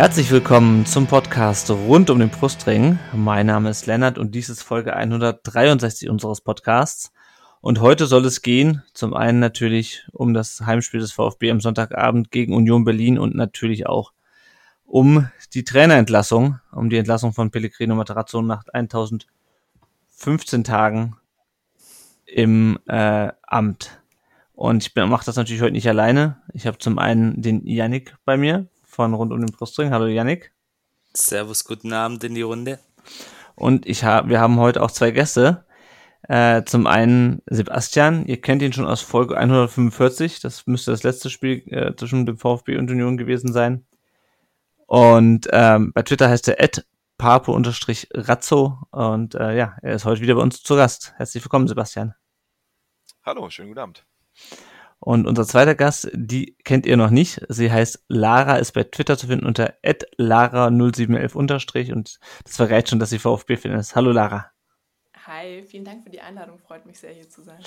Herzlich willkommen zum Podcast rund um den Brustring. Mein Name ist Lennart und dies ist Folge 163 unseres Podcasts. Und heute soll es gehen, zum einen natürlich um das Heimspiel des VfB am Sonntagabend gegen Union Berlin und natürlich auch um die Trainerentlassung, um die Entlassung von Pellegrino Matarazzo nach 1015 Tagen im äh, Amt. Und ich mache das natürlich heute nicht alleine. Ich habe zum einen den Yannick bei mir von Rund um den Brustring. Hallo Yannick. Servus, guten Abend in die Runde. Und ich hab, wir haben heute auch zwei Gäste. Äh, zum einen Sebastian, ihr kennt ihn schon aus Folge 145, das müsste das letzte Spiel äh, zwischen dem VfB und Union gewesen sein. Und ähm, bei Twitter heißt er Ed Papo-Razzo und äh, ja, er ist heute wieder bei uns zu Gast. Herzlich willkommen, Sebastian. Hallo, schönen guten Abend. Und unser zweiter Gast, die kennt ihr noch nicht. Sie heißt Lara, ist bei Twitter zu finden unter @lara0711 unterstrich und das verrät schon, dass sie VfB-Fan ist. Hallo Lara. Hi, vielen Dank für die Einladung. Freut mich sehr, hier zu sein.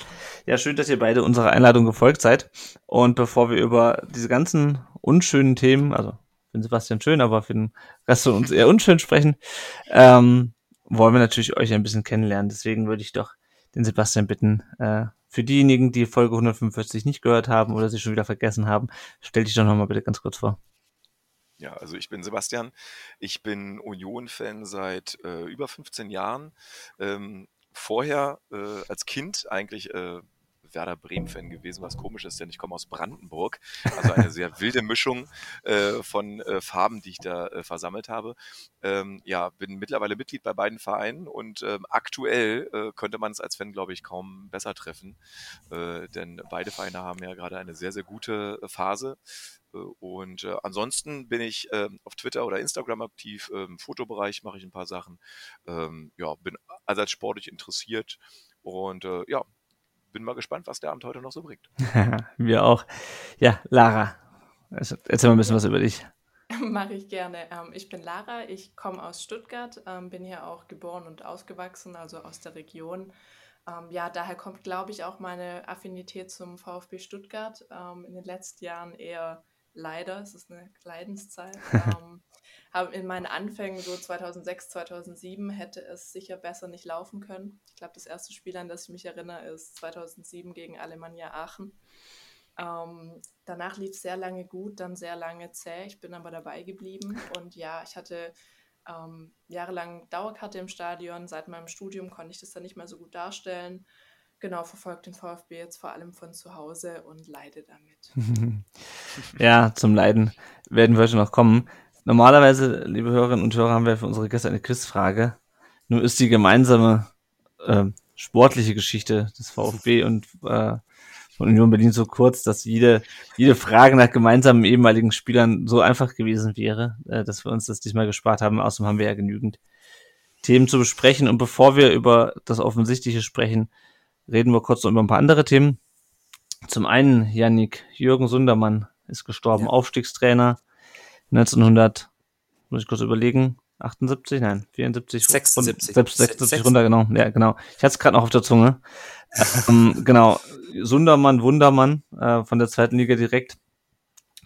Ja, schön, dass ihr beide unserer Einladung gefolgt seid. Und bevor wir über diese ganzen unschönen Themen, also für den Sebastian schön, aber für den Rest von uns eher unschön sprechen, ähm, wollen wir natürlich euch ein bisschen kennenlernen. Deswegen würde ich doch den Sebastian bitten, äh, für diejenigen, die Folge 145 nicht gehört haben oder sie schon wieder vergessen haben, stell dich doch nochmal bitte ganz kurz vor. Ja, also ich bin Sebastian. Ich bin Union-Fan seit äh, über 15 Jahren. Ähm, vorher äh, als Kind eigentlich äh, Werder Bremen-Fan gewesen, was komisch ist, denn ich komme aus Brandenburg. Also eine sehr wilde Mischung äh, von äh, Farben, die ich da äh, versammelt habe. Ähm, ja, bin mittlerweile Mitglied bei beiden Vereinen und ähm, aktuell äh, könnte man es als Fan, glaube ich, kaum besser treffen. Äh, denn beide Vereine haben ja gerade eine sehr, sehr gute äh, Phase. Und äh, ansonsten bin ich äh, auf Twitter oder Instagram aktiv. Äh, Im Fotobereich mache ich ein paar Sachen. Ähm, ja, bin allseits sportlich interessiert. Und äh, ja, bin mal gespannt, was der Abend heute noch so bringt. Wir auch. Ja, Lara, also, erzähl mal ein bisschen was über dich. Mache ich gerne. Ähm, ich bin Lara, ich komme aus Stuttgart, ähm, bin hier auch geboren und ausgewachsen, also aus der Region. Ähm, ja, daher kommt, glaube ich, auch meine Affinität zum VfB Stuttgart. in den letzten Jahren eher leider, es ist eine Leidenszeit. habe in meinen Anfängen so 2006, 2007 hätte es sicher besser nicht laufen können. Ich glaube, das erste Spiel, an das ich mich erinnere, ist 2007 gegen Alemannia Aachen. Ähm, danach lief es sehr lange gut, dann sehr lange zäh. Ich bin aber dabei geblieben und ja, ich hatte ähm, jahrelang Dauerkarte im Stadion. Seit meinem Studium konnte ich das dann nicht mehr so gut darstellen. Genau, verfolgt den VfB jetzt vor allem von zu Hause und leide damit. ja, zum Leiden werden wir heute noch kommen. Normalerweise, liebe Hörerinnen und Hörer, haben wir für unsere Gäste eine Quizfrage. Nur ist die gemeinsame äh, sportliche Geschichte des VfB und äh, von Union Berlin so kurz, dass jede, jede Frage nach gemeinsamen ehemaligen Spielern so einfach gewesen wäre, äh, dass wir uns das diesmal gespart haben. Außerdem haben wir ja genügend Themen zu besprechen. Und bevor wir über das Offensichtliche sprechen, reden wir kurz noch über ein paar andere Themen. Zum einen, Yannick Jürgen Sundermann ist gestorben, ja. Aufstiegstrainer 1900, muss ich kurz überlegen, 78, nein, 74, 76, 76, 76 runter, genau, ja, genau. Ich hatte es gerade noch auf der Zunge. ähm, genau, Sundermann, Wundermann äh, von der zweiten Liga direkt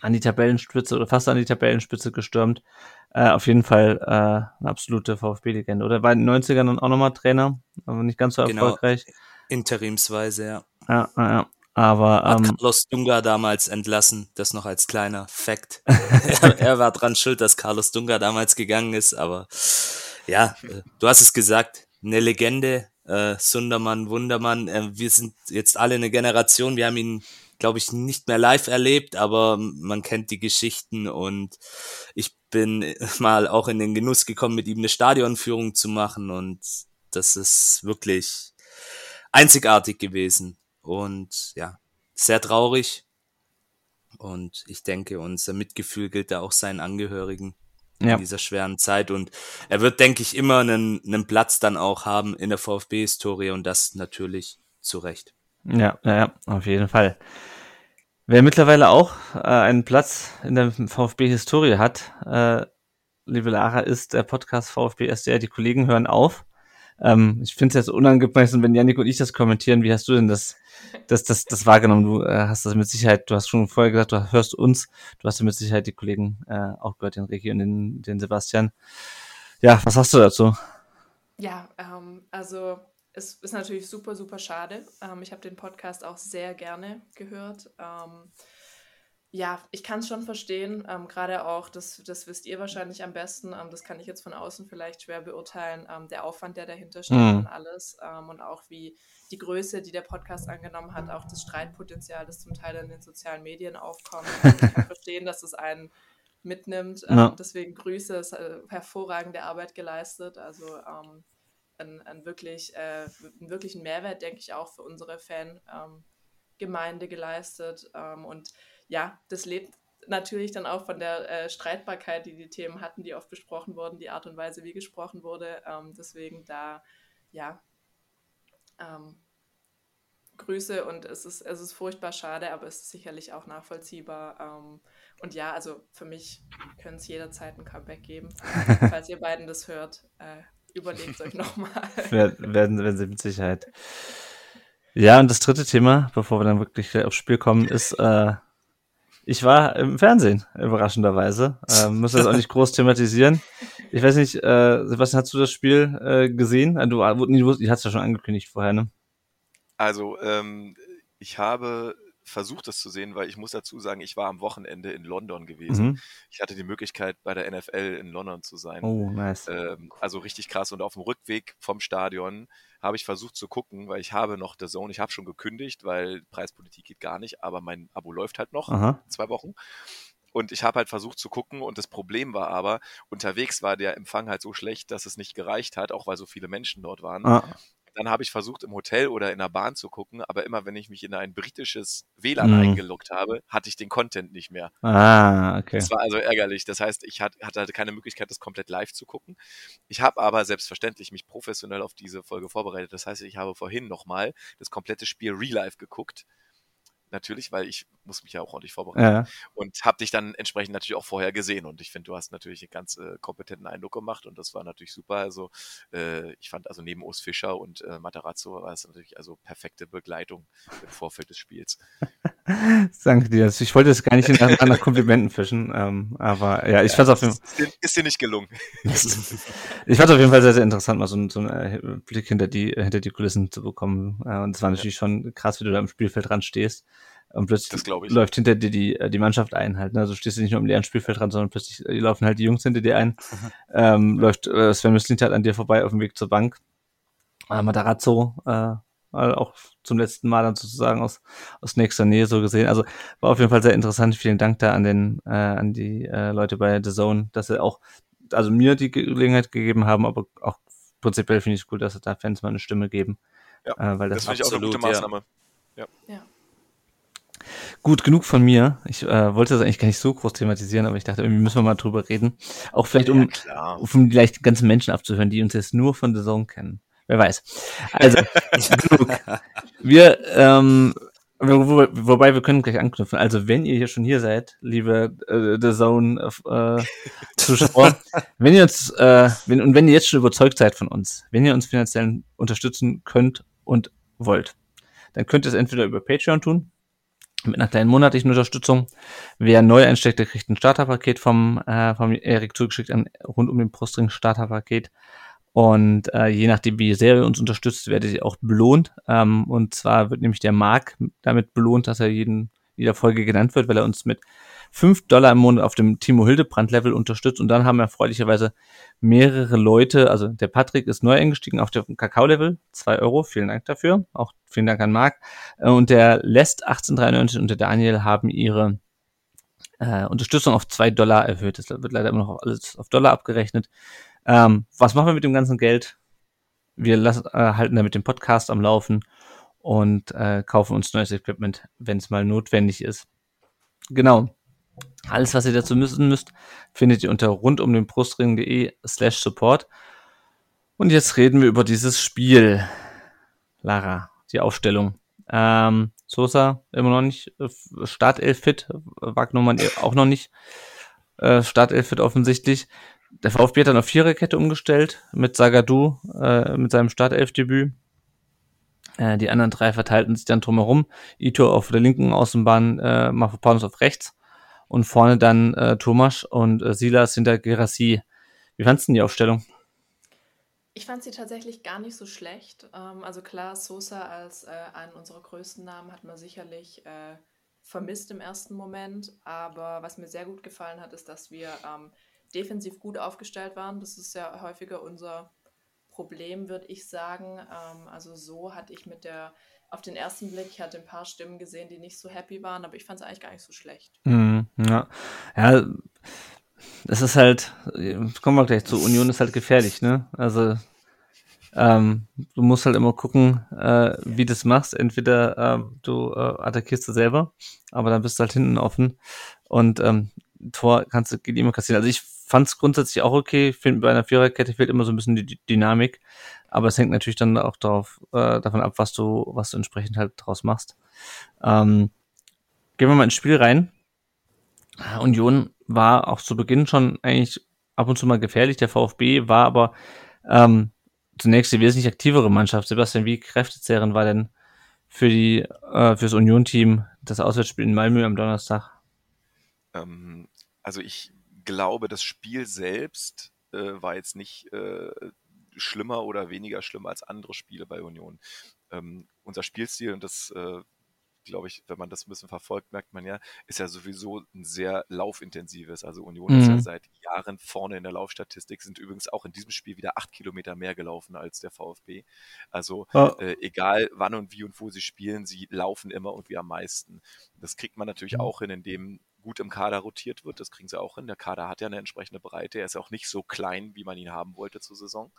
an die Tabellenspitze oder fast an die Tabellenspitze gestürmt. Äh, auf jeden Fall äh, eine absolute VfB-Legende. Oder war in den 90ern auch nochmal Trainer, aber nicht ganz so genau, erfolgreich. Interimsweise, ja. Ja, ja, Aber Hat ähm, Carlos Dunga damals entlassen, das noch als kleiner Fact. er, er, war dran schuld, dass Carlos Dunga damals gegangen ist, aber ja, äh, du hast es gesagt, eine Legende, äh, Sundermann, Wundermann. Äh, wir sind jetzt alle eine Generation, wir haben ihn, glaube ich, nicht mehr live erlebt, aber man kennt die Geschichten und ich bin mal auch in den Genuss gekommen, mit ihm eine Stadionführung zu machen und das ist wirklich einzigartig gewesen. Und ja, sehr traurig. Und ich denke, unser Mitgefühl gilt da auch seinen Angehörigen. ja. in dieser schweren Zeit. Und er wird, denke ich, immer einen, einen Platz dann auch haben in der VfB-Historie und das natürlich zu Recht. Ja, ja, auf jeden Fall. Wer mittlerweile auch äh, einen Platz in der VfB-Historie hat, äh, liebe Lara, ist der Podcast VfB SDR. Die Kollegen hören auf. Ähm, ich finde es jetzt unangemessen, wenn Janik und ich das kommentieren. Wie hast du denn das, das, das, das wahrgenommen? Du äh, hast das mit Sicherheit, du hast schon vorher gesagt, du hörst uns. Du hast ja mit Sicherheit die Kollegen äh, auch gehört, den Regie und den, den Sebastian. Ja, was hast du dazu? Ja, ähm, also es ist natürlich super, super schade. Ähm, ich habe den Podcast auch sehr gerne gehört. Ähm, ja, ich kann es schon verstehen. Ähm, Gerade auch, das, das wisst ihr wahrscheinlich am besten. Ähm, das kann ich jetzt von außen vielleicht schwer beurteilen. Ähm, der Aufwand, der dahinter steht mhm. und alles. Ähm, und auch wie die Größe, die der Podcast angenommen hat, auch das Streitpotenzial, das zum Teil in den sozialen Medien aufkommt. Also ich kann verstehen, dass es einen mitnimmt. Ja. deswegen Grüße, es äh, hervorragende Arbeit geleistet. Also ähm, ein, ein wirklich, äh, einen wirklichen Mehrwert, denke ich, auch für unsere Fangemeinde ähm, geleistet. und ja, das lebt natürlich dann auch von der äh, Streitbarkeit, die die Themen hatten, die oft besprochen wurden, die Art und Weise, wie gesprochen wurde. Ähm, deswegen da, ja, ähm, Grüße und es ist, es ist furchtbar schade, aber es ist sicherlich auch nachvollziehbar. Ähm, und ja, also für mich können es jederzeit ein Comeback geben. Falls ihr beiden das hört, äh, überlegt euch nochmal. werden, werden sie mit Sicherheit. Ja, und das dritte Thema, bevor wir dann wirklich aufs Spiel kommen, ist äh, ich war im Fernsehen, überraschenderweise. Ähm, muss das auch nicht groß thematisieren. Ich weiß nicht, äh, Sebastian, hast du das Spiel äh, gesehen? Du, du, du, du hast ja schon angekündigt vorher, ne? Also, ähm, ich habe versucht, das zu sehen, weil ich muss dazu sagen, ich war am Wochenende in London gewesen. Mhm. Ich hatte die Möglichkeit, bei der NFL in London zu sein. Oh, nice. Ähm, also richtig krass. Und auf dem Rückweg vom Stadion habe ich versucht zu gucken, weil ich habe noch The Zone, ich habe schon gekündigt, weil Preispolitik geht gar nicht, aber mein Abo läuft halt noch Aha. zwei Wochen. Und ich habe halt versucht zu gucken und das Problem war aber, unterwegs war der Empfang halt so schlecht, dass es nicht gereicht hat, auch weil so viele Menschen dort waren. Ah. Dann habe ich versucht, im Hotel oder in der Bahn zu gucken, aber immer wenn ich mich in ein britisches WLAN mhm. eingeloggt habe, hatte ich den Content nicht mehr. Ah, okay. Das war also ärgerlich. Das heißt, ich hatte halt keine Möglichkeit, das komplett live zu gucken. Ich habe aber selbstverständlich mich professionell auf diese Folge vorbereitet. Das heißt, ich habe vorhin nochmal das komplette Spiel Real Life geguckt natürlich, weil ich muss mich ja auch ordentlich vorbereiten. Ja. Und habe dich dann entsprechend natürlich auch vorher gesehen. Und ich finde, du hast natürlich einen ganz äh, kompetenten Eindruck gemacht und das war natürlich super. Also äh, ich fand also neben Urs Fischer und äh, Materazzo war es natürlich also perfekte Begleitung im Vorfeld des Spiels. Danke dir. Ich wollte es gar nicht nach, nach Komplimenten fischen, ähm, aber ja, ich ja, fand es auf jeden Fall. Ist dir nicht gelungen. ich fand es auf jeden Fall sehr, sehr interessant, mal so, so einen Blick hinter die, hinter die Kulissen zu bekommen. und es war natürlich schon krass, wie du da im Spielfeld dran stehst. Und plötzlich läuft hinter dir die, äh, die Mannschaft ein halt. Ne? Also stehst du nicht nur im leeren Spielfeld dran, sondern plötzlich die laufen halt die Jungs hinter dir ein. ähm, läuft äh, Sven Müslint halt an dir vorbei auf dem Weg zur Bank. Äh, Matarazzo, äh, auch zum letzten Mal dann sozusagen aus, aus nächster Nähe so gesehen. Also war auf jeden Fall sehr interessant. Vielen Dank da an den, äh, an die äh, Leute bei The Zone, dass sie auch, also mir die Gelegenheit gegeben haben, aber auch prinzipiell finde ich es gut, dass sie da Fans mal eine Stimme geben. Ja, äh, weil das, das finde ich auch eine gute Maßnahme. ja. ja. Gut, genug von mir. Ich äh, wollte das eigentlich gar nicht so groß thematisieren, aber ich dachte, irgendwie müssen wir mal drüber reden. Auch vielleicht, um, ja, um vielleicht die ganzen Menschen abzuhören, die uns jetzt nur von The Zone kennen. Wer weiß. Also, genug. Wir, ähm, wo, wobei wir können gleich anknüpfen. Also, wenn ihr hier schon hier seid, liebe äh, The Zone äh, Zuschauer, wenn ihr uns, äh, wenn, und wenn ihr jetzt schon überzeugt seid von uns, wenn ihr uns finanziell unterstützen könnt und wollt, dann könnt ihr es entweder über Patreon tun, mit einer kleinen monatlichen Unterstützung. Wer neu einsteckt, der kriegt ein Starterpaket vom, äh, vom Erik zugeschickt, ein rund um den Brustring Starterpaket. Und äh, je nachdem, wie sehr ihr uns unterstützt, werdet ihr auch belohnt. Ähm, und zwar wird nämlich der Mark damit belohnt, dass er jeden, jeder Folge genannt wird, weil er uns mit 5 Dollar im Monat auf dem Timo Hildebrand Level unterstützt und dann haben wir erfreulicherweise mehrere Leute, also der Patrick ist neu eingestiegen auf dem Kakao-Level, 2 Euro, vielen Dank dafür, auch vielen Dank an Marc äh, und der Lest 1893 und der Daniel haben ihre äh, Unterstützung auf 2 Dollar erhöht. Das wird leider immer noch alles auf Dollar abgerechnet. Ähm, was machen wir mit dem ganzen Geld? Wir lassen, äh, halten damit den Podcast am Laufen und äh, kaufen uns neues Equipment, wenn es mal notwendig ist. Genau. Alles, was ihr dazu wissen müsst, findet ihr unter rundumdenbrustring.de slash support. Und jetzt reden wir über dieses Spiel. Lara, die Aufstellung. Ähm, Sosa immer noch nicht äh, Startelf fit, Wagnumann auch noch nicht äh, Startelf fit offensichtlich. Der VfB hat dann auf Viererkette umgestellt mit Sagadu äh, mit seinem Startelfdebüt. Äh, die anderen drei verteilten sich dann drumherum. Ito auf der linken Außenbahn, äh, Mafropanos auf rechts und vorne dann äh, Thomas und äh, Silas hinter Gerassi. Wie fandest du die Aufstellung? Ich fand sie tatsächlich gar nicht so schlecht. Ähm, also klar, Sosa als äh, einen unserer größten Namen hat man sicherlich äh, vermisst im ersten Moment. Aber was mir sehr gut gefallen hat, ist, dass wir ähm, defensiv gut aufgestellt waren. Das ist ja häufiger unser Problem, würde ich sagen. Ähm, also so hatte ich mit der, auf den ersten Blick, ich hatte ein paar Stimmen gesehen, die nicht so happy waren, aber ich fand es eigentlich gar nicht so schlecht. Mm, ja. ja, es ist halt, kommen wir gleich zu, Union ist halt gefährlich, ne? Also ähm, du musst halt immer gucken, äh, wie du es machst. Entweder äh, du äh, attackierst du selber, aber dann bist du halt hinten offen und ähm, Tor kannst du immer kassieren. Also ich fand es grundsätzlich auch okay. Ich finde, bei einer Viererkette fehlt immer so ein bisschen die Dynamik, aber es hängt natürlich dann auch darauf, äh, davon ab, was du, was du entsprechend halt draus machst. Ähm, gehen wir mal ins Spiel rein. Union war auch zu Beginn schon eigentlich ab und zu mal gefährlich. Der VfB war aber ähm, zunächst die wesentlich aktivere Mannschaft. Sebastian, wie kräftezehrend war denn für die äh, fürs Union-Team das Auswärtsspiel in Malmö am Donnerstag? Ähm, also ich glaube, das Spiel selbst äh, war jetzt nicht äh, schlimmer oder weniger schlimm als andere Spiele bei Union. Ähm, unser Spielstil, und das äh, glaube ich, wenn man das ein bisschen verfolgt, merkt man ja, ist ja sowieso ein sehr laufintensives. Also Union mhm. ist ja mhm. seit Jahren vorne in der Laufstatistik, sind übrigens auch in diesem Spiel wieder acht Kilometer mehr gelaufen als der VfB. Also oh. äh, egal wann und wie und wo sie spielen, sie laufen immer und wie am meisten. Das kriegt man natürlich mhm. auch hin, indem gut im Kader rotiert wird. Das kriegen sie auch hin. Der Kader hat ja eine entsprechende Breite. Er ist auch nicht so klein, wie man ihn haben wollte zur Saison.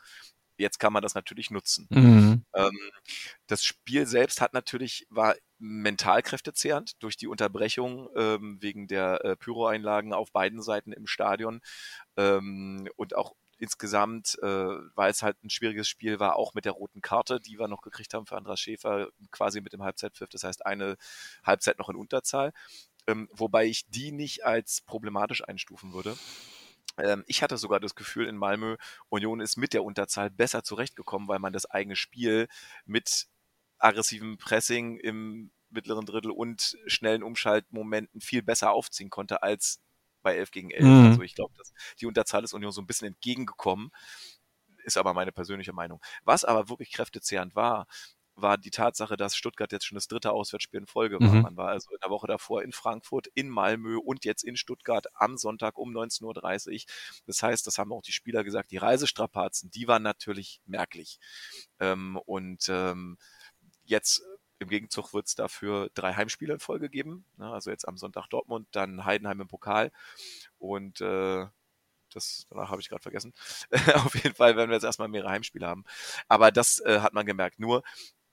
Jetzt kann man das natürlich nutzen. Mhm. Ähm, das Spiel selbst hat natürlich, war mental kräftezehrend durch die Unterbrechung ähm, wegen der äh, Pyro-Einlagen auf beiden Seiten im Stadion ähm, und auch insgesamt, äh, weil es halt ein schwieriges Spiel war, auch mit der roten Karte, die wir noch gekriegt haben für Andras Schäfer, quasi mit dem Halbzeitpfiff. Das heißt, eine Halbzeit noch in Unterzahl. Ähm, wobei ich die nicht als problematisch einstufen würde. Ähm, ich hatte sogar das Gefühl in Malmö, Union ist mit der Unterzahl besser zurechtgekommen, weil man das eigene Spiel mit aggressivem Pressing im mittleren Drittel und schnellen Umschaltmomenten viel besser aufziehen konnte als bei 11 gegen 11. Mhm. Also ich glaube, dass die Unterzahl ist Union so ein bisschen entgegengekommen, ist aber meine persönliche Meinung. Was aber wirklich kräftezehrend war, war die Tatsache, dass Stuttgart jetzt schon das dritte Auswärtsspiel in Folge war. Mhm. Man war also in der Woche davor in Frankfurt, in Malmö und jetzt in Stuttgart am Sonntag um 19.30 Uhr. Das heißt, das haben auch die Spieler gesagt, die Reisestrapazen, die waren natürlich merklich. Ähm, und ähm, jetzt im Gegenzug wird es dafür drei Heimspiele in Folge geben. Ne? Also jetzt am Sonntag Dortmund, dann Heidenheim im Pokal und äh, das danach habe ich gerade vergessen. Auf jeden Fall werden wir jetzt erstmal mehrere Heimspiele haben. Aber das äh, hat man gemerkt. Nur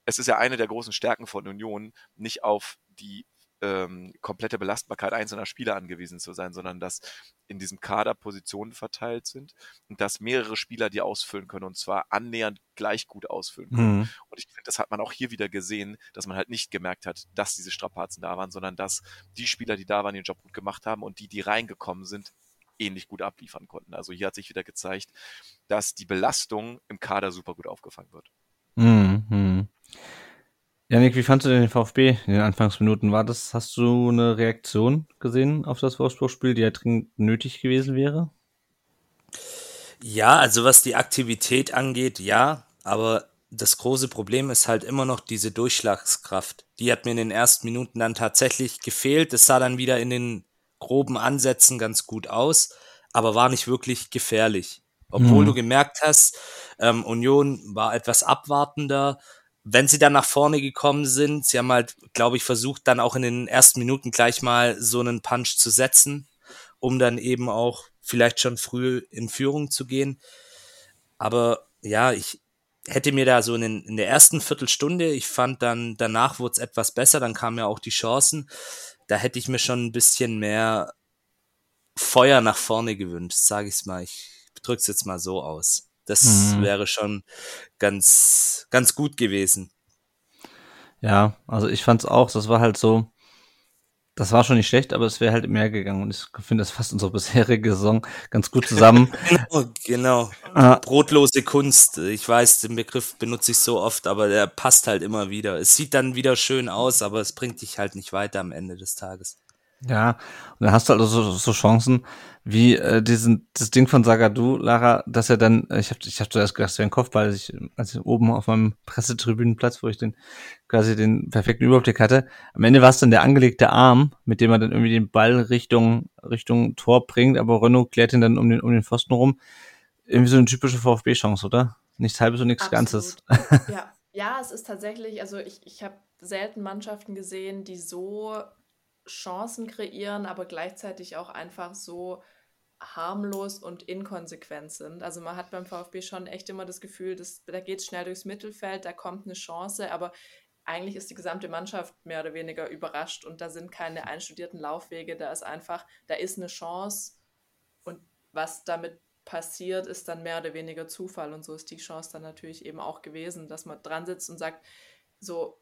es ist ja eine der großen Stärken von Union, nicht auf die ähm, komplette Belastbarkeit einzelner Spieler angewiesen zu sein, sondern dass in diesem Kader Positionen verteilt sind und dass mehrere Spieler die ausfüllen können und zwar annähernd gleich gut ausfüllen können. Mhm. Und ich finde, das hat man auch hier wieder gesehen, dass man halt nicht gemerkt hat, dass diese Strapazen da waren, sondern dass die Spieler, die da waren, den Job gut gemacht haben und die, die reingekommen sind, ähnlich gut abliefern konnten. Also hier hat sich wieder gezeigt, dass die Belastung im Kader super gut aufgefangen wird. Mhm. Janik, wie fandest du denn den VfB in den Anfangsminuten? War das, hast du eine Reaktion gesehen auf das Wolfsburg-Spiel, die ja dringend nötig gewesen wäre? Ja, also was die Aktivität angeht, ja, aber das große Problem ist halt immer noch diese Durchschlagskraft. Die hat mir in den ersten Minuten dann tatsächlich gefehlt. Das sah dann wieder in den groben Ansätzen ganz gut aus, aber war nicht wirklich gefährlich. Obwohl mhm. du gemerkt hast, ähm, Union war etwas abwartender. Wenn sie dann nach vorne gekommen sind, sie haben halt, glaube ich, versucht, dann auch in den ersten Minuten gleich mal so einen Punch zu setzen, um dann eben auch vielleicht schon früh in Führung zu gehen. Aber ja, ich hätte mir da so in, in der ersten Viertelstunde, ich fand dann, danach wurde es etwas besser, dann kamen ja auch die Chancen. Da hätte ich mir schon ein bisschen mehr Feuer nach vorne gewünscht, sage ich mal. Ich drücke es jetzt mal so aus. Das mhm. wäre schon ganz, ganz gut gewesen. Ja, also ich fand es auch, das war halt so, das war schon nicht schlecht, aber es wäre halt mehr gegangen. Und ich finde, das fasst unsere bisherige Saison ganz gut zusammen. genau, genau. Ah. Brotlose Kunst. Ich weiß, den Begriff benutze ich so oft, aber der passt halt immer wieder. Es sieht dann wieder schön aus, aber es bringt dich halt nicht weiter am Ende des Tages. Ja, und dann hast du also so, so Chancen wie äh, diesen das Ding von Sagadu, Lara, dass er dann, äh, ich habe ich hab zuerst gedacht, es wäre ein Kopfball, als ich, als ich oben auf meinem Pressetribünenplatz, wo ich den quasi den perfekten Überblick hatte. Am Ende war es dann der angelegte Arm, mit dem er dann irgendwie den Ball Richtung Richtung Tor bringt, aber Renault klärt ihn dann um den um den Pfosten rum. Irgendwie so eine typische VfB-Chance, oder? Nichts halbes und nichts Ganzes. Ja. ja, es ist tatsächlich, also ich, ich habe selten Mannschaften gesehen, die so Chancen kreieren, aber gleichzeitig auch einfach so harmlos und inkonsequent sind. Also man hat beim VfB schon echt immer das Gefühl, dass, da geht es schnell durchs Mittelfeld, da kommt eine Chance, aber eigentlich ist die gesamte Mannschaft mehr oder weniger überrascht und da sind keine einstudierten Laufwege, da ist einfach, da ist eine Chance und was damit passiert, ist dann mehr oder weniger Zufall und so ist die Chance dann natürlich eben auch gewesen, dass man dran sitzt und sagt, so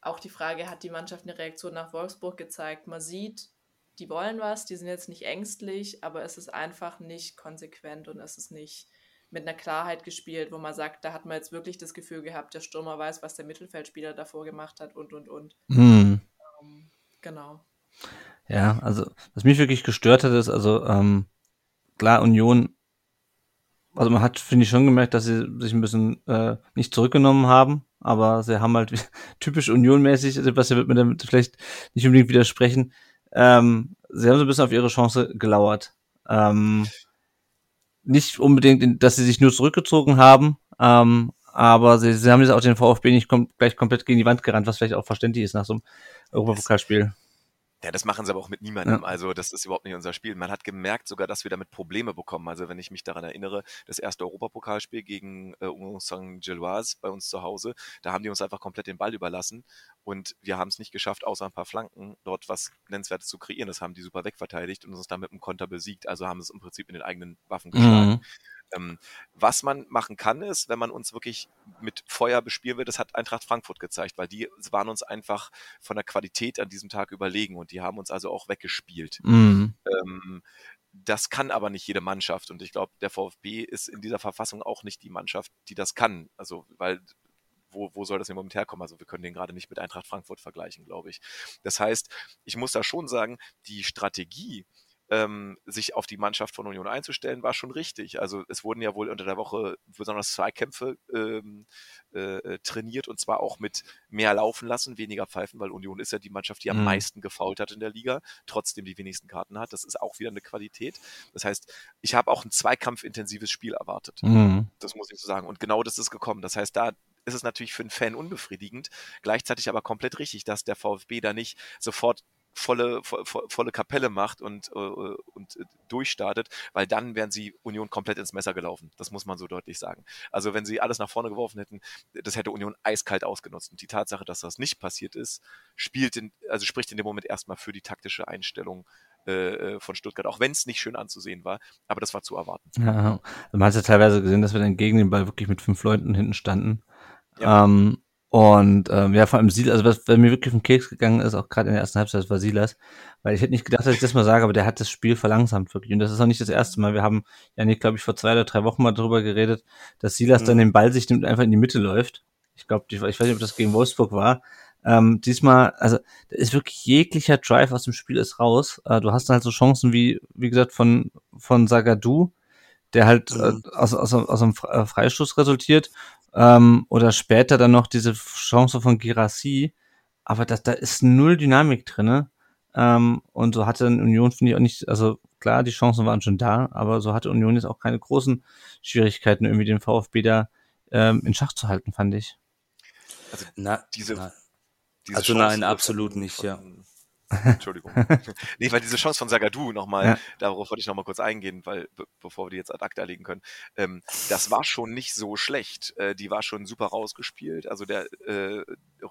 auch die Frage, hat die Mannschaft eine Reaktion nach Wolfsburg gezeigt? Man sieht, die wollen was, die sind jetzt nicht ängstlich, aber es ist einfach nicht konsequent und es ist nicht mit einer Klarheit gespielt, wo man sagt, da hat man jetzt wirklich das Gefühl gehabt, der Stürmer weiß, was der Mittelfeldspieler davor gemacht hat und und und. Hm. Ähm, genau. Ja, also was mich wirklich gestört hat, ist, also ähm, klar, Union, also man hat, finde ich, schon gemerkt, dass sie sich ein bisschen äh, nicht zurückgenommen haben, aber sie haben halt typisch Unionmäßig, Sebastian wird mir damit vielleicht nicht unbedingt widersprechen, ähm, sie haben so ein bisschen auf ihre Chance gelauert. Ähm, nicht unbedingt, dass sie sich nur zurückgezogen haben, ähm, aber sie, sie haben jetzt auch den VfB nicht kom gleich komplett gegen die Wand gerannt, was vielleicht auch verständlich ist nach so einem Europapokalspiel. Ja, das machen sie aber auch mit niemandem. Ja. Also das ist überhaupt nicht unser Spiel. Man hat gemerkt sogar, dass wir damit Probleme bekommen. Also wenn ich mich daran erinnere, das erste Europapokalspiel gegen äh, Union Saint-Gilloise bei uns zu Hause, da haben die uns einfach komplett den Ball überlassen und wir haben es nicht geschafft, außer ein paar Flanken dort was Nennenswertes zu kreieren. Das haben die super wegverteidigt und uns dann mit einem Konter besiegt. Also haben es im Prinzip in den eigenen Waffen geschlagen. Mhm. Ähm, was man machen kann, ist, wenn man uns wirklich mit Feuer bespielen will, das hat Eintracht Frankfurt gezeigt, weil die waren uns einfach von der Qualität an diesem Tag überlegen und die haben uns also auch weggespielt. Mhm. Ähm, das kann aber nicht jede Mannschaft und ich glaube, der VfB ist in dieser Verfassung auch nicht die Mannschaft, die das kann. Also, weil wo, wo soll das im Moment herkommen? Also wir können den gerade nicht mit Eintracht Frankfurt vergleichen, glaube ich. Das heißt, ich muss da schon sagen, die Strategie, ähm, sich auf die Mannschaft von Union einzustellen, war schon richtig. Also es wurden ja wohl unter der Woche besonders Zweikämpfe ähm, äh, äh, trainiert und zwar auch mit mehr laufen lassen, weniger pfeifen, weil Union ist ja die Mannschaft, die am mhm. meisten gefault hat in der Liga, trotzdem die wenigsten Karten hat. Das ist auch wieder eine Qualität. Das heißt, ich habe auch ein zweikampfintensives Spiel erwartet. Mhm. Das muss ich so sagen. Und genau das ist gekommen. Das heißt, da ist es natürlich für einen Fan unbefriedigend, gleichzeitig aber komplett richtig, dass der VfB da nicht sofort volle, volle, volle Kapelle macht und, äh, und äh, durchstartet, weil dann wären sie Union komplett ins Messer gelaufen. Das muss man so deutlich sagen. Also wenn sie alles nach vorne geworfen hätten, das hätte Union eiskalt ausgenutzt. Und die Tatsache, dass das nicht passiert ist, spielt in, also spricht in dem Moment erstmal für die taktische Einstellung äh, von Stuttgart, auch wenn es nicht schön anzusehen war, aber das war zu erwarten. Ja, man hat ja teilweise gesehen, dass wir dann gegen den Ball wirklich mit fünf Leuten hinten standen. Ja. Ähm, und ähm, ja, vor allem Silas, also was, was mir wirklich den Keks gegangen ist, auch gerade in der ersten Halbzeit, war Silas, weil ich hätte nicht gedacht, dass ich das mal sage, aber der hat das Spiel verlangsamt wirklich. Und das ist auch nicht das erste Mal. Wir haben ja nicht, glaube ich, vor zwei oder drei Wochen mal darüber geredet, dass Silas mhm. dann den Ball sich nimmt und einfach in die Mitte läuft. Ich glaube, ich, ich weiß nicht, ob das gegen Wolfsburg war. Ähm, diesmal, also da ist wirklich jeglicher Drive aus dem Spiel ist raus. Äh, du hast dann halt so Chancen wie, wie gesagt, von, von Sagadu, der halt äh, mhm. aus, aus, aus einem äh, Freistoß resultiert ähm, oder später dann noch diese Chance von Girassi. Aber das, da ist null Dynamik drinne. Ähm, und so hatte Union, finde ich auch nicht, also klar, die Chancen waren schon da, aber so hatte Union jetzt auch keine großen Schwierigkeiten, irgendwie den VfB da ähm, in Schach zu halten, fand ich. Also, na, diese, na. Diese also Chance nein, absolut nicht, ja. Entschuldigung. nee, weil diese Chance von Sagadu nochmal, ja. darauf wollte ich nochmal kurz eingehen, weil be bevor wir die jetzt ad acta legen können, ähm, das war schon nicht so schlecht. Äh, die war schon super rausgespielt. Also der äh,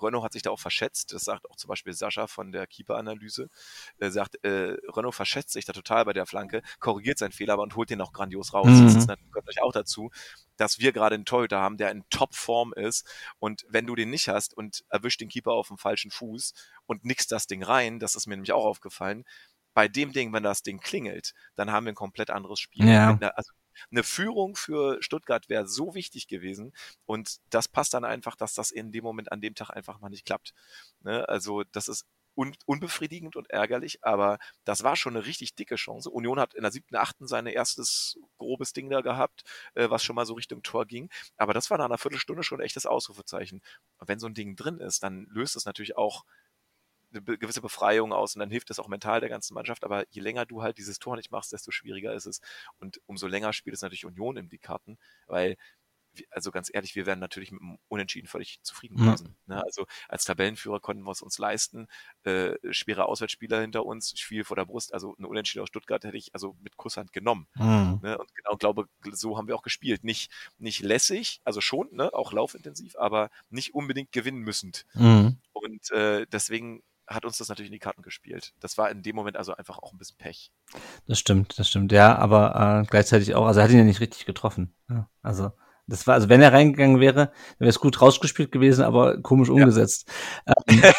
Renault hat sich da auch verschätzt. Das sagt auch zum Beispiel Sascha von der Keeper-Analyse. Er sagt, äh, Renault verschätzt sich da total bei der Flanke, korrigiert seinen Fehler aber und holt den auch grandios raus. Mhm. Das ist natürlich auch dazu, dass wir gerade einen Torhüter haben, der in Topform ist. Und wenn du den nicht hast und erwischt den Keeper auf dem falschen Fuß und nix das Ding rein, das ist mir nämlich auch aufgefallen, bei dem Ding, wenn das Ding klingelt, dann haben wir ein komplett anderes Spiel. Ja. Also eine Führung für Stuttgart wäre so wichtig gewesen und das passt dann einfach, dass das in dem Moment an dem Tag einfach mal nicht klappt. Ne? Also das ist un unbefriedigend und ärgerlich, aber das war schon eine richtig dicke Chance. Union hat in der siebten, achten sein erstes grobes Ding da gehabt, äh, was schon mal so Richtung Tor ging. Aber das war nach einer Viertelstunde schon ein echtes Ausrufezeichen. Und wenn so ein Ding drin ist, dann löst es natürlich auch eine gewisse Befreiung aus und dann hilft es auch mental der ganzen Mannschaft. Aber je länger du halt dieses Tor nicht machst, desto schwieriger ist es. Und umso länger spielt es natürlich Union in die Karten, weil also ganz ehrlich, wir wären natürlich mit dem Unentschieden völlig zufrieden gewesen. Ne? Also als Tabellenführer konnten wir es uns leisten. Äh, schwere Auswärtsspieler hinter uns, Spiel vor der Brust. Also ein Unentschieden aus Stuttgart hätte ich also mit Kusshand genommen. Mhm. Ne? Und genau, glaube, so haben wir auch gespielt. Nicht, nicht lässig, also schon, ne? auch laufintensiv, aber nicht unbedingt gewinnen müssend. Mhm. Und äh, deswegen hat uns das natürlich in die Karten gespielt. Das war in dem Moment also einfach auch ein bisschen Pech. Das stimmt, das stimmt. Ja, aber äh, gleichzeitig auch, also er hat ihn ja nicht richtig getroffen. Ja, also das war, also wenn er reingegangen wäre, dann wäre es gut rausgespielt gewesen, aber komisch umgesetzt. Ähm,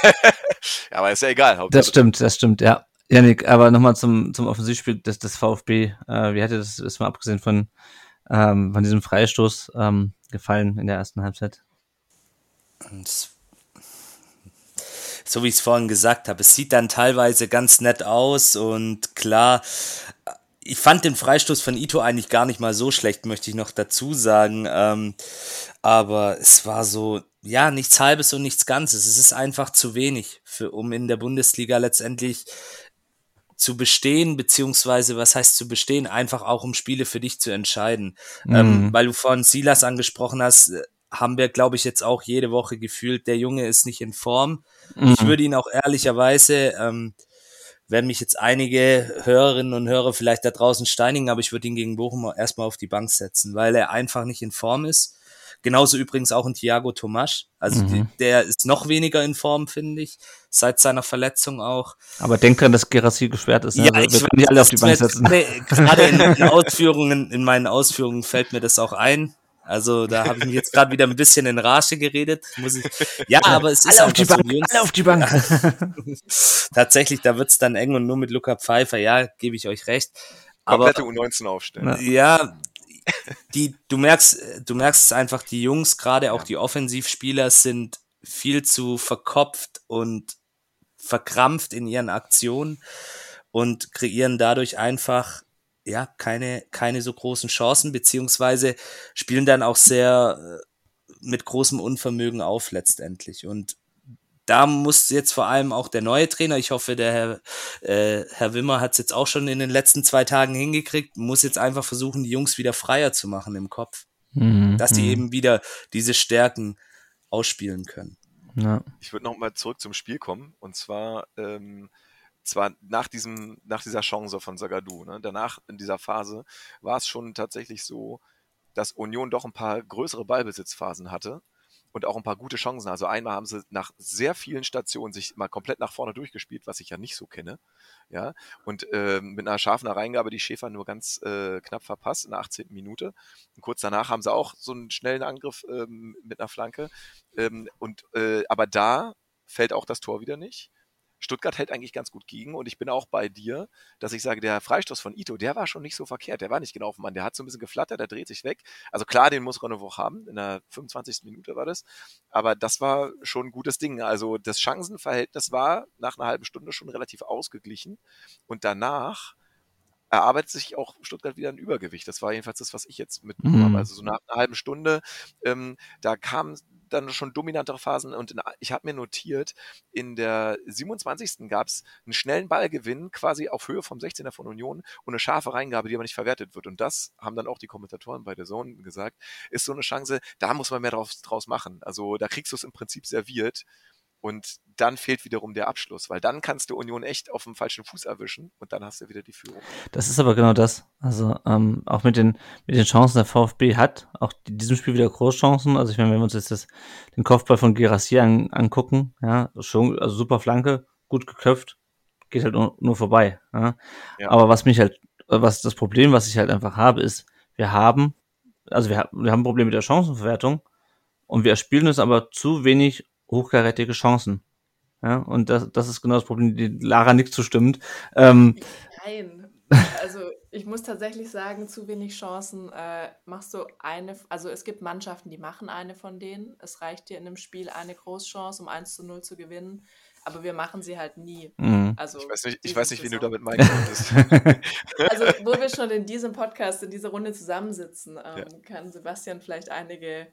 Ja, aber ist ja egal. Hauptsache- das stimmt, das stimmt, ja. Janik, aber nochmal zum, zum Offensivspiel des, des VfB. Äh, wie hat dir das, ist mal abgesehen von, ähm, von diesem Freistoß ähm, gefallen in der ersten Halbzeit? Und es- so wie ich es vorhin gesagt habe, es sieht dann teilweise ganz nett aus und klar, ich fand den Freistoß von Ito eigentlich gar nicht mal so schlecht, möchte ich noch dazu sagen. Ähm, aber es war so, ja, nichts Halbes und nichts Ganzes. Es ist einfach zu wenig, für, um in der Bundesliga letztendlich zu bestehen, beziehungsweise was heißt zu bestehen, einfach auch um Spiele für dich zu entscheiden. Ähm, Mhm. weil du vorhin Silas angesprochen hast, äh, haben wir, glaube ich, jetzt auch jede Woche gefühlt, der Junge ist nicht in Form. Ich Mhm. würde ihn auch ehrlicherweise, ähm, werden mich jetzt einige Hörerinnen und Hörer vielleicht da draußen steinigen, aber ich würde ihn gegen Bochum erstmal auf die Bank setzen, weil er einfach nicht in Form ist. Genauso übrigens auch ein Thiago Tomasch. Also Mhm. die, der ist noch weniger in Form, finde ich, seit seiner Verletzung auch. Aber denk dran, dass Gerassi gesperrt ist. Ne? Ja, also, ich wir können nicht alle auf die das Bank setzen. Nee, gerade in, in Ausführungen, in meinen Ausführungen fällt mir das auch ein. Also da habe ich mich jetzt gerade wieder ein bisschen in Rage geredet. Muss ich. Ja, aber es ist alle auf die Bank, Jungs- alle auf die Bank. Tatsächlich, da wird's dann eng und nur mit Luca Pfeiffer, ja, gebe ich euch recht. Aber Komplette U19 aufstellen. Ja. ja, die, du merkst, du merkst es einfach, die Jungs, gerade auch die Offensivspieler, sind viel zu verkopft und verkrampft in ihren Aktionen und kreieren dadurch einfach ja keine keine so großen Chancen beziehungsweise spielen dann auch sehr äh, mit großem Unvermögen auf letztendlich und da muss jetzt vor allem auch der neue Trainer, ich hoffe, der Herr, äh, Herr Wimmer hat es jetzt auch schon in den letzten zwei Tagen hingekriegt, muss jetzt einfach versuchen, die Jungs wieder freier zu machen im Kopf, Mhm, dass die mhm. eben wieder diese Stärken ausspielen können. Ja. Ich würde noch mal zurück zum Spiel kommen und zwar ähm, zwar nach diesem nach dieser Chance von Sagadu. Ne? Danach in dieser Phase war es schon tatsächlich so, dass Union doch ein paar größere Ballbesitzphasen hatte und auch ein paar gute Chancen. Also einmal haben sie nach sehr vielen Stationen sich mal komplett nach vorne durchgespielt, was ich ja nicht so kenne. Ja, und ähm, mit einer scharfen Reingabe die Schäfer nur ganz äh, knapp verpasst in der 18. Minute. Und kurz danach haben sie auch so einen schnellen Angriff ähm, mit einer Flanke. Ähm, und äh, aber da fällt auch das Tor wieder nicht. Stuttgart hält eigentlich ganz gut gegen und ich bin auch bei dir, dass ich sage, der Freistoß von Ito, der war schon nicht so verkehrt, der war nicht genau auf dem Mann, der hat so ein bisschen geflattert, der dreht sich weg. Also klar, den muss Renault haben, in der 25. Minute war das, aber das war schon ein gutes Ding. Also das Chancenverhältnis war nach einer halben Stunde schon relativ ausgeglichen und danach erarbeitet sich auch Stuttgart wieder ein Übergewicht. Das war jedenfalls das, was ich jetzt mitbekommen Mhm. habe. Also so nach einer halben Stunde, ähm, da kamen dann schon dominantere Phasen und in, ich habe mir notiert, in der 27. gab es einen schnellen Ballgewinn quasi auf Höhe vom 16er von Union und eine scharfe Reingabe, die aber nicht verwertet wird. Und das haben dann auch die Kommentatoren bei der Zone gesagt, ist so eine Chance, da muss man mehr draus, draus machen. Also da kriegst du es im Prinzip serviert Und dann fehlt wiederum der Abschluss, weil dann kannst du Union echt auf dem falschen Fuß erwischen und dann hast du wieder die Führung. Das ist aber genau das. Also ähm, auch mit den mit den Chancen der VfB hat auch in diesem Spiel wieder Großchancen. Also ich meine, wenn wir uns jetzt das, den Kopfball von Gerassi an, angucken, ja, schon also super Flanke, gut geköpft, geht halt nur, nur vorbei. Ja. Ja. Aber was mich halt, was das Problem, was ich halt einfach habe, ist, wir haben, also wir, haben- wir haben ein Problem mit der Chancenverwertung und wir erspielen uns aber zu wenig hochkarätige Chancen. Ja, und das, das ist genau das Problem, die Lara nicht zustimmt. Ähm, Nein. Also ich muss tatsächlich sagen, zu wenig Chancen äh, machst du eine, also es gibt Mannschaften, die machen eine von denen. Es reicht dir in einem Spiel eine Großchance, um 1 zu 0 zu gewinnen, aber wir machen sie halt nie. mh. Also Ich weiß nicht, ich weiß nicht, wen du damit meinen könntest. Also, wo wir schon in diesem Podcast, in dieser Runde zusammensitzen, ähm, Ja. kann Sebastian vielleicht einige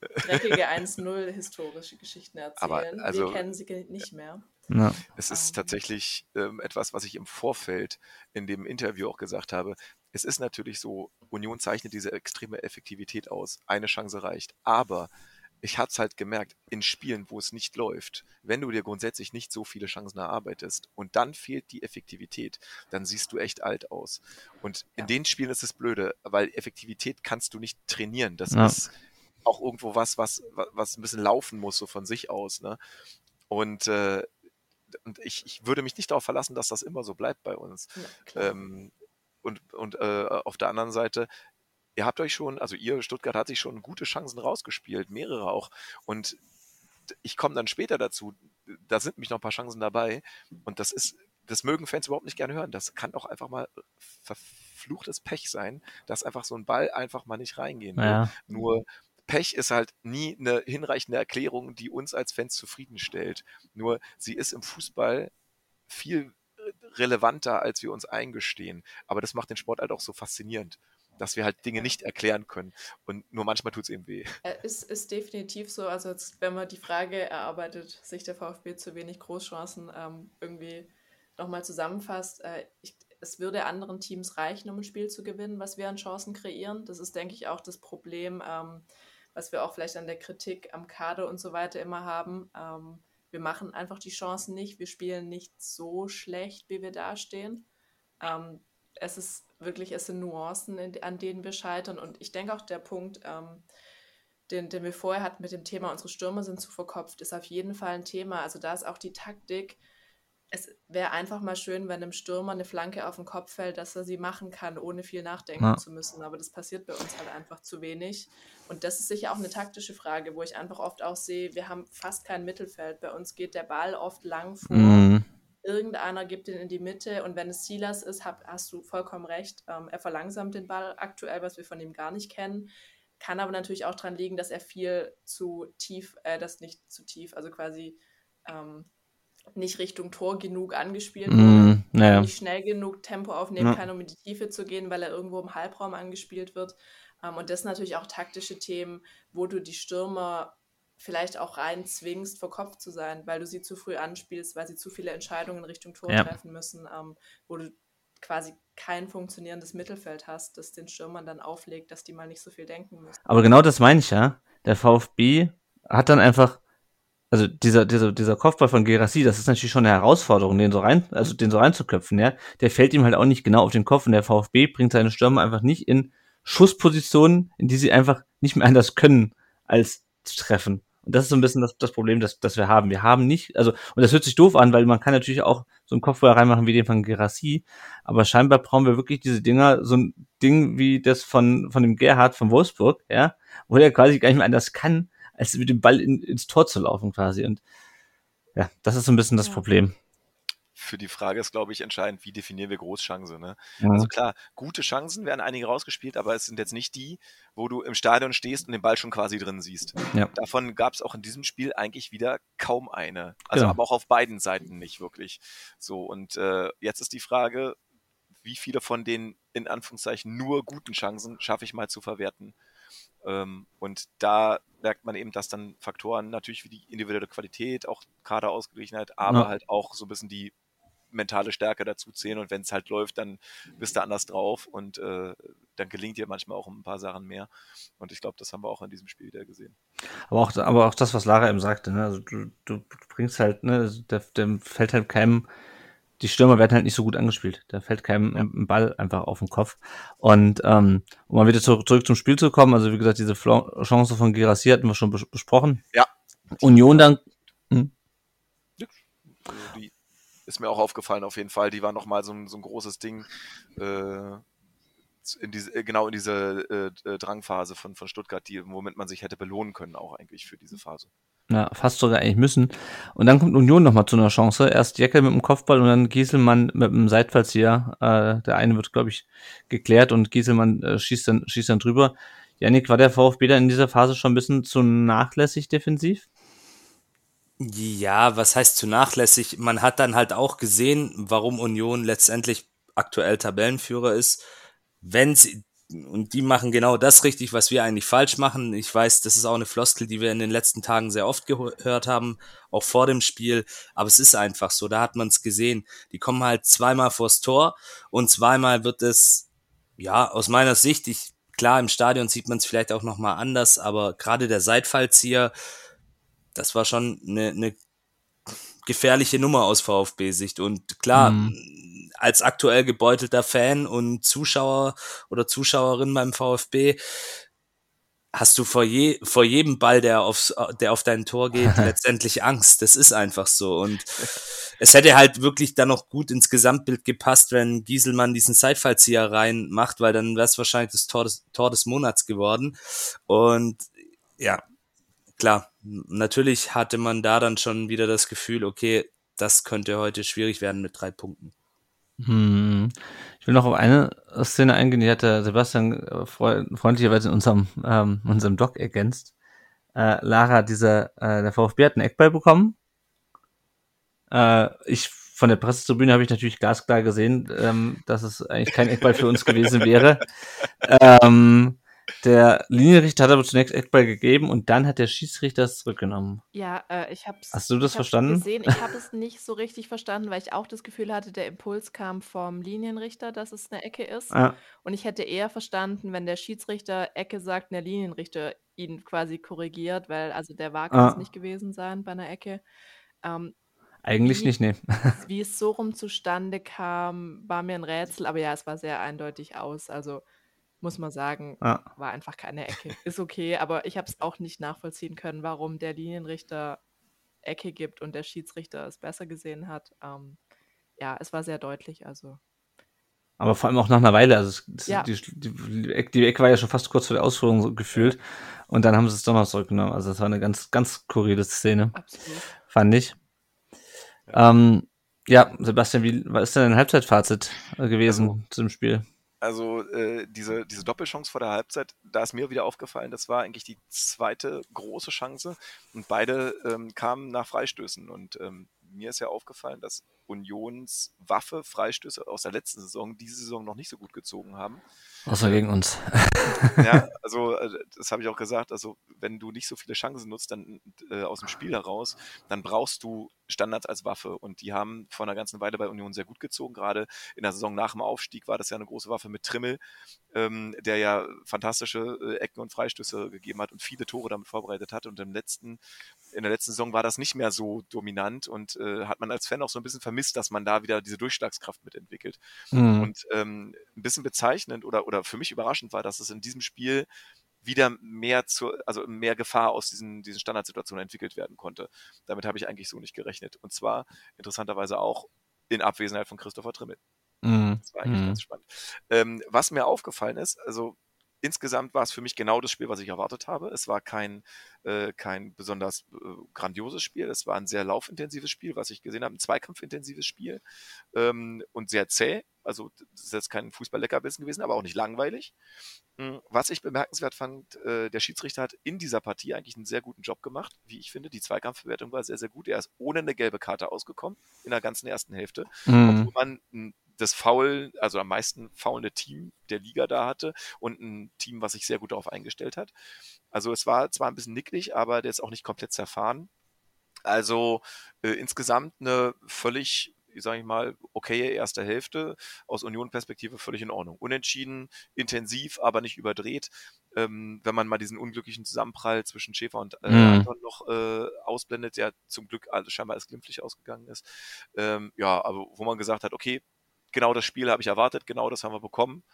dreckige 1-0 historische Geschichten erzählen. Aber, also- wir kennen sie nicht mehr. ja. Es ist Ähm. tatsächlich ähm, etwas, was ich im Vorfeld in dem Interview auch gesagt habe. Es ist natürlich so, Union zeichnet diese extreme Effektivität aus. Eine Chance reicht. Aber ich habe es halt gemerkt, in Spielen, wo es nicht läuft, wenn du dir grundsätzlich nicht so viele Chancen erarbeitest und dann fehlt die Effektivität, dann siehst du echt alt aus. Und in Ja. den Spielen ist es blöde, weil Effektivität kannst du nicht trainieren. Das Ja. ist auch irgendwo was, was, was ein bisschen laufen muss, so von sich aus. Ne? Und äh, und ich, ich würde mich nicht darauf verlassen, dass das immer so bleibt bei uns. Ja. Ähm, und und äh, auf der anderen Seite, ihr habt euch schon, also ihr, Stuttgart, hat sich schon gute Chancen rausgespielt, mehrere auch. Und ich komme dann später dazu, da sind nämlich noch ein paar Chancen dabei. Und das ist, das mögen Fans überhaupt nicht gerne hören. Das kann auch einfach mal verfluchtes Pech sein, dass einfach so ein Ball einfach mal nicht reingehen will. Ja. Nur Pech ist halt nie eine hinreichende Erklärung, die uns als Fans zufriedenstellt. Nur sie ist im Fußball viel relevanter, als wir uns eingestehen. Aber das macht den Sport halt auch so faszinierend, dass wir halt Dinge nicht erklären können. Und nur manchmal tut es eben weh. Äh, Ist, ist definitiv so. Also jetzt, wenn man die Frage erarbeitet, sich der VfB zu wenig Großchancen ähm, irgendwie nochmal zusammenfasst, äh, ich, es würde anderen Teams reichen, um ein Spiel zu gewinnen, was wir an Chancen kreieren. Das ist, denke ich, auch das Problem, ähm, was wir auch vielleicht an der Kritik am Kader und so weiter immer haben. Ähm, wir machen einfach die Chancen nicht. Wir spielen nicht so schlecht, wie wir dastehen. Ähm, es ist wirklich, es sind Nuancen, in, an denen wir scheitern. Und ich denke auch der Punkt, ähm, den, den wir vorher hatten mit dem Thema, unsere Stürmer sind zu verkopft, ist auf jeden Fall ein Thema. Also da ist auch die Taktik. Es wäre einfach mal schön, wenn einem Stürmer eine Flanke auf den Kopf fällt, dass er sie machen kann, ohne viel nachdenken Ja. zu müssen. Aber das passiert bei uns halt einfach zu wenig. Und das ist sicher auch eine taktische Frage, wo ich einfach oft auch sehe, wir haben fast kein Mittelfeld. Bei uns geht der Ball oft lang vor Mhm. irgendeiner gibt ihn in die Mitte und wenn es Silas ist, hab, hast du vollkommen recht. Ähm, er verlangsamt den Ball aktuell, was wir von ihm gar nicht kennen. Kann aber natürlich auch daran liegen, dass er viel zu tief, äh, das nicht zu tief, also quasi ähm, nicht Richtung Tor genug angespielt wurde. Mhm. Naja. Nicht schnell genug Tempo aufnehmen Ja. kann, um in die Tiefe zu gehen, weil er irgendwo im Halbraum angespielt wird. Ähm, und das sind natürlich auch taktische Themen, wo du die Stürmer vielleicht auch rein zwingst, vor Kopf zu sein, weil du sie zu früh anspielst, weil sie zu viele Entscheidungen Richtung Tor Ja. treffen müssen, ähm, wo du quasi kein funktionierendes Mittelfeld hast, das den Stürmern dann auflegt, dass die mal nicht so viel denken müssen. Aber genau das meine ich ja. Der VfB hat dann einfach, also dieser, dieser, dieser Kopfball von Gerassi, das ist natürlich schon eine Herausforderung, den so rein, also den so reinzuköpfen, ja. Der fällt ihm halt auch nicht genau auf den Kopf und der VfB bringt seine Stürmer einfach nicht in Schusspositionen, in die sie einfach nicht mehr anders können, als zu treffen. Und das ist so ein bisschen das, das Problem, das, das wir haben. Wir haben nicht, also, und das hört sich doof an, weil man kann natürlich auch so einen Kopfball reinmachen wie den von Gerassi, aber scheinbar brauchen wir wirklich diese Dinger, so ein Ding wie das von, von dem Gerhard von Wolfsburg, ja, wo der quasi gar nicht mehr anders kann, als mit dem Ball in, ins Tor zu laufen quasi. Und ja, das ist so ein bisschen das Ja. Problem. Für die Frage ist, glaube ich, entscheidend, wie definieren wir Großchance. Ne? Ja. Also klar, gute Chancen werden einige rausgespielt, aber es sind jetzt nicht die, wo du im Stadion stehst und den Ball schon quasi drin siehst. Ja. Davon gab es auch in diesem Spiel eigentlich wieder kaum eine. Also Genau. aber auch auf beiden Seiten nicht wirklich. So, und äh, jetzt ist die Frage, wie viele von den in Anführungszeichen nur guten Chancen schaffe ich mal zu verwerten. Ähm, und da merkt man eben, dass dann Faktoren natürlich wie die individuelle Qualität, auch Kaderausgeglichenheit, aber Ja. halt auch so ein bisschen die mentale Stärke dazu zählen und wenn es halt läuft, dann bist du anders drauf und äh, dann gelingt dir manchmal auch ein paar Sachen mehr. Und ich glaube, das haben wir auch in diesem Spiel wieder gesehen. Aber auch, aber auch das, was Lara eben sagte, ne? also du, du bringst halt, ne, der, der fällt halt keinem, die Stürmer werden halt nicht so gut angespielt. Da fällt keinem ein Ball einfach auf den Kopf. Und ähm, um mal wieder zurück, zurück zum Spiel zu kommen, also wie gesagt, diese Chance von Girassi hatten wir schon bes besprochen. Ja. Union dann. Hm? Die ist mir auch aufgefallen auf jeden Fall. Die war nochmal so ein, so ein großes Ding. Äh, in diese, genau in diese äh, äh, Drangphase von, von Stuttgart, die, womit man sich hätte belohnen können, auch eigentlich für diese Phase. Ja, fast sogar eigentlich müssen. Und dann kommt Union nochmal zu einer Chance. Erst Jeckel mit dem Kopfball und dann Gieselmann mit dem Seitfallzieher. Äh, der eine wird, glaube ich, geklärt und Gieselmann äh, schießt, dann, schießt dann drüber. Janik, war der VfB da in dieser Phase schon ein bisschen zu nachlässig defensiv? Ja, was heißt zu nachlässig? Man hat dann halt auch gesehen, warum Union letztendlich aktuell Tabellenführer ist wenn sie, und die machen genau das richtig, was wir eigentlich falsch machen. Ich weiß, das ist auch eine Floskel, die wir in den letzten Tagen sehr oft gehört haben, auch vor dem Spiel. Aber es ist einfach so, da hat man es gesehen. Die kommen halt zweimal vors Tor und zweimal wird es, ja, aus meiner Sicht, ich, klar, im Stadion sieht man es vielleicht auch nochmal anders, aber gerade der Seitfallzieher, das war schon eine, eine gefährliche Nummer aus VfB-Sicht. Und klar, mhm. Als aktuell gebeutelter Fan und Zuschauer oder Zuschauerin beim VfB hast du vor, je, vor jedem Ball, der, aufs, der auf dein Tor geht, letztendlich Angst. Das ist einfach so. Und es hätte halt wirklich dann noch gut ins Gesamtbild gepasst, wenn Gieselmann diesen Seitfallzieher reinmacht, weil dann wäre es wahrscheinlich das Tor des, Tor des Monats geworden. Und ja, klar, natürlich hatte man da dann schon wieder das Gefühl, okay, das könnte heute schwierig werden mit drei Punkten. Hm. Ich will noch auf eine Szene eingehen, die hat der Sebastian äh, freundlicherweise in unserem, ähm, unserem Doc ergänzt. Äh, Lara, dieser, äh, der VfB hat einen Eckball bekommen. Äh, ich von der Pressetribüne habe ich natürlich glasklar gesehen, ähm, dass es eigentlich kein Eckball für uns gewesen wäre. Ähm, der Linienrichter hat aber zunächst Eckball gegeben und dann hat der Schiedsrichter es zurückgenommen. Ja, äh, ich habe Hast du das verstanden? gesehen. Ich habe es nicht so richtig verstanden, weil ich auch das Gefühl hatte, der Impuls kam vom Linienrichter, dass es eine Ecke ist. Ja. Und ich hätte eher verstanden, wenn der Schiedsrichter Ecke sagt der Linienrichter ihn quasi korrigiert, weil also der war kann es Ah. nicht gewesen sein bei einer Ecke. Ähm, Eigentlich wie, nicht, nee. wie es so rum zustande kam, war mir ein Rätsel, aber ja, es war sehr eindeutig aus. Also muss man sagen, Ja. war einfach keine Ecke. Ist okay, aber ich habe es auch nicht nachvollziehen können, warum der Linienrichter Ecke gibt und der Schiedsrichter es besser gesehen hat. Ähm, ja, es war sehr deutlich, also Aber vor allem auch nach einer Weile. Also es, es, Ja. die, die, Eck- die Ecke war ja schon fast kurz vor der Ausführung so gefühlt. Und dann haben sie es doch noch zurückgenommen. Also das war eine ganz, ganz skurrile Szene, absolut. fand ich. Ähm, ja, Sebastian, wie was ist denn dein Halbzeitfazit äh, gewesen Also- zu dem Spiel? Also äh, diese, diese Doppelchance vor der Halbzeit, da ist mir wieder aufgefallen, das war eigentlich die zweite große Chance und beide ähm, kamen nach Freistößen. Und ähm, mir ist ja aufgefallen, dass Unions Waffe Freistöße aus der letzten Saison diese Saison noch nicht so gut gezogen haben. Außer gegen uns. Ja, also äh, das habe ich auch gesagt. Also wenn du nicht so viele Chancen nutzt, dann äh, aus dem Spiel heraus, dann brauchst du Standards als Waffe. Und die haben vor einer ganzen Weile bei Union sehr gut gezogen. Gerade in der Saison nach dem Aufstieg war das ja eine große Waffe mit Trimmel, ähm, der ja fantastische äh, Ecken und Freistöße gegeben hat und viele Tore damit vorbereitet hat. Und im letzten, in der letzten Saison war das nicht mehr so dominant und äh, hat man als Fan auch so ein bisschen vermisst, dass man da wieder diese Durchschlagskraft mitentwickelt. Mhm. Und ähm, ein bisschen bezeichnend oder, oder für mich überraschend war, dass es in diesem Spiel wieder mehr zur, also mehr Gefahr aus diesen, diesen Standardsituationen entwickelt werden konnte. Damit habe ich eigentlich so nicht gerechnet. Und zwar interessanterweise auch in Abwesenheit von Christopher Trimmel. Mhm. Das war eigentlich Mhm. ganz spannend. Ähm, was mir aufgefallen ist, also insgesamt war es für mich genau das Spiel, was ich erwartet habe. Es war kein, äh, kein besonders äh, grandioses Spiel. Es war ein sehr laufintensives Spiel, was ich gesehen habe, ein zweikampfintensives Spiel ähm, und sehr zäh. Also das ist jetzt kein Fußball-Leckerbissen gewesen, aber auch nicht langweilig. Mm, Was ich bemerkenswert fand, äh, der Schiedsrichter hat in dieser Partie eigentlich einen sehr guten Job gemacht, wie ich finde. Die Zweikampfbewertung war sehr, sehr gut. Er ist ohne eine gelbe Karte ausgekommen in der ganzen ersten Hälfte Mhm. obwohl man das Foul, also am meisten faulende Team der Liga da hatte und ein Team, was sich sehr gut darauf eingestellt hat. Also es war zwar ein bisschen nicklig, aber der ist auch nicht komplett zerfahren. Also äh, insgesamt eine völlig sage ich mal, okay erste Hälfte, aus Union-Perspektive völlig in Ordnung. Unentschieden, intensiv, aber nicht überdreht. Ähm, wenn man mal diesen unglücklichen Zusammenprall zwischen Schäfer und äh, mhm. Anton noch äh, ausblendet, der zum Glück also scheinbar als glimpflich ausgegangen ist. Ähm, ja, aber wo man gesagt hat, okay, genau das Spiel habe ich erwartet, genau das haben wir bekommen.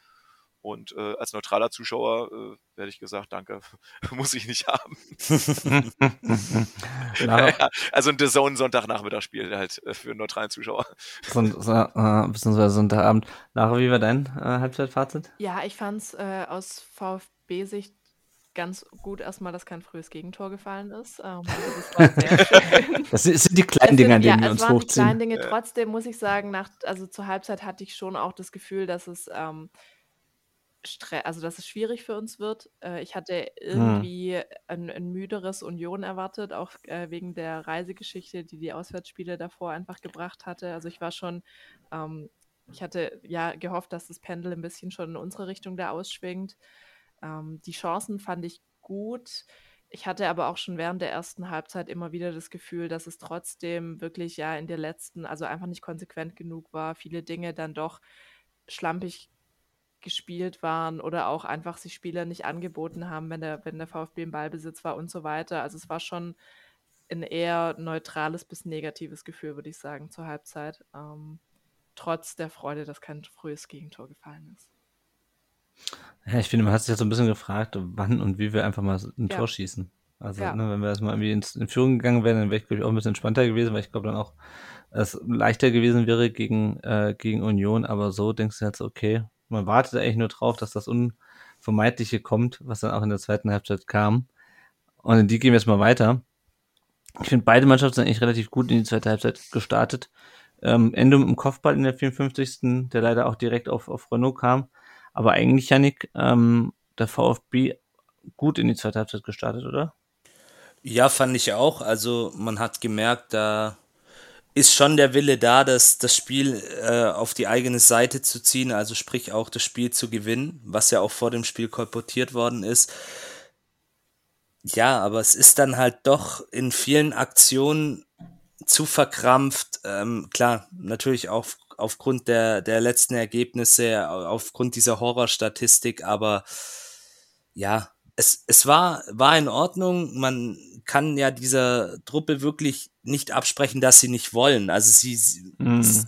Und äh, als neutraler Zuschauer äh, werde ich gesagt, danke, muss ich nicht haben. naja, also ein Zone Sonntagnachmittagsspiel halt äh, für einen neutralen Zuschauer. Son äh, beziehungsweise Sonntagabend. Lara, wie war dein äh, Halbzeitfazit? Ja, ich fand es äh, aus VfB-Sicht ganz gut erstmal, dass kein frühes Gegentor gefallen ist. Ähm, also das war sehr schön. Das sind die kleinen Dinge, an denen ja, wir uns hochziehen. Die kleinen Dinge. Trotzdem muss ich sagen, nach, also zur Halbzeit hatte ich schon auch das Gefühl, dass es ähm, also dass es schwierig für uns wird. Äh, ich hatte hm. irgendwie ein, ein müderes Union erwartet, auch äh, wegen der Reisegeschichte, die die Auswärtsspiele davor einfach gebracht hatte. Also ich war schon, ähm, ich hatte ja gehofft, dass das Pendel ein bisschen schon in unsere Richtung da ausschwingt. Ähm, die Chancen fand ich gut. Ich hatte aber auch schon während der ersten Halbzeit immer wieder das Gefühl, dass es trotzdem wirklich ja in der letzten, also einfach nicht konsequent genug war, viele Dinge dann doch schlampig gespielt waren oder auch einfach sich Spieler nicht angeboten haben, wenn der, wenn der VfB im Ballbesitz war und so weiter. Also es war schon ein eher neutrales bis negatives Gefühl, würde ich sagen, zur Halbzeit. Ähm, trotz der Freude, dass kein frühes Gegentor gefallen ist. Ja, ich finde, man hat sich ja so ein bisschen gefragt, wann und wie wir einfach mal ein ja. Tor schießen. Also, ja. ne, wenn wir erstmal irgendwie in, in Führung gegangen wären, dann wäre ich, glaube ich, auch ein bisschen entspannter gewesen, weil ich glaube dann auch, es leichter gewesen wäre gegen, äh, gegen Union, aber so denkst du jetzt, okay, man wartet eigentlich nur drauf, dass das Unvermeidliche kommt, was dann auch in der zweiten Halbzeit kam. Und in die gehen wir jetzt mal weiter. Ich finde, beide Mannschaften sind eigentlich relativ gut in die zweite Halbzeit gestartet. Ähm, Ende im Kopfball in der 54. der leider auch direkt auf, auf Renault kam. Aber eigentlich, Janik, ähm, der VfB gut in die zweite Halbzeit gestartet, oder? Ja, fand ich auch. Also man hat gemerkt, da ist schon der Wille da, das, das Spiel äh, auf die eigene Seite zu ziehen, also sprich auch das Spiel zu gewinnen, was ja auch vor dem Spiel kolportiert worden ist. Ja, aber es ist dann halt doch in vielen Aktionen zu verkrampft. Ähm, klar, natürlich auch aufgrund der, der letzten Ergebnisse, aufgrund dieser Horrorstatistik, aber ja, es, es war, war in Ordnung. Man kann ja dieser Truppe wirklich nicht absprechen, dass sie nicht wollen. Also sie, mm. sie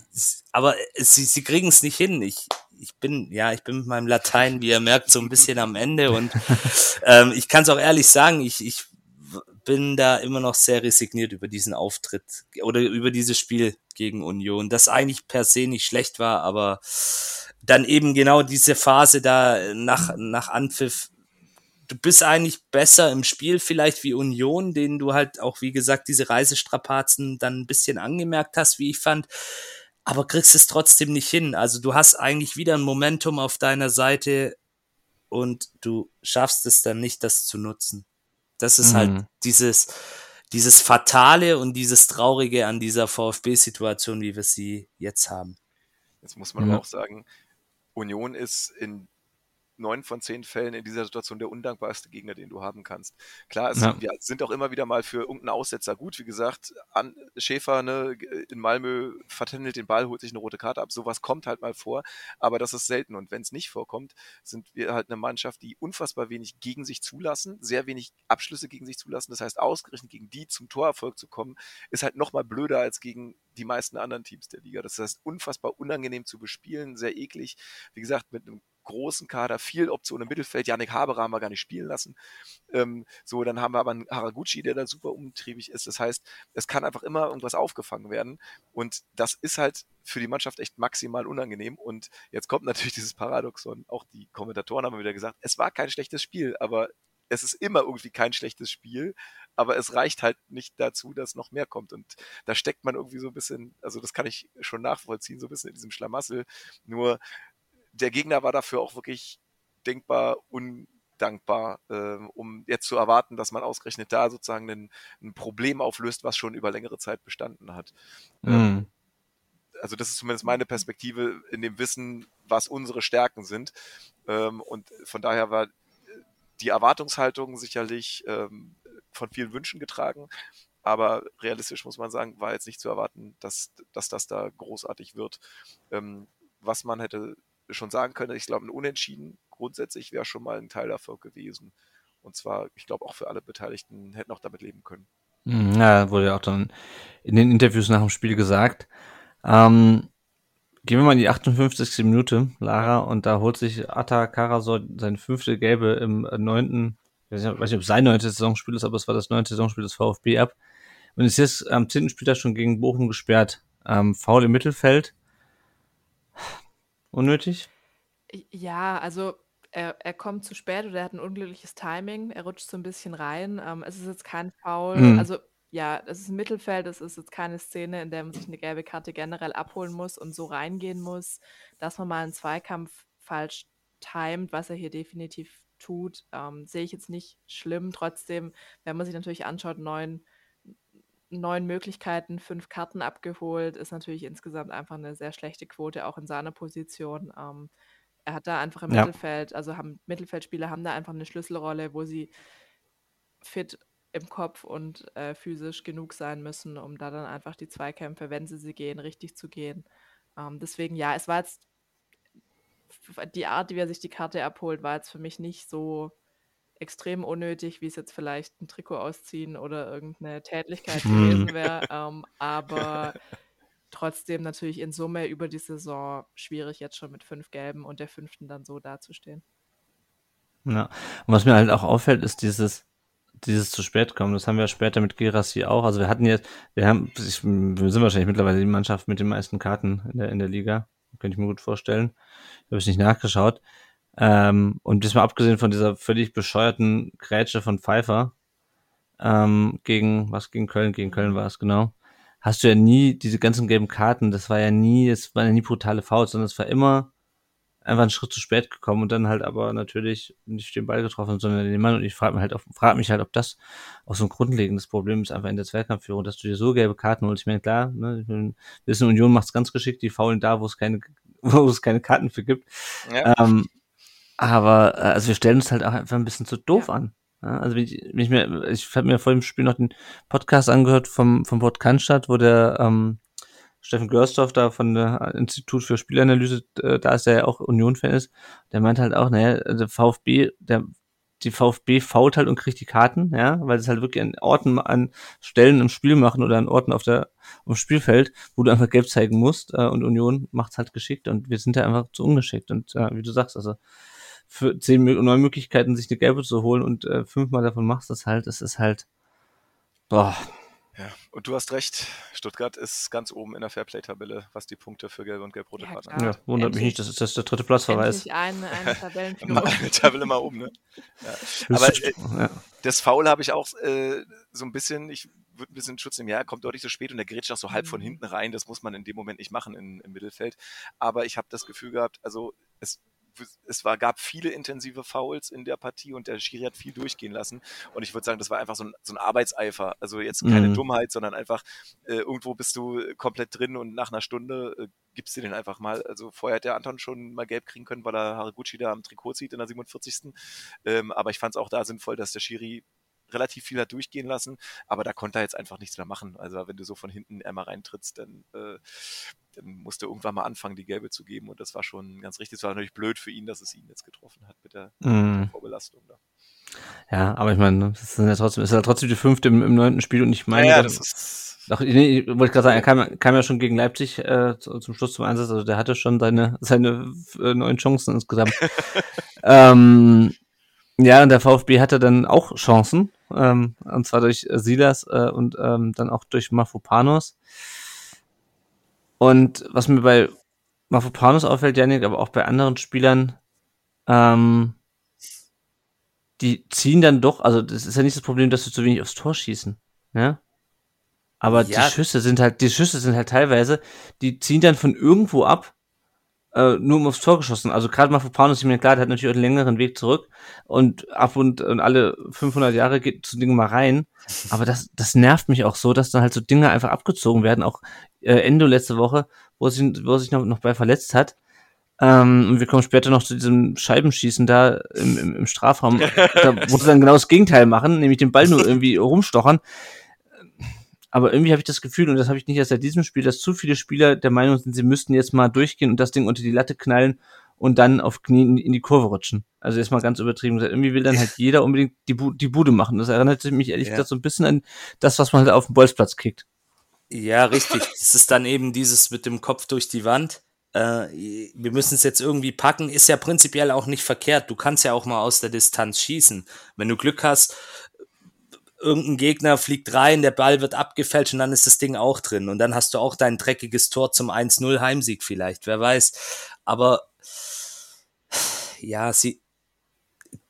aber sie, sie kriegen es nicht hin. Ich, ich bin, ja, ich bin mit meinem Latein, wie ihr merkt, so ein bisschen am Ende und ähm, ich kann es auch ehrlich sagen, ich, ich bin da immer noch sehr resigniert über diesen Auftritt oder über dieses Spiel gegen Union, das eigentlich per se nicht schlecht war, aber dann eben genau diese Phase da nach, nach Anpfiff du bist eigentlich besser im Spiel vielleicht wie Union, denen du halt auch, wie gesagt, diese Reisestrapazen dann ein bisschen angemerkt hast, wie ich fand. Aber kriegst es trotzdem nicht hin. Also du hast eigentlich wieder ein Momentum auf deiner Seite und du schaffst es dann nicht, das zu nutzen. Das ist halt mhm. halt dieses, dieses Fatale und dieses Traurige an dieser VfB-Situation, wie wir sie jetzt haben. Jetzt muss man ja. aber auch sagen, Union ist in neun von zehn Fällen in dieser Situation der undankbarste Gegner, den du haben kannst. Klar, es, ja. wir sind auch immer wieder mal für irgendeinen Aussetzer gut. Wie gesagt, an, Schäfer ne, in Malmö vertändelt den Ball, holt sich eine rote Karte ab. Sowas kommt halt mal vor, aber das ist selten. Und wenn es nicht vorkommt, sind wir halt eine Mannschaft, die unfassbar wenig gegen sich zulassen, sehr wenig Abschlüsse gegen sich zulassen. Das heißt, ausgerechnet gegen die zum Torerfolg zu kommen, ist halt noch mal blöder als gegen die meisten anderen Teams der Liga. Das heißt, unfassbar unangenehm zu bespielen, sehr eklig. Wie gesagt, mit einem großen Kader, viel Optionen im Mittelfeld. Yannick Haberer haben wir gar nicht spielen lassen. Ähm, so, dann haben wir aber einen Haraguchi, der da super umtriebig ist. Das heißt, es kann einfach immer irgendwas aufgefangen werden. Und das ist halt für die Mannschaft echt maximal unangenehm. Und jetzt kommt natürlich dieses Paradoxon. Auch die Kommentatoren haben wieder gesagt, es war kein schlechtes Spiel, aber es ist immer irgendwie kein schlechtes Spiel, aber es reicht halt nicht dazu, dass noch mehr kommt. Und da steckt man irgendwie so ein bisschen, also das kann ich schon nachvollziehen, so ein bisschen in diesem Schlamassel. Nur der Gegner war dafür auch wirklich denkbar undankbar, äh, um jetzt zu erwarten, dass man ausgerechnet da sozusagen ein, ein Problem auflöst, was schon über längere Zeit bestanden hat. Mhm. Ähm, also das ist zumindest meine Perspektive in dem Wissen, was unsere Stärken sind. Ähm, und von daher war die Erwartungshaltung sicherlich ähm, von vielen Wünschen getragen. aber realistisch muss man sagen, war jetzt nicht zu erwarten, dass, dass das da großartig wird. Ähm, was man hätte schon sagen können, ich glaube, ein Unentschieden grundsätzlich wäre schon mal ein Teilerfolg gewesen. Und zwar, ich glaube, auch für alle Beteiligten hätten auch damit leben können. Hm, ja, wurde ja auch dann in den Interviews nach dem Spiel gesagt. Ähm, gehen wir mal in die 58. Minute, Lara, und da holt sich Atta Karasor seine fünfte Gelbe im neunten, ich weiß nicht, ob sein neuntes Saisonspiel ist, aber es war das neunte Saisonspiel des VfB ab. Und ist jetzt am zehnten Spieltag schon gegen Bochum gesperrt. Ähm, faul im Mittelfeld. Unnötig? Ja, also er, er kommt zu spät oder er hat ein unglückliches Timing. Er rutscht so ein bisschen rein. Ähm, es ist jetzt kein Foul. Mhm. Also ja, es ist ein Mittelfeld. Es ist jetzt keine Szene, in der man sich eine gelbe Karte generell abholen muss und so reingehen muss, dass man mal einen Zweikampf falsch timet, was er hier definitiv tut, ähm, sehe ich jetzt nicht schlimm. Trotzdem, wenn man sich natürlich anschaut, neun, neun Möglichkeiten, fünf Karten abgeholt, ist natürlich insgesamt einfach eine sehr schlechte Quote, auch in seiner Position. Ähm, er hat da einfach im ja. Mittelfeld, also haben Mittelfeldspieler haben da einfach eine Schlüsselrolle, wo sie fit im Kopf und äh, physisch genug sein müssen, um da dann einfach die Zweikämpfe, wenn sie sie gehen, richtig zu gehen. Ähm, deswegen ja, es war jetzt die Art, wie er sich die Karte abholt, war jetzt für mich nicht so extrem unnötig, wie es jetzt vielleicht ein Trikot ausziehen oder irgendeine Tätlichkeit gewesen wäre. Ähm, aber trotzdem natürlich in Summe über die Saison schwierig, jetzt schon mit fünf Gelben und der fünften dann so dazustehen. Ja, und was mir halt auch auffällt, ist dieses, dieses zu spät kommen. Das haben wir später mit Gerassi auch. Also wir hatten jetzt, wir haben, ich, wir sind wahrscheinlich mittlerweile die Mannschaft mit den meisten Karten in der, in der Liga. Könnte ich mir gut vorstellen. Habe ich nicht nachgeschaut. Ähm, und diesmal abgesehen von dieser völlig bescheuerten Grätsche von Pfeiffer, ähm, gegen, was gegen Köln, gegen Köln war es, genau hast du ja nie diese ganzen gelben Karten, das war ja nie, es waren ja nie brutale Fouls, sondern es war immer einfach einen Schritt zu spät gekommen und dann halt aber natürlich nicht den Ball getroffen, sondern den Mann. Und ich frage mich halt, frag mich halt, ob das auch so ein grundlegendes Problem ist, einfach in der Zweikampfführung, dass du dir so gelbe Karten holst. Ich meine, klar, ne, ich meine, wissen Union macht's ganz geschickt, die faulen da, wo es keine, wo es keine Karten für gibt. Ja. Ähm, aber äh, also wir stellen uns halt auch einfach ein bisschen zu doof ja. an. Ja, also wenn ich, wenn ich mir, ich habe mir vor dem Spiel noch den Podcast angehört vom, vom Port Cannstatt, wo der ähm, Steffen Görsdorf da von der Institut für Spielanalyse, äh, da ist er ja auch Union-Fan ist, der meint halt auch, naja, der VfB, der die VfB fault halt und kriegt die Karten, ja, weil es halt wirklich an Orten, an Stellen im Spiel machen oder an Orten auf der auf dem Spielfeld, wo du einfach gelb zeigen musst äh, und Union macht's halt geschickt und wir sind da einfach zu ungeschickt und äh, wie du sagst, also für zehn neue Möglichkeiten, sich eine gelbe zu holen und äh, fünfmal davon machst das halt, das ist halt, boah. Ja, und du hast recht, Stuttgart ist ganz oben in der Fairplay-Tabelle, was die Punkte für gelbe und gelb-rote ja, Karten angeht. Ja, wundert mich nicht, dass das der dritte Platzverweis. ist. eine, eine eine Tabelle mal oben, ne? Ja. Aber äh, ja. das Foul habe ich auch äh, so ein bisschen, ich würde ein bisschen Schutz nehmen, ja, er kommt deutlich zu spät und der grätscht auch so halb von mhm. hinten rein, das muss man in dem Moment nicht machen in, im Mittelfeld. Aber ich habe das Gefühl gehabt, also es es war, gab viele intensive Fouls in der Partie und der Schiri hat viel durchgehen lassen. Und ich würde sagen, das war einfach so ein, so ein Arbeitseifer. Also jetzt keine mhm. Dummheit, sondern einfach äh, irgendwo bist du komplett drin und nach einer Stunde äh, gibst du den einfach mal. Also vorher hätte der Anton schon mal gelb kriegen können, weil er Haraguchi da am Trikot zieht in der 47. Ähm, aber ich fand es auch da sinnvoll, dass der Schiri relativ viel hat durchgehen lassen, aber da konnte er jetzt einfach nichts mehr machen. Also wenn du so von hinten einmal reintrittst, dann, äh, dann musst du irgendwann mal anfangen, die Gelbe zu geben und das war schon ganz richtig. Es war natürlich blöd für ihn, dass es ihn jetzt getroffen hat mit der, mm. Vorbelastung da. Ja, aber ich meine, das ist ja trotzdem, ist ja trotzdem die fünfte im, im neunten Spiel und ich meine, ja, ja, das ist doch, nee, ich wollte gerade sagen, er kam, kam ja schon gegen Leipzig äh, zum Schluss zum Einsatz, also der hatte schon seine, seine äh, neun Chancen insgesamt. ähm, ja, und der VfB hatte dann auch Chancen, ähm, und zwar durch äh, Silas äh, und ähm, dann auch durch Mafopanos. Und was mir bei Mafopanos auffällt, Janik, aber auch bei anderen Spielern, ähm, die ziehen dann doch, also das ist ja nicht das Problem, dass sie zu wenig aufs Tor schießen, ja. Aber ja. die Schüsse sind halt, die Schüsse sind halt teilweise, die ziehen dann von irgendwo ab äh, nur um aufs Tor geschossen. Also gerade Mafropanos, ich mir klar, der hat natürlich einen längeren Weg zurück und ab und, und alle 500 Jahre geht so Dinge mal rein. Aber das, das nervt mich auch so, dass dann halt so Dinge einfach abgezogen werden. Auch äh, Endo letzte Woche, wo er sich, wo er sich noch, noch bei verletzt hat. Ähm, und wir kommen später noch zu diesem Scheibenschießen da im, im, im Strafraum. da wurde dann genau das Gegenteil machen, nämlich den Ball nur irgendwie rumstochern Aber irgendwie habe ich das Gefühl, und das habe ich nicht erst seit diesem Spiel, dass zu viele Spieler der Meinung sind, sie müssten jetzt mal durchgehen und das Ding unter die Latte knallen und dann auf Knie in die Kurve rutschen. Also jetzt mal ganz übertrieben gesagt. Irgendwie will dann halt jeder unbedingt die, Bu die Bude machen. Das erinnert mich ehrlich ja. gesagt so ein bisschen an das, was man halt auf dem Bolzplatz kickt. Ja, richtig. Es ist dann eben dieses mit dem Kopf durch die Wand. Äh, wir müssen es jetzt irgendwie packen, ist ja prinzipiell auch nicht verkehrt. Du kannst ja auch mal aus der Distanz schießen. Wenn du Glück hast, irgendein Gegner fliegt rein, der Ball wird abgefälscht und dann ist das Ding auch drin. Und dann hast du auch dein dreckiges Tor zum 1-0 Heimsieg vielleicht, wer weiß. Aber ja, sie,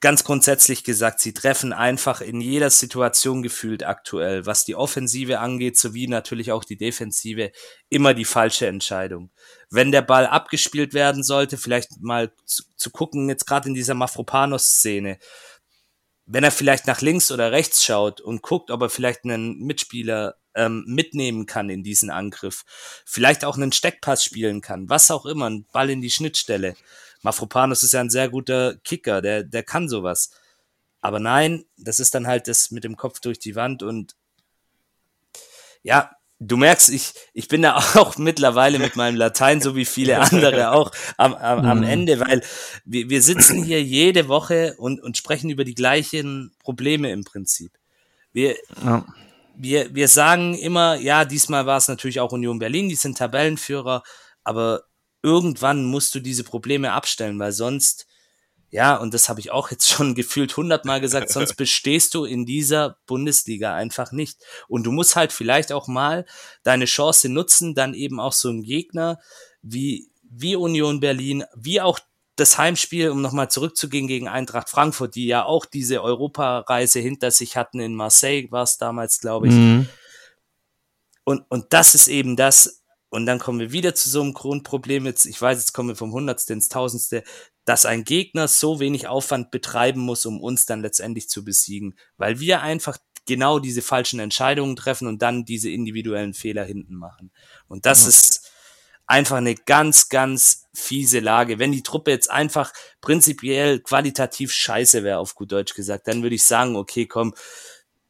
ganz grundsätzlich gesagt, sie treffen einfach in jeder Situation gefühlt aktuell, was die Offensive angeht, sowie natürlich auch die Defensive, immer die falsche Entscheidung. Wenn der Ball abgespielt werden sollte, vielleicht mal zu, zu gucken, jetzt gerade in dieser Mafropanos-Szene, wenn er vielleicht nach links oder rechts schaut und guckt, ob er vielleicht einen Mitspieler ähm, mitnehmen kann in diesen Angriff, vielleicht auch einen Steckpass spielen kann, was auch immer, ein Ball in die Schnittstelle, Mafropanos ist ja ein sehr guter Kicker, der, der kann sowas. Aber nein, das ist dann halt das mit dem Kopf durch die Wand und ja, du merkst, ich, ich bin da auch mittlerweile mit meinem Latein, so wie viele andere auch, am, am, am mhm. Ende, weil wir, wir sitzen hier jede Woche und, und sprechen über die gleichen Probleme im Prinzip. Wir, ja. wir, wir sagen immer, ja, diesmal war es natürlich auch Union Berlin, die sind Tabellenführer, aber irgendwann musst du diese Probleme abstellen, weil sonst, ja, und das habe ich auch jetzt schon gefühlt hundertmal gesagt, sonst bestehst du in dieser Bundesliga einfach nicht. Und du musst halt vielleicht auch mal deine Chance nutzen, dann eben auch so einen Gegner wie, wie Union Berlin, wie auch das Heimspiel, um nochmal zurückzugehen gegen Eintracht Frankfurt, die ja auch diese Europareise hinter sich hatten in Marseille, war es damals, glaube ich. Mhm. Und, und das ist eben das, und dann kommen wir wieder zu so einem Grundproblem. Jetzt, ich weiß, jetzt kommen wir vom Hundertste ins Tausendste, dass ein Gegner so wenig Aufwand betreiben muss, um uns dann letztendlich zu besiegen, weil wir einfach genau diese falschen Entscheidungen treffen und dann diese individuellen Fehler hinten machen. Und das ja. ist einfach eine ganz, ganz fiese Lage. Wenn die Truppe jetzt einfach prinzipiell qualitativ scheiße wäre, auf gut Deutsch gesagt, dann würde ich sagen, okay, komm,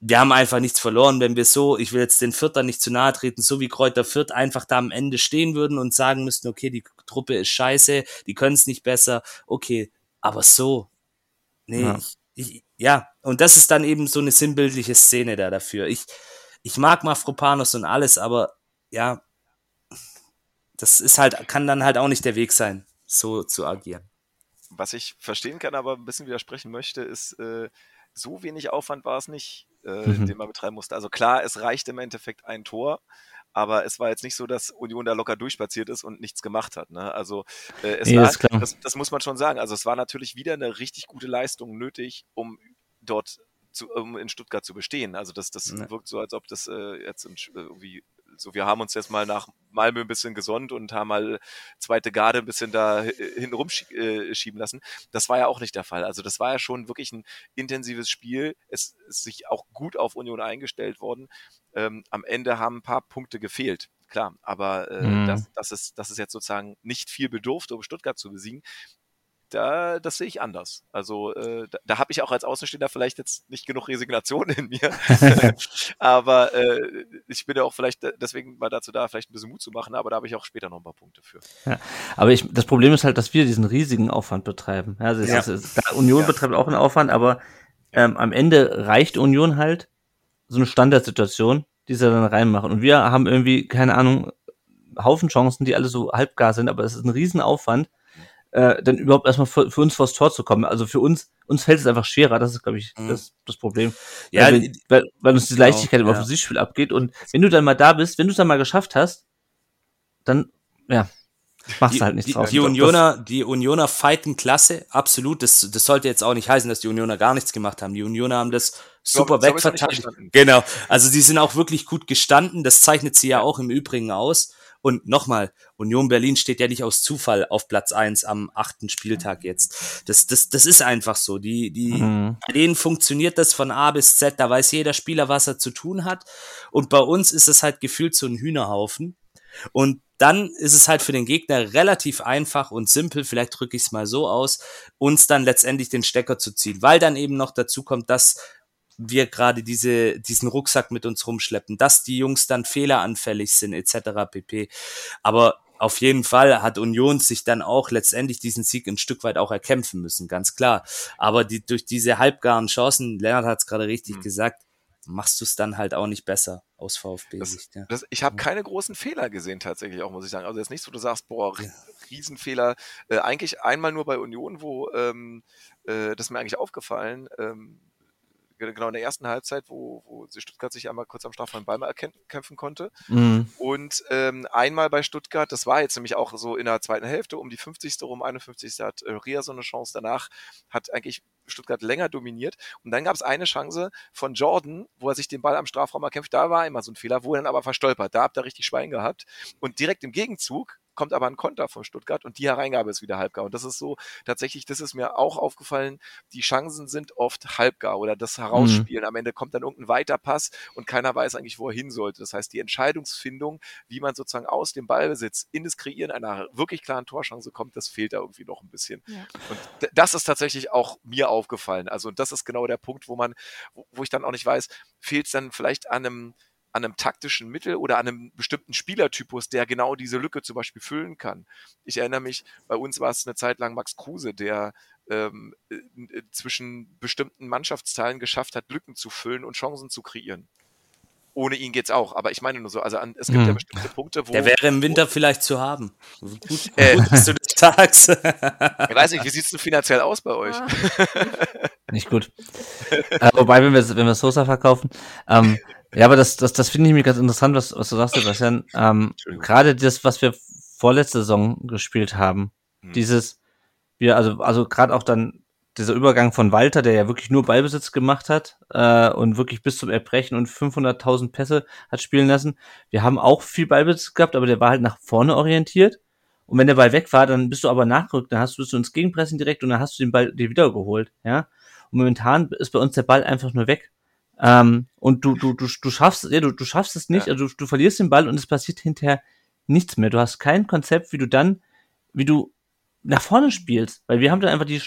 wir haben einfach nichts verloren, wenn wir so, ich will jetzt den Vierter nicht zu nahe treten, so wie Kräuter Viert einfach da am Ende stehen würden und sagen müssten, okay, die Truppe ist scheiße, die können es nicht besser, okay, aber so, nee, ja. Ich, ich, ja, und das ist dann eben so eine sinnbildliche Szene da dafür. Ich, ich mag Mafropanos und alles, aber ja, das ist halt, kann dann halt auch nicht der Weg sein, so zu agieren. Was ich verstehen kann, aber ein bisschen widersprechen möchte, ist, äh, so wenig Aufwand war es nicht, äh, mhm. den man betreiben musste. Also klar, es reicht im Endeffekt ein Tor, aber es war jetzt nicht so, dass Union da locker durchspaziert ist und nichts gemacht hat. Ne? Also äh, es ja, war, das, das, muss man schon sagen. Also es war natürlich wieder eine richtig gute Leistung nötig, um dort zu, um in Stuttgart zu bestehen. Also das, das ja. wirkt so, als ob das äh, jetzt äh, irgendwie so, wir haben uns jetzt mal nach Malmö ein bisschen gesonnt und haben mal zweite Garde ein bisschen da hin rumschieben äh, lassen. Das war ja auch nicht der Fall. Also das war ja schon wirklich ein intensives Spiel. Es ist sich auch gut auf Union eingestellt worden. Ähm, am Ende haben ein paar Punkte gefehlt klar, aber äh, mhm. das, das, ist, das ist jetzt sozusagen nicht viel bedurft, um Stuttgart zu besiegen da, das sehe ich anders. Also äh, da, da habe ich auch als Außenstehender vielleicht jetzt nicht genug Resignation in mir. aber äh, ich bin ja auch vielleicht deswegen mal dazu da, vielleicht ein bisschen Mut zu machen, aber da habe ich auch später noch ein paar Punkte für. Ja, aber ich, das Problem ist halt, dass wir diesen riesigen Aufwand betreiben. Also ja. Ist, ist, Union ja. betreibt auch einen Aufwand, aber ähm, am Ende reicht Union halt so eine Standardsituation, die sie dann reinmachen. Und wir haben irgendwie, keine Ahnung, Haufen Chancen, die alle so halbgar sind, aber es ist ein Riesenaufwand äh, dann überhaupt erstmal für, für uns vors Tor zu kommen. Also für uns, uns fällt es einfach schwerer, das ist, glaube ich, mhm. das, das Problem. Ja, weil, weil, weil uns die genau, Leichtigkeit im ja. Offensivspiel abgeht. Und wenn du dann mal da bist, wenn du es dann mal geschafft hast, dann, ja, machst du halt nichts die, drauf. Die Unioner, die Unioner fighten klasse, absolut. Das, das sollte jetzt auch nicht heißen, dass die Unioner gar nichts gemacht haben. Die Unioner haben das super wegverteidigt. Genau. Also die sind auch wirklich gut gestanden. Das zeichnet sie ja auch im Übrigen aus. Und nochmal, Union Berlin steht ja nicht aus Zufall auf Platz eins am achten Spieltag jetzt. Das, das, das ist einfach so. Die, die, mhm. Bei denen funktioniert das von A bis Z. Da weiß jeder Spieler, was er zu tun hat. Und bei uns ist es halt gefühlt so ein Hühnerhaufen. Und dann ist es halt für den Gegner relativ einfach und simpel, vielleicht drücke ich es mal so aus, uns dann letztendlich den Stecker zu ziehen, weil dann eben noch dazu kommt, dass wir gerade diese, diesen Rucksack mit uns rumschleppen, dass die Jungs dann fehleranfällig sind, etc. pp. Aber auf jeden Fall hat Union sich dann auch letztendlich diesen Sieg ein Stück weit auch erkämpfen müssen, ganz klar. Aber die, durch diese halbgaren Chancen, Lennart hat es gerade richtig mhm. gesagt, machst du es dann halt auch nicht besser aus VfB-Sicht. Ja. ich habe keine großen Fehler gesehen tatsächlich auch, muss ich sagen. Also jetzt nichts, wo du sagst, boah, ja. Riesenfehler. Äh, eigentlich einmal nur bei Union, wo ähm, äh, das ist mir eigentlich aufgefallen. Ähm, genau in der ersten Halbzeit, wo, wo Stuttgart sich einmal kurz am Strafraum Ball mal kämpfen konnte. Mhm. Und ähm, einmal bei Stuttgart, das war jetzt nämlich auch so in der zweiten Hälfte, um die 50. rum, 51. hat äh, Ria so eine Chance. Danach hat eigentlich Stuttgart länger dominiert. Und dann gab es eine Chance von Jordan, wo er sich den Ball am Strafraum erkämpft. Da war immer so ein Fehler, wo er dann aber verstolpert. Da habt ihr richtig Schwein gehabt. Und direkt im Gegenzug kommt aber ein Konter von Stuttgart und die Hereingabe ist wieder halbgar. Und das ist so, tatsächlich, das ist mir auch aufgefallen, die Chancen sind oft halbgar oder das Herausspielen. Mhm. Am Ende kommt dann irgendein weiter Pass und keiner weiß eigentlich, wo er hin sollte. Das heißt, die Entscheidungsfindung, wie man sozusagen aus dem Ballbesitz in das Kreieren einer wirklich klaren Torchance kommt, das fehlt da irgendwie noch ein bisschen. Ja. Und das ist tatsächlich auch mir aufgefallen. Also, das ist genau der Punkt, wo man, wo ich dann auch nicht weiß, fehlt es dann vielleicht an einem, an einem taktischen Mittel oder an einem bestimmten Spielertypus, der genau diese Lücke zum Beispiel füllen kann. Ich erinnere mich, bei uns war es eine Zeit lang Max Kruse, der ähm, äh, zwischen bestimmten Mannschaftsteilen geschafft hat, Lücken zu füllen und Chancen zu kreieren. Ohne ihn geht's auch, aber ich meine nur so, also an, es gibt hm. ja bestimmte Punkte, wo. Der wäre im Winter wo, vielleicht zu haben. Gut, äh, gut bist du des Tags. ich weiß nicht, wie sieht's denn finanziell aus bei euch? Nicht gut. äh, wobei, wenn wir, wenn wir Sosa verkaufen, ähm, ja, aber das, das, das finde ich mir ganz interessant, was, was du sagst, Sebastian. Ähm, Gerade das, was wir vorletzte Saison gespielt haben, hm. dieses, wir, also, also gerade auch dann dieser Übergang von Walter, der ja wirklich nur Ballbesitz gemacht hat äh, und wirklich bis zum Erbrechen und 500.000 Pässe hat spielen lassen. Wir haben auch viel Ballbesitz gehabt, aber der war halt nach vorne orientiert. Und wenn der Ball weg war, dann bist du aber nachgerückt, dann hast du, bist du ins Gegenpressen direkt und dann hast du den Ball dir wiedergeholt, ja. Und momentan ist bei uns der Ball einfach nur weg. Ähm, und du, du, du, du schaffst, ja, du, du schaffst es nicht, ja. also du, du verlierst den Ball und es passiert hinterher nichts mehr. Du hast kein Konzept, wie du dann, wie du nach vorne spielst, weil wir haben dann einfach die,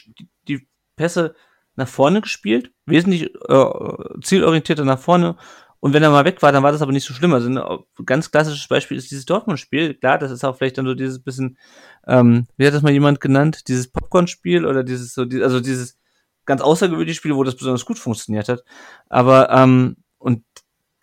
die Pässe nach vorne gespielt, wesentlich äh, zielorientierter nach vorne. Und wenn er mal weg war, dann war das aber nicht so schlimm. Also ein ganz klassisches Beispiel ist dieses Dortmund-Spiel. Klar, das ist auch vielleicht dann so dieses bisschen, ähm, wie hat das mal jemand genannt, dieses Popcorn-Spiel oder dieses so, also dieses ganz außergewöhnliche Spiel, wo das besonders gut funktioniert hat. Aber, ähm, und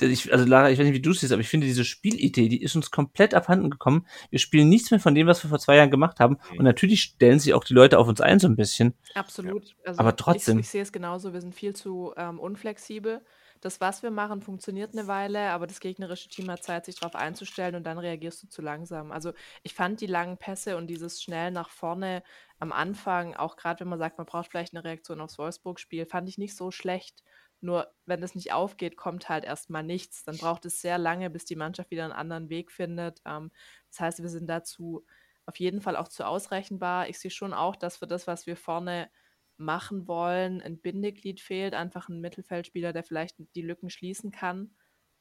ich, also Lara, ich weiß nicht, wie du es siehst, aber ich finde diese Spielidee, die ist uns komplett abhanden gekommen. Wir spielen nichts mehr von dem, was wir vor zwei Jahren gemacht haben. Und natürlich stellen sich auch die Leute auf uns ein so ein bisschen. Absolut. Also aber trotzdem. Ich, ich sehe es genauso. Wir sind viel zu ähm, unflexibel. Das, was wir machen, funktioniert eine Weile, aber das gegnerische Team hat Zeit, sich darauf einzustellen und dann reagierst du zu langsam. Also ich fand die langen Pässe und dieses schnell nach vorne am Anfang, auch gerade wenn man sagt, man braucht vielleicht eine Reaktion aufs Wolfsburg-Spiel, fand ich nicht so schlecht. Nur wenn das nicht aufgeht, kommt halt erstmal nichts. Dann braucht es sehr lange, bis die Mannschaft wieder einen anderen Weg findet. Ähm, das heißt, wir sind dazu auf jeden Fall auch zu ausrechenbar. Ich sehe schon auch, dass für das, was wir vorne machen wollen, ein Bindeglied fehlt, einfach ein Mittelfeldspieler, der vielleicht die Lücken schließen kann.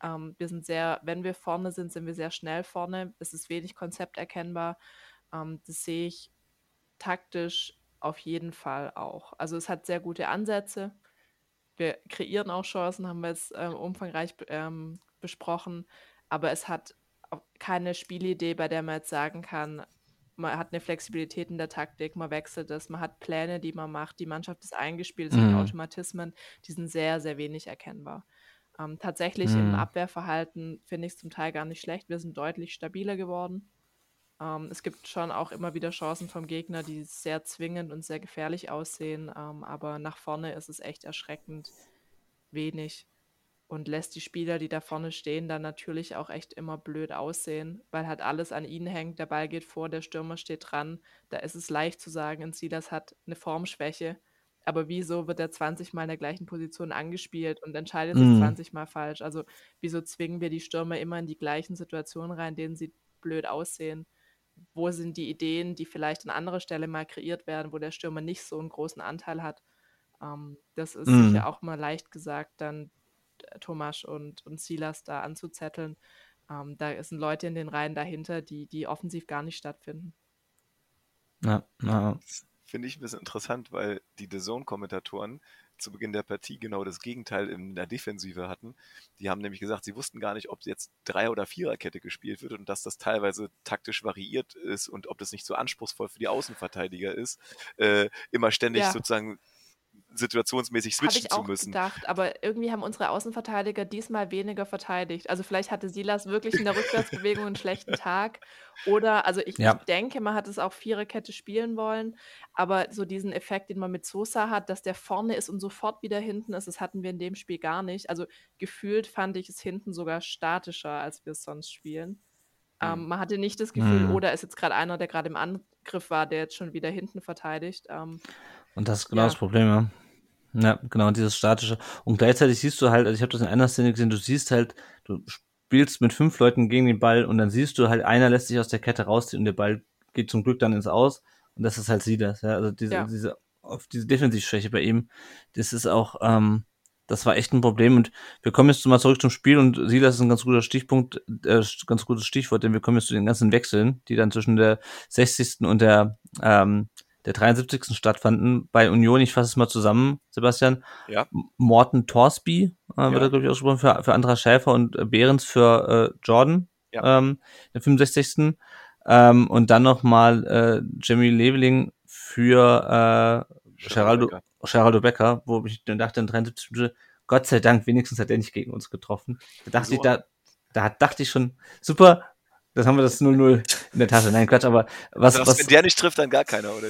Ähm, wir sind sehr, wenn wir vorne sind, sind wir sehr schnell vorne. Es ist wenig Konzept erkennbar. Ähm, das sehe ich taktisch auf jeden Fall auch. Also es hat sehr gute Ansätze. Wir kreieren auch Chancen, haben wir jetzt ähm, umfangreich ähm, besprochen, aber es hat keine Spielidee, bei der man jetzt sagen kann, man hat eine Flexibilität in der Taktik, man wechselt es, man hat Pläne, die man macht, die Mannschaft ist eingespielt, es mhm. gibt Automatismen, die sind sehr, sehr wenig erkennbar. Ähm, tatsächlich mhm. im Abwehrverhalten finde ich es zum Teil gar nicht schlecht. Wir sind deutlich stabiler geworden. Ähm, es gibt schon auch immer wieder Chancen vom Gegner, die sehr zwingend und sehr gefährlich aussehen, ähm, aber nach vorne ist es echt erschreckend wenig und lässt die Spieler, die da vorne stehen, dann natürlich auch echt immer blöd aussehen, weil halt alles an ihnen hängt. Der Ball geht vor, der Stürmer steht dran. Da ist es leicht zu sagen, Silas hat eine Formschwäche. Aber wieso wird er 20 Mal in der gleichen Position angespielt und entscheidet sich mm. 20 Mal falsch? Also wieso zwingen wir die Stürmer immer in die gleichen Situationen rein, denen sie blöd aussehen? Wo sind die Ideen, die vielleicht an anderer Stelle mal kreiert werden, wo der Stürmer nicht so einen großen Anteil hat. Ähm, das ist mhm. sicher auch mal leicht gesagt, dann äh, Thomas und, und Silas da anzuzetteln. Ähm, da sind Leute in den Reihen dahinter, die, die offensiv gar nicht stattfinden. Ja, ja. Finde ich ein bisschen interessant, weil die The Zone-Kommentatoren zu Beginn der Partie genau das Gegenteil in der Defensive hatten. Die haben nämlich gesagt, sie wussten gar nicht, ob jetzt Drei- oder Viererkette gespielt wird und dass das teilweise taktisch variiert ist und ob das nicht so anspruchsvoll für die Außenverteidiger ist, äh, immer ständig Ja. sozusagen situationsmäßig Habe switchen ich zu auch müssen. gedacht, aber irgendwie haben unsere Außenverteidiger diesmal weniger verteidigt. Also vielleicht hatte Silas wirklich in der Rückwärtsbewegung einen schlechten Tag. Oder, also ich, Ja. ich denke, man hat es auch Viererkette spielen wollen, aber so diesen Effekt, den man mit Sosa hat, dass der vorne ist und sofort wieder hinten ist, das hatten wir in dem Spiel gar nicht. Also gefühlt fand ich es hinten sogar statischer, als wir es sonst spielen. Ähm, Mhm. man hatte nicht das Gefühl, Mhm. oder ist jetzt gerade einer, der gerade im Angriff war, der jetzt schon wieder hinten verteidigt. Ähm, Und das ist genau Ja. das Problem, ja. Ja, genau, dieses statische. Und gleichzeitig siehst du halt, also ich habe das in einer Szene gesehen, du siehst halt, du spielst mit fünf Leuten gegen den Ball und dann siehst du halt, einer lässt sich aus der Kette rausziehen und der Ball geht zum Glück dann ins Aus. Und das ist halt Silas, ja. Also diese, Ja. diese, auf diese Defensivschwäche bei ihm, das ist auch, ähm, das war echt ein Problem. Und wir kommen jetzt mal zurück zum Spiel und Silas ist ein ganz guter Stichpunkt, äh, ganz gutes Stichwort, denn wir kommen jetzt zu den ganzen Wechseln, die dann zwischen der 60. und der, ähm, der 73. stattfanden. Bei Union, ich fasse es mal zusammen, Sebastian. Ja. Morten Torsby, äh, wird Ja. er, glaube ich, ausgesprochen, für, für Andra Schäfer und äh, Behrens für äh, Jordan, Ja. ähm, der 65. Ähm, und dann nochmal äh, Jamie Leveling für äh, Geraldo, Becker. Geraldo Becker, wo ich dann dachte, in 73 Minuten, Gott sei Dank, wenigstens hat er nicht gegen uns getroffen. Da dachte Wieso? ich, da, da dachte ich schon, super, das haben wir das 0-0 in der Tasche. Nein, Quatsch, aber was, Also, was, wenn der nicht trifft, dann gar keiner, oder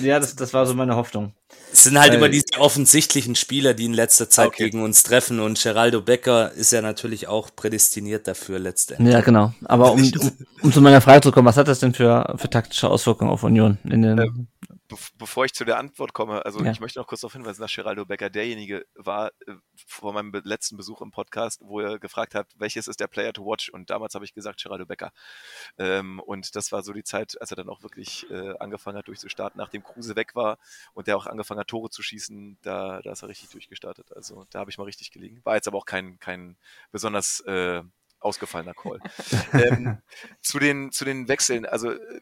wie? ja, das, das war so meine Hoffnung. Es sind halt Weil- immer diese offensichtlichen Spieler, die in letzter Zeit Okay. gegen uns treffen und Geraldo Becker ist ja natürlich auch prädestiniert dafür letztendlich. Ja, genau. Aber um, um, um zu meiner Frage zu kommen, was hat das denn für, für taktische Auswirkungen auf Union? In den, Ähm, Bevor ich zu der Antwort komme, also Ja. ich möchte noch kurz darauf hinweisen, dass Geraldo Becker derjenige war äh, vor meinem letzten Besuch im Podcast, wo er gefragt hat, welches ist der Player to watch? Und damals habe ich gesagt Geraldo Becker. Ähm, und das war so die Zeit, als er dann auch wirklich äh, angefangen hat durchzustarten, nachdem Kruse weg war und der auch angefangen hat, Tore zu schießen, da, da ist er richtig durchgestartet. Also da habe ich mal richtig gelegen. War jetzt aber auch kein, kein besonders äh, ausgefallener Call. ähm, zu, den, zu den Wechseln, also äh,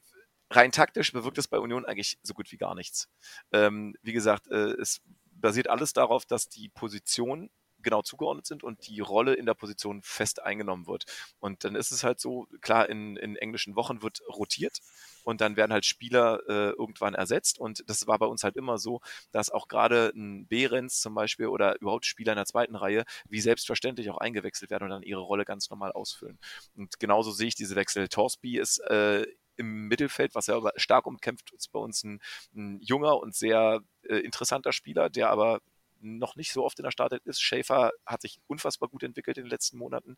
rein taktisch bewirkt es bei Union eigentlich so gut wie gar nichts. Ähm, wie gesagt, äh, es basiert alles darauf, dass die Positionen genau zugeordnet sind und die Rolle in der Position fest eingenommen wird. Und dann ist es halt so, klar, in, in englischen Wochen wird rotiert und dann werden halt Spieler äh, irgendwann ersetzt. Und das war bei uns halt immer so, dass auch gerade ein Behrens zum Beispiel oder überhaupt Spieler in der zweiten Reihe wie selbstverständlich auch eingewechselt werden und dann ihre Rolle ganz normal ausfüllen. Und genauso sehe ich diese Wechsel. Torsby ist äh, im Mittelfeld, was ja aber stark umkämpft ist, bei uns ein, ein junger und sehr äh, interessanter Spieler, der aber noch nicht so oft in der Startelf ist. Schäfer hat sich unfassbar gut entwickelt in den letzten Monaten,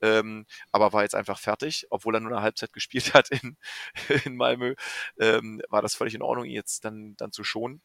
ähm, aber war jetzt einfach fertig, obwohl er nur eine Halbzeit gespielt hat in, in Malmö, ähm, war das völlig in Ordnung, ihn jetzt dann, dann zu schonen.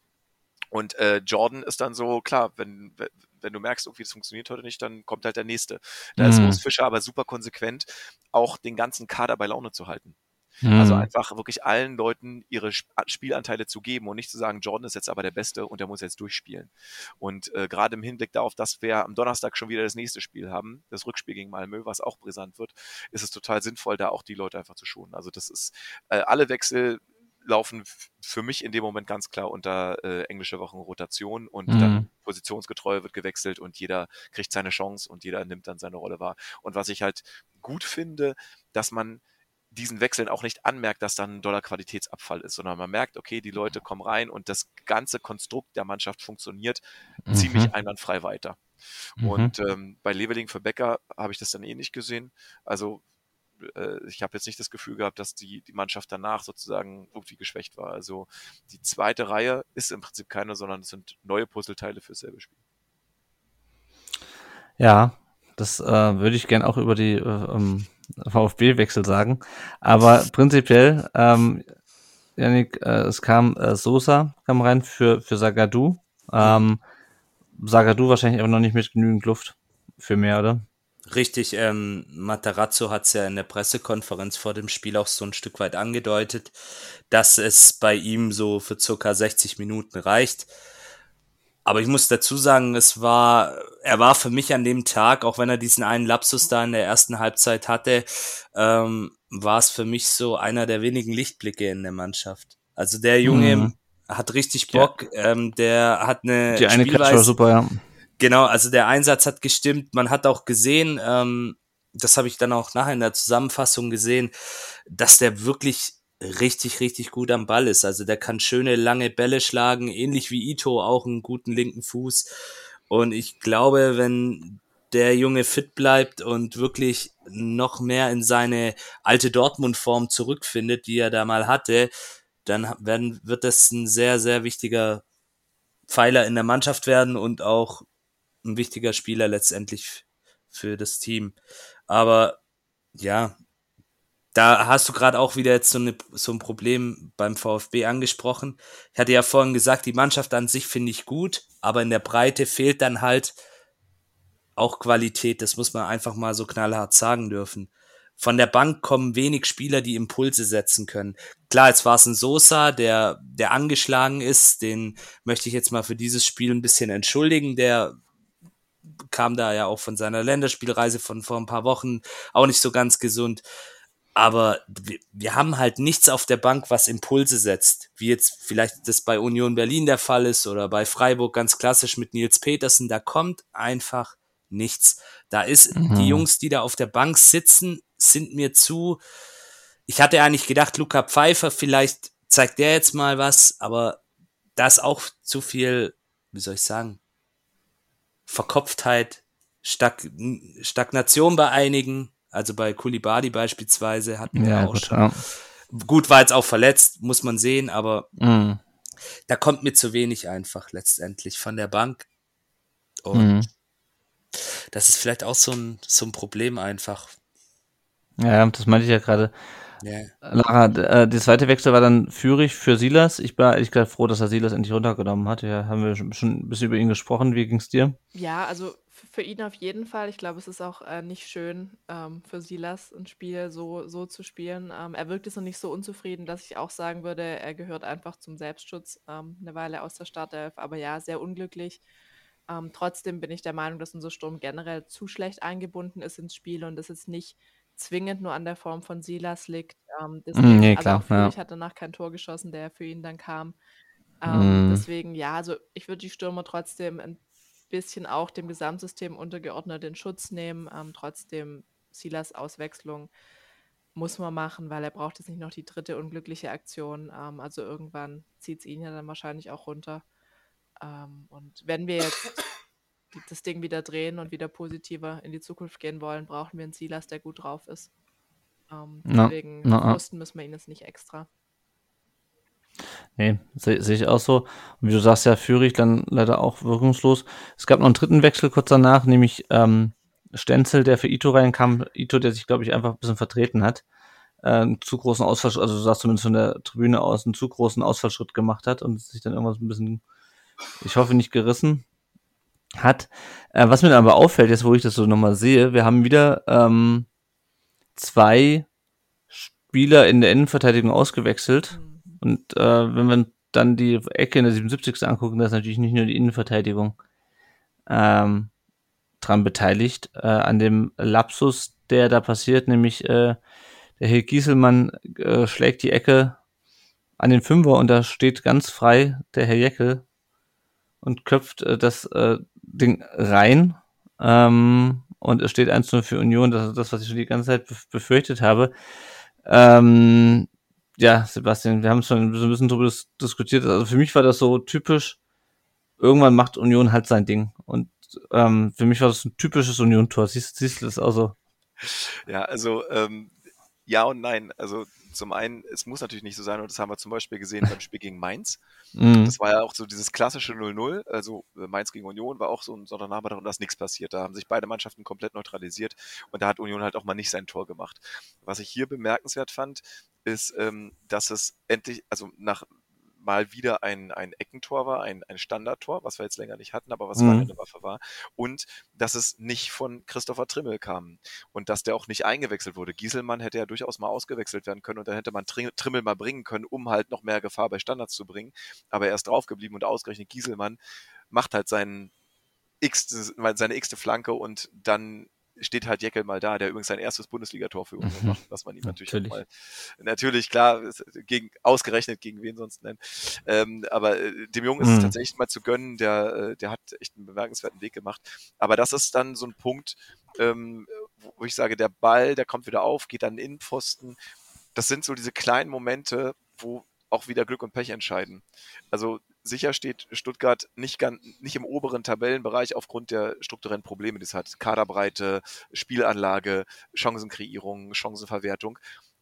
Und äh, Jordan ist dann so, klar, wenn, wenn du merkst, irgendwie das funktioniert heute nicht, dann kommt halt der nächste. Da ist Mhm. Urs Fischer aber super konsequent, auch den ganzen Kader bei Laune zu halten. Mhm. Also einfach wirklich allen Leuten ihre Sp- Spielanteile zu geben und nicht zu sagen, Jordan ist jetzt aber der Beste und der muss jetzt durchspielen. Und äh, gerade im Hinblick darauf, dass wir am Donnerstag schon wieder das nächste Spiel haben, das Rückspiel gegen Malmö, was auch brisant wird, ist es total sinnvoll, da auch die Leute einfach zu schonen. Also das ist, äh, alle Wechsel laufen für mich in dem Moment ganz klar unter äh, englische Wochen Rotation und Mhm. dann positionsgetreu wird gewechselt und jeder kriegt seine Chance und jeder nimmt dann seine Rolle wahr. Und was ich halt gut finde, dass man diesen Wechseln auch nicht anmerkt, dass dann ein doller Qualitätsabfall ist, sondern man merkt, okay, die Leute kommen rein und das ganze Konstrukt der Mannschaft funktioniert Mhm. ziemlich einwandfrei weiter. Mhm. Und ähm, bei Leveling für Becker habe ich das dann ähnlich gesehen. Also äh, ich habe jetzt nicht das Gefühl gehabt, dass die, die Mannschaft danach sozusagen irgendwie geschwächt war. Also die zweite Reihe ist im Prinzip keine, sondern es sind neue Puzzleteile für dasselbe Spiel. Ja, das äh, würde ich gern auch über die äh, ähm, VfB-Wechsel sagen. Aber prinzipiell, ähm, Janik, äh, es kam äh, Sosa, kam rein für, für Sagadu. Ähm, Sagadu wahrscheinlich aber noch nicht mit genügend Luft für mehr, oder? Richtig, ähm, Matarazzo hat es ja in der Pressekonferenz vor dem Spiel auch so ein Stück weit angedeutet, dass es bei ihm so für circa 60 Minuten reicht. Aber ich muss dazu sagen, es war, er war für mich an dem Tag, auch wenn er diesen einen Lapsus da in der ersten Halbzeit hatte, ähm, war es für mich so einer der wenigen Lichtblicke in der Mannschaft. Also der Junge Mhm. hat richtig Bock. Ja. Ähm, der hat eine Die eine Catch war super, ja. Genau, also der Einsatz hat gestimmt. Man hat auch gesehen, ähm, das habe ich dann auch nachher in der Zusammenfassung gesehen, dass der wirklich richtig, richtig gut am Ball ist. Also der kann schöne lange Bälle schlagen, ähnlich wie Ito, auch einen guten linken Fuß. Und ich glaube, wenn der Junge fit bleibt und wirklich noch mehr in seine alte Dortmund-Form zurückfindet, die er da mal hatte, dann werden, wird das ein sehr, sehr wichtiger Pfeiler in der Mannschaft werden und auch ein wichtiger Spieler letztendlich für das Team. Aber ja, da hast du gerade auch wieder jetzt so, eine, so ein Problem beim VfB angesprochen. Ich hatte ja vorhin gesagt, die Mannschaft an sich finde ich gut, aber in der Breite fehlt dann halt auch Qualität. Das muss man einfach mal so knallhart sagen dürfen. Von der Bank kommen wenig Spieler, die Impulse setzen können. Klar, jetzt war es ein Sosa, der, der angeschlagen ist. Den möchte ich jetzt mal für dieses Spiel ein bisschen entschuldigen. Der kam da ja auch von seiner Länderspielreise von vor ein paar Wochen auch nicht so ganz gesund. Aber wir, wir haben halt nichts auf der Bank, was Impulse setzt, wie jetzt vielleicht das bei Union Berlin der Fall ist oder bei Freiburg ganz klassisch mit Nils Petersen. Da kommt einfach nichts. Da ist mhm. die Jungs, die da auf der Bank sitzen, sind mir zu. Ich hatte eigentlich gedacht, Luca Pfeiffer, vielleicht zeigt der jetzt mal was, aber da ist auch zu viel, wie soll ich sagen, Verkopftheit, Stag Stagnation bei einigen. Also bei Kulibadi beispielsweise hatten wir ja, auch gut, schon. Ja. Gut, war jetzt auch verletzt, muss man sehen, aber mhm. da kommt mir zu wenig einfach letztendlich von der Bank. Und mhm. das ist vielleicht auch so ein, so ein Problem einfach. Ja, das meinte ich ja gerade. Yeah. Lara, äh, der zweite Wechsel war dann Führig für Silas. Ich war ehrlich gesagt froh, dass er Silas endlich runtergenommen hat. Ja, haben wir schon ein bisschen über ihn gesprochen. Wie ging's dir? Ja, also für ihn auf jeden Fall. Ich glaube, es ist auch äh, nicht schön ähm, für Silas, ein Spiel so, so zu spielen. Ähm, er wirkt jetzt noch nicht so unzufrieden, dass ich auch sagen würde, er gehört einfach zum Selbstschutz ähm, eine Weile aus der Startelf. Aber ja, sehr unglücklich. Ähm, trotzdem bin ich der Meinung, dass unser Sturm generell zu schlecht eingebunden ist ins Spiel und das jetzt nicht zwingend nur an der Form von Silas liegt. Ähm, mm, deswegen, nee, also klar, also ja. hat danach kein Tor geschossen, der für ihn dann kam. Ähm, mm. Deswegen, ja, also ich würde die Stürmer trotzdem ein bisschen auch dem Gesamtsystem untergeordnet in Schutz nehmen. Ähm, trotzdem Silas Auswechslung muss man machen, weil er braucht jetzt nicht noch die dritte unglückliche Aktion. Ähm, also irgendwann zieht es ihn ja dann wahrscheinlich auch runter. Ähm, und wenn wir jetzt das Ding wieder drehen und wieder positiver in die Zukunft gehen wollen, brauchen wir einen Silas, der gut drauf ist. Ähm, deswegen no, no, müssen wir ihn jetzt nicht extra. Nee, sehe seh ich auch so. Und wie du sagst, ja, Führig dann leider auch wirkungslos. Es gab noch einen dritten Wechsel kurz danach, nämlich ähm, Stenzel, der für Ito reinkam. Ito, der sich, glaube ich, einfach ein bisschen vertreten hat. Äh, einen zu großen Ausfall, also du sagst zumindest von der Tribüne aus, einen zu großen Ausfallschritt gemacht hat und sich dann irgendwas ein bisschen, ich hoffe, nicht gerissen hat. Äh, was mir dann aber auffällt, jetzt wo ich das so nochmal sehe, wir haben wieder ähm, zwei Spieler in der Innenverteidigung ausgewechselt. Mhm. Und äh, wenn wir dann die Ecke in der 77. angucken, da ist natürlich nicht nur die Innenverteidigung ähm, dran beteiligt, äh, an dem Lapsus, der da passiert, nämlich äh, der Herr Gieselmann äh, schlägt die Ecke an den Fünfer und da steht ganz frei der Herr Jeckel und köpft äh, das äh, Ding rein. Ähm, und es steht 1-0 für Union, das ist das, was ich schon die ganze Zeit befürchtet habe. Ähm, ja, Sebastian, wir haben schon ein bisschen drüber diskutiert. Also für mich war das so typisch, irgendwann macht Union halt sein Ding. Und ähm, für mich war das ein typisches Union-Tor. Siehst, siehst du das auch so? Ja, also ähm, ja und nein. Also zum einen, es muss natürlich nicht so sein, und das haben wir zum Beispiel gesehen beim Spiel gegen Mainz. Mhm. Das war ja auch so dieses klassische 0-0, also äh, Mainz gegen Union war auch so ein Sonntagnachmittag und da ist nichts passiert. Da haben sich beide Mannschaften komplett neutralisiert und da hat Union halt auch mal nicht sein Tor gemacht. Was ich hier bemerkenswert fand, ist, ähm, dass es endlich, also nach mal wieder ein, ein Eckentor war, ein, ein Standardtor, was wir jetzt länger nicht hatten, aber was mhm. eine Waffe war. Und dass es nicht von Christopher Trimmel kam und dass der auch nicht eingewechselt wurde. Gieselmann hätte ja durchaus mal ausgewechselt werden können und dann hätte man Trimmel mal bringen können, um halt noch mehr Gefahr bei Standards zu bringen. Aber er ist draufgeblieben und ausgerechnet Gieselmann macht halt seinen x, seine x-te Flanke und dann steht halt Jeckel mal da, der übrigens sein erstes Bundesligator für uns Mhm. macht, was man ihm natürlich, Natürlich. mal, natürlich klar, es- gegen, ausgerechnet gegen wen sonst nennen. Ähm, aber äh, dem Jungen ist es Mhm. tatsächlich mal zu gönnen, der, äh, der hat echt einen bemerkenswerten Weg gemacht. Aber das ist dann so ein Punkt, ähm, wo- ich sage, der Ball, der kommt wieder auf, geht dann in den Pfosten. Das sind so diese kleinen Momente, wo auch wieder Glück und Pech entscheiden. Also sicher steht Stuttgart nicht, ganz, nicht im oberen Tabellenbereich aufgrund der strukturellen Probleme, die es hat. Kaderbreite, Spielanlage, Chancenkreierung, Chancenverwertung.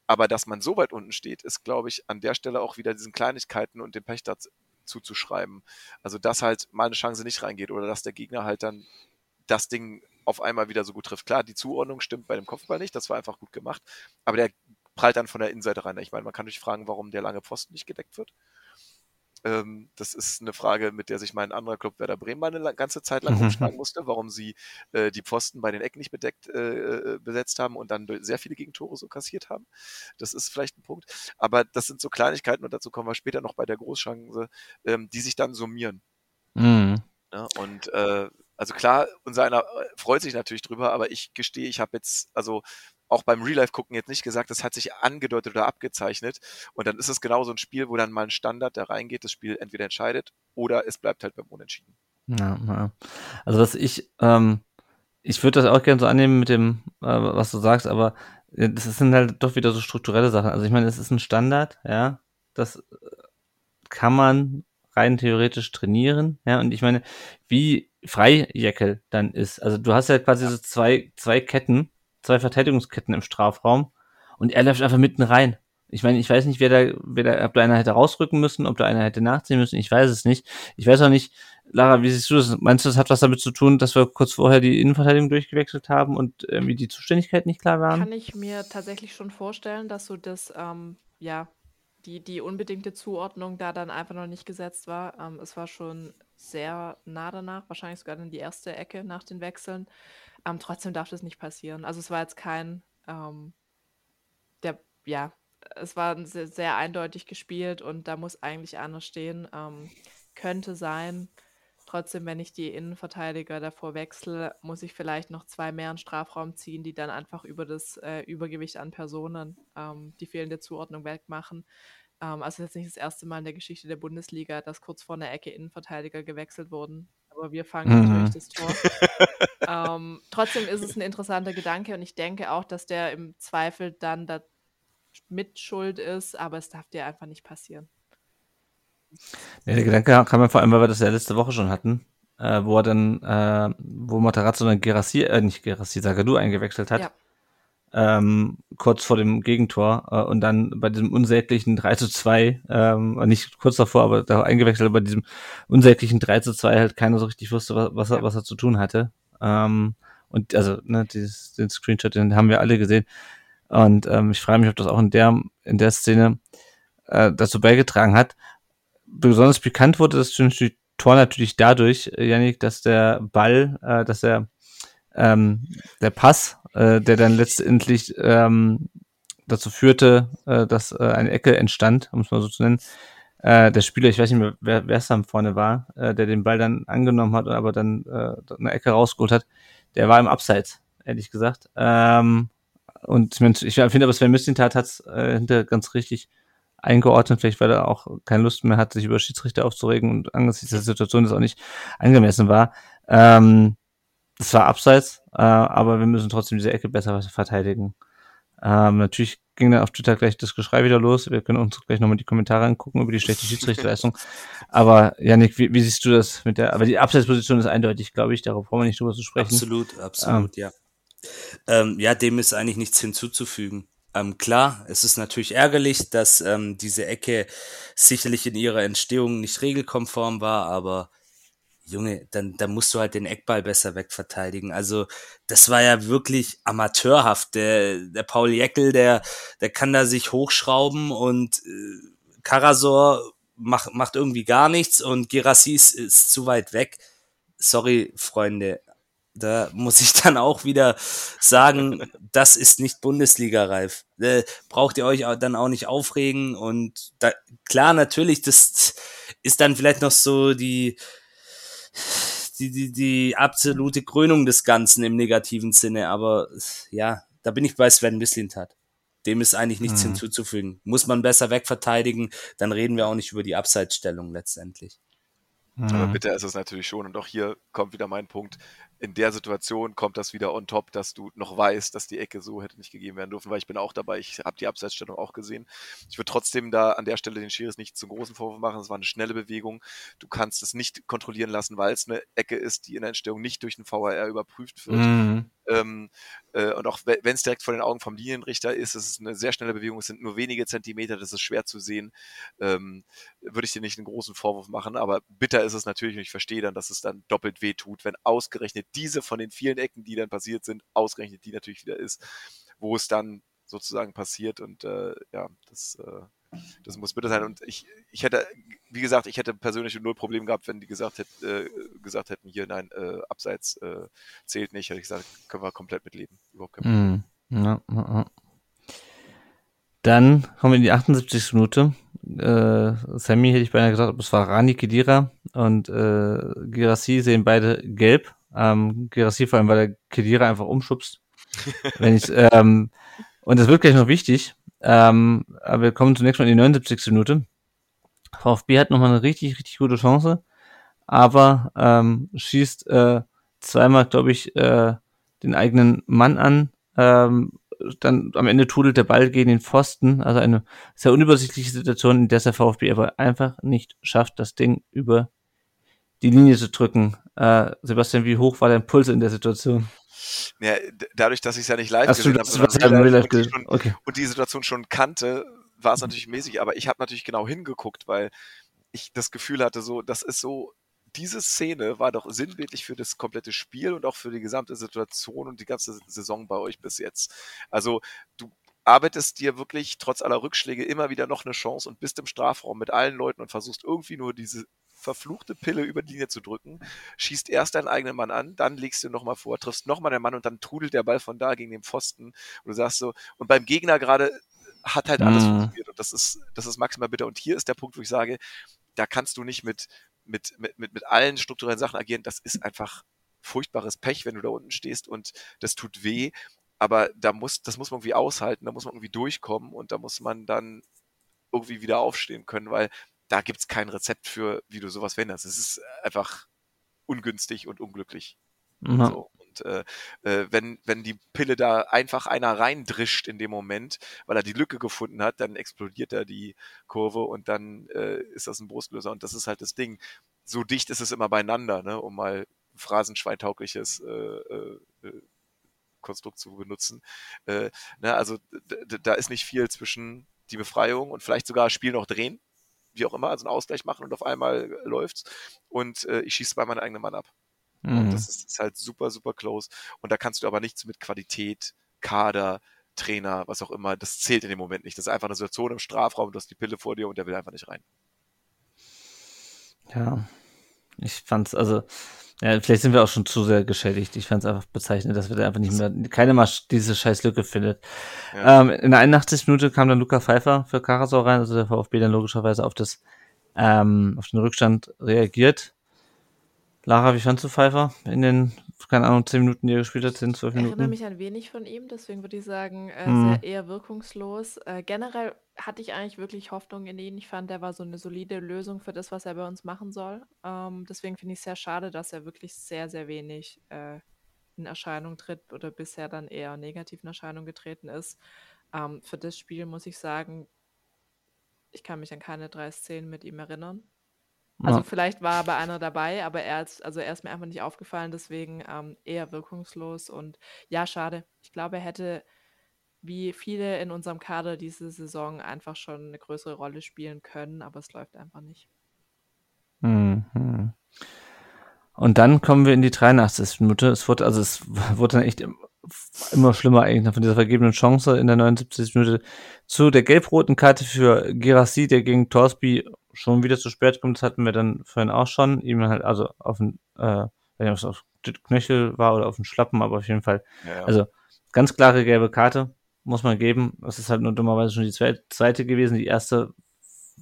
Aber dass man so weit unten steht, ist, glaube ich, an der Stelle auch wieder diesen Kleinigkeiten und dem Pech dazu zuzuschreiben. Also, dass halt mal eine Chance nicht reingeht oder dass der Gegner halt dann das Ding auf einmal wieder so gut trifft. Klar, die Zuordnung stimmt bei dem Kopfball nicht, das war einfach gut gemacht, aber der prallt dann von der Innenseite rein. Ich meine, man kann sich fragen, warum der lange Pfosten nicht gedeckt wird. Ähm, das ist eine Frage, mit der sich mein anderer Club Werder Bremen mal eine ganze Zeit lang Mhm. rumschlagen musste, warum sie äh, die Pfosten bei den Ecken nicht bedeckt äh, äh, besetzt haben und dann sehr viele Gegentore so kassiert haben. Das ist vielleicht ein Punkt. Aber das sind so Kleinigkeiten und dazu kommen wir später noch bei der Großchance, ähm, die sich dann summieren. Mhm. Ja, und äh, also klar, unser einer äh, freut sich natürlich drüber, aber ich gestehe, ich habe jetzt, also auch beim Real Life gucken jetzt nicht gesagt, das hat sich angedeutet oder abgezeichnet. Und dann ist es genau so ein Spiel, wo dann mal ein Standard, der reingeht, das Spiel entweder entscheidet oder es bleibt halt beim Unentschieden. Ja, ja. Also was ich, ähm, ich würde das auch gerne so annehmen mit dem, äh, was du sagst, aber äh, das sind halt doch wieder so strukturelle Sachen. Also ich meine, es ist ein Standard, ja, das äh, kann man rein theoretisch trainieren, ja, und ich meine, wie frei Jeckel dann ist. Also du hast ja quasi so zwei, zwei Ketten, zwei Verteidigungsketten im Strafraum und er läuft einfach mitten rein. Ich meine, ich weiß nicht, wer da, wer da, ob da einer hätte rausrücken müssen, ob da einer hätte nachziehen müssen, ich weiß es nicht. Ich weiß auch nicht, Lara, wie siehst du das? Meinst du, das hat was damit zu tun, dass wir kurz vorher die Innenverteidigung durchgewechselt haben und irgendwie die Zuständigkeiten nicht klar waren? Kann ich mir tatsächlich schon vorstellen, dass so das, ähm, ja, die, die unbedingte Zuordnung da dann einfach noch nicht gesetzt war. Ähm, es war schon sehr nah danach, wahrscheinlich sogar in die erste Ecke nach den Wechseln. Ähm, trotzdem darf das nicht passieren. Also es war jetzt kein, ähm, der, ja, es war sehr, sehr eindeutig gespielt und da muss eigentlich einer stehen. Ähm, könnte sein. Trotzdem, wenn ich die Innenverteidiger davor wechsle, muss ich vielleicht noch zwei mehr in Strafraum ziehen, die dann einfach über das äh, Übergewicht an Personen ähm, die fehlende Zuordnung wegmachen. Ähm, also jetzt nicht das erste Mal in der Geschichte der Bundesliga, dass kurz vor einer Ecke Innenverteidiger gewechselt wurden. Aber wir fangen Mhm. natürlich das Tor. ähm, trotzdem ist es ein interessanter Gedanke und ich denke auch, dass der im Zweifel dann da mit Schuld ist, aber es darf dir einfach nicht passieren. Ja, der Gedanke kam mir vor allem, weil wir das ja letzte Woche schon hatten, äh, wo er dann, äh, wo Matarazzo dann Gerassi, äh, nicht Gerassi, Sagadu eingewechselt hat. Ja. Ähm, kurz vor dem Gegentor äh, und dann bei diesem unsäglichen 3 zu 2, ähm, nicht kurz davor, aber da eingewechselt, bei diesem unsäglichen 3 zu 2 halt keiner so richtig wusste, was, was, er, was er zu tun hatte. Ähm, und also, ne, dieses, den Screenshot, den haben wir alle gesehen. Und ähm, ich frage mich, ob das auch in der, in der Szene äh, dazu beigetragen hat. Besonders bekannt wurde das Tor natürlich dadurch, äh, Yannick, dass der Ball, äh, dass der, ähm, der Pass, äh, der dann letztendlich ähm, dazu führte, äh, dass äh, eine Ecke entstand, um es mal so zu nennen, äh, der Spieler, ich weiß nicht mehr, wer es dann vorne war, äh, der den Ball dann angenommen hat, aber dann äh, eine Ecke rausgeholt hat, der war im Abseits, ehrlich gesagt. Ähm, und ich, finde aber, Sven Mislintat hat es äh, hinter ganz richtig eingeordnet, vielleicht weil er auch keine Lust mehr hat, sich über Schiedsrichter aufzuregen und angesichts der Situation das auch nicht angemessen war. Ähm, das war abseits, äh, aber wir müssen trotzdem diese Ecke besser verteidigen. Ähm, natürlich ging dann auf Twitter gleich das Geschrei wieder los. Wir können uns gleich nochmal die Kommentare angucken über die schlechte Schiedsrichterleistung. Aber Janik, wie, wie siehst du das mit der, aber die Abseitsposition ist eindeutig, glaube ich, darauf brauchen wir nicht drüber zu sprechen. Absolut, absolut, ja. Ähm, ja, dem ist eigentlich nichts hinzuzufügen. Ähm, klar, es ist natürlich ärgerlich, dass ähm, diese Ecke sicherlich in ihrer Entstehung nicht regelkonform war, aber Junge, dann, dann musst du halt den Eckball besser wegverteidigen. Also, das war ja wirklich amateurhaft. Der, der Paul Jeckel, der, der kann da sich hochschrauben und äh, Karasor macht, macht irgendwie gar nichts und Gerassis ist zu weit weg. Sorry, Freunde, da muss ich dann auch wieder sagen, das ist nicht Bundesliga-reif. Äh, braucht ihr euch dann auch nicht aufregen und da, klar, natürlich, das ist dann vielleicht noch so die, die, die, die absolute Krönung des Ganzen im negativen Sinne. Aber ja, da bin ich bei Sven Mislintat. Dem ist eigentlich nichts mhm. hinzuzufügen. Muss man besser wegverteidigen, dann reden wir auch nicht über die Abseitsstellung letztendlich. Aber mhm. bitter ist es natürlich schon. Und auch hier kommt wieder mein Punkt in der Situation kommt das wieder on top, dass du noch weißt, dass die Ecke so hätte nicht gegeben werden dürfen, weil ich bin auch dabei, ich habe die Abseitsstellung auch gesehen. Ich würde trotzdem da an der Stelle den Schiris nicht zum großen Vorwurf machen, es war eine schnelle Bewegung. Du kannst es nicht kontrollieren lassen, weil es eine Ecke ist, die in der Entstehung nicht durch den VAR überprüft wird. Mhm. Ähm, äh, und auch wenn es direkt vor den Augen vom Linienrichter ist, es ist eine sehr schnelle Bewegung, es sind nur wenige Zentimeter, das ist schwer zu sehen. Ähm, würde ich dir nicht einen großen Vorwurf machen, aber bitter ist es natürlich und ich verstehe dann, dass es dann doppelt weh tut, wenn ausgerechnet diese von den vielen Ecken, die dann passiert sind, ausgerechnet die natürlich wieder ist, wo es dann sozusagen passiert und äh, ja, das, äh, das muss bitte sein. Und ich, ich hätte, wie gesagt, ich hätte persönlich null Problem gehabt, wenn die gesagt, hätt, äh, gesagt hätten, hier, nein, äh, abseits äh, zählt nicht, hätte ich gesagt, können wir komplett mitleben. Überhaupt kein Problem. Mm, ja. Dann kommen wir in die 78. Minute. Äh, Sammy hätte ich beinahe gesagt, es war Rani Kedira und äh, Girassi sehen beide gelb. Ähm, Gerassi vor allem, weil der Kedira einfach umschubst. Wenn ich, ähm, und das wird gleich noch wichtig. Ähm, aber wir kommen zunächst mal in die 79. Minute. VfB hat nochmal eine richtig, richtig gute Chance, aber ähm, schießt äh, zweimal, glaube ich, äh, den eigenen Mann an. Ähm, dann am Ende tudelt der Ball gegen den Pfosten. Also eine sehr unübersichtliche Situation, in der der VfB aber einfach nicht schafft, das Ding über die Linie zu drücken. Äh, Sebastian, wie hoch war dein Puls in der Situation? Ja, dadurch, dass ich es ja nicht live Ach, gesehen habe, und, die okay. und die Situation schon kannte, war es natürlich mäßig, aber ich habe natürlich genau hingeguckt, weil ich das Gefühl hatte, so, das ist so, diese Szene war doch sinnbildlich für das komplette Spiel und auch für die gesamte Situation und die ganze Saison bei euch bis jetzt. Also du arbeitest dir wirklich trotz aller Rückschläge immer wieder noch eine Chance und bist im Strafraum mit allen Leuten und versuchst irgendwie nur diese verfluchte Pille über die Linie zu drücken, schießt erst deinen eigenen Mann an, dann legst du nochmal vor, triffst nochmal den Mann und dann trudelt der Ball von da gegen den Pfosten und du sagst so, und beim Gegner gerade hat halt alles mhm. funktioniert und das ist, das ist maximal bitter. Und hier ist der Punkt, wo ich sage, da kannst du nicht mit, mit, mit, mit, mit allen strukturellen Sachen agieren. Das ist einfach furchtbares Pech, wenn du da unten stehst und das tut weh. Aber da muss, das muss man irgendwie aushalten, da muss man irgendwie durchkommen und da muss man dann irgendwie wieder aufstehen können, weil da gibt es kein Rezept für, wie du sowas veränderst. Es ist einfach ungünstig und unglücklich. Mhm. So. Und äh, äh, wenn, wenn die Pille da einfach einer reindrischt in dem Moment, weil er die Lücke gefunden hat, dann explodiert da die Kurve und dann äh, ist das ein Brustlöser. Und das ist halt das Ding. So dicht ist es immer beieinander, ne, um mal phrasenschweintaugliches äh, äh, äh Konstrukt zu benutzen. Äh, ne, also da ist nicht viel zwischen die Befreiung und vielleicht sogar Spiel noch drehen wie auch immer, also einen Ausgleich machen und auf einmal läuft's und äh, ich schieße bei meinem eigenen Mann ab. Mhm. Und das ist, ist, halt super, super close. Und da kannst du aber nichts mit Qualität, Kader, Trainer, was auch immer, das zählt in dem Moment nicht. Das ist einfach eine Situation im Strafraum, du hast die Pille vor dir und der will einfach nicht rein. Ja, ich fand's, also ja, vielleicht sind wir auch schon zu sehr geschädigt. Ich fand es einfach bezeichnend, dass wir da einfach nicht mehr, keine mal diese scheiß Lücke findet. Ja. Ähm, in der 81. Minute kam dann Luca Pfeiffer für Karasau rein, also der VfB dann logischerweise auf das, ähm, auf den Rückstand reagiert. Lara, wie fandst du Pfeiffer in den, keine Ahnung, 10 Minuten, die er gespielt hat, 10, 12 Minuten? Ich erinnere mich ein wenig von ihm, deswegen würde ich sagen, äh, hm. sehr eher wirkungslos. Äh, generell hatte ich eigentlich wirklich Hoffnung in ihn. Ich fand, er war so eine solide Lösung für das, was er bei uns machen soll. Ähm, deswegen finde ich es sehr schade, dass er wirklich sehr, sehr wenig äh, in Erscheinung tritt oder bisher dann eher negativ in Erscheinung getreten ist. Ähm, für das Spiel muss ich sagen, ich kann mich an keine drei Szenen mit ihm erinnern. Also ja. vielleicht war bei einer dabei, aber er ist, also er ist mir einfach nicht aufgefallen, deswegen ähm, eher wirkungslos und ja, schade. Ich glaube, er hätte wie viele in unserem Kader diese Saison einfach schon eine größere Rolle spielen können, aber es läuft einfach nicht. Mhm. Und dann kommen wir in die 83. Minute. Es wurde, also es wurde dann echt immer schlimmer eigentlich von dieser vergebenen Chance in der 79. Minute zu der gelb-roten Karte für Gerassi, der gegen Torsby schon wieder zu spät kommt. Das hatten wir dann vorhin auch schon. Ihm halt also auf den, äh, wenn es auf Knöchel war oder auf den Schlappen, aber auf jeden Fall. Ja, ja. Also ganz klare gelbe Karte muss man geben. Das ist halt nur dummerweise schon die zweite gewesen. Die erste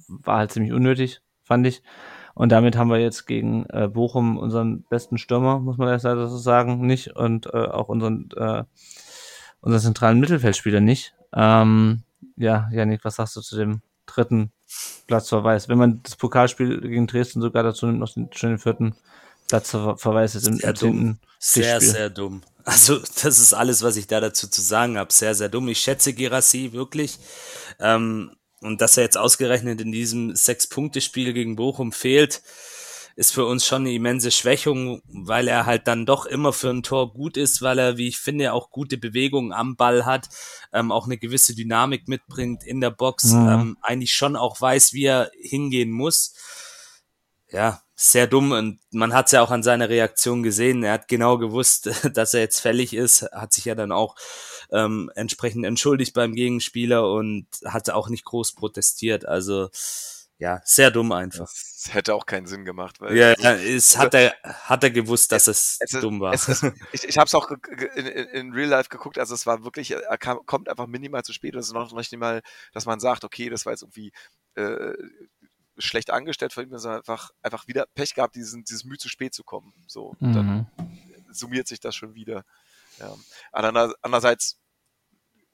war halt ziemlich unnötig, fand ich. Und damit haben wir jetzt gegen äh, Bochum unseren besten Stürmer, muss man erst leider so sagen, nicht. Und äh, auch unseren, äh, unseren zentralen Mittelfeldspieler nicht. Ähm, ja, Janik, was sagst du zu dem dritten Platzverweis? Wenn man das Pokalspiel gegen Dresden sogar dazu nimmt, noch den, schon den vierten Platzverweis ist im, Sehr dumm. Sehr, sehr dumm. Also, das ist alles, was ich da dazu zu sagen habe. Sehr, sehr dumm. Ich schätze Gerassi wirklich. Ähm, und dass er jetzt ausgerechnet in diesem Sechs-Punkte-Spiel gegen Bochum fehlt, ist für uns schon eine immense Schwächung, weil er halt dann doch immer für ein Tor gut ist, weil er, wie ich finde, auch gute Bewegungen am Ball hat, ähm, auch eine gewisse Dynamik mitbringt in der Box, Mhm. ähm, eigentlich schon auch weiß, wie er hingehen muss. Ja, sehr dumm und man hat es ja auch an seiner Reaktion gesehen. Er hat genau gewusst, dass er jetzt fällig ist, hat sich ja dann auch ähm, entsprechend entschuldigt beim Gegenspieler und hat auch nicht groß protestiert. Also ja, sehr dumm einfach. Das hätte auch keinen Sinn gemacht. Weil Ja, ja, es hat er, hat er gewusst, dass es, es ist- dumm war. Es ist, ich ich habe es auch in, in, Real Life geguckt, also es war wirklich, er kam, kommt einfach minimal zu spät. Und es ist noch nicht mal, dass man sagt, okay, das war jetzt irgendwie äh, schlecht angestellt von ihm, sondern einfach, einfach wieder Pech gehabt, diesen, dieses Mühe zu spät zu kommen. So, und dann Mhm. summiert sich das schon wieder. Ja. Ander- Andererseits,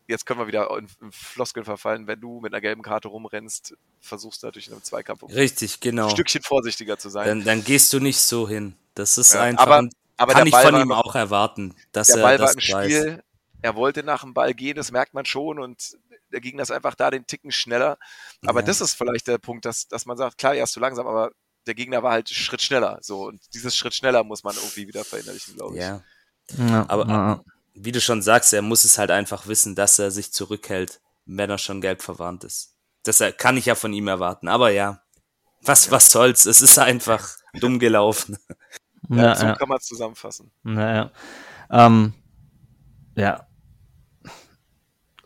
jetzt können wir wieder in, in Floskeln verfallen, wenn du mit einer gelben Karte rumrennst, versuchst du natürlich in einem Zweikampf um Richtig, genau. ein Stückchen vorsichtiger zu sein. Dann, dann gehst du nicht so hin. Das ist Ja, einfach, aber- Aber kann ich von war ihm noch- auch erwarten, dass der er Ball war das im weiß. Spiel, er wollte nach dem Ball gehen, das merkt man schon und der Gegner ist einfach da den Ticken schneller. Aber Ja. das ist vielleicht der Punkt, dass, dass man sagt, klar, er ist zu langsam, aber der Gegner war halt Schritt schneller. So, und dieses Schritt schneller muss man irgendwie wieder verinnerlichen, glaube ich. Ja, Ja, Aber- ja. wie du schon sagst, er muss es halt einfach wissen, dass er sich zurückhält, wenn er schon gelb verwarnt ist. Das kann ich ja von ihm erwarten. Aber ja, was, was soll's? Es ist einfach dumm gelaufen. Ja, Ja, so ja. kann man es zusammenfassen. Naja. Ähm, ja.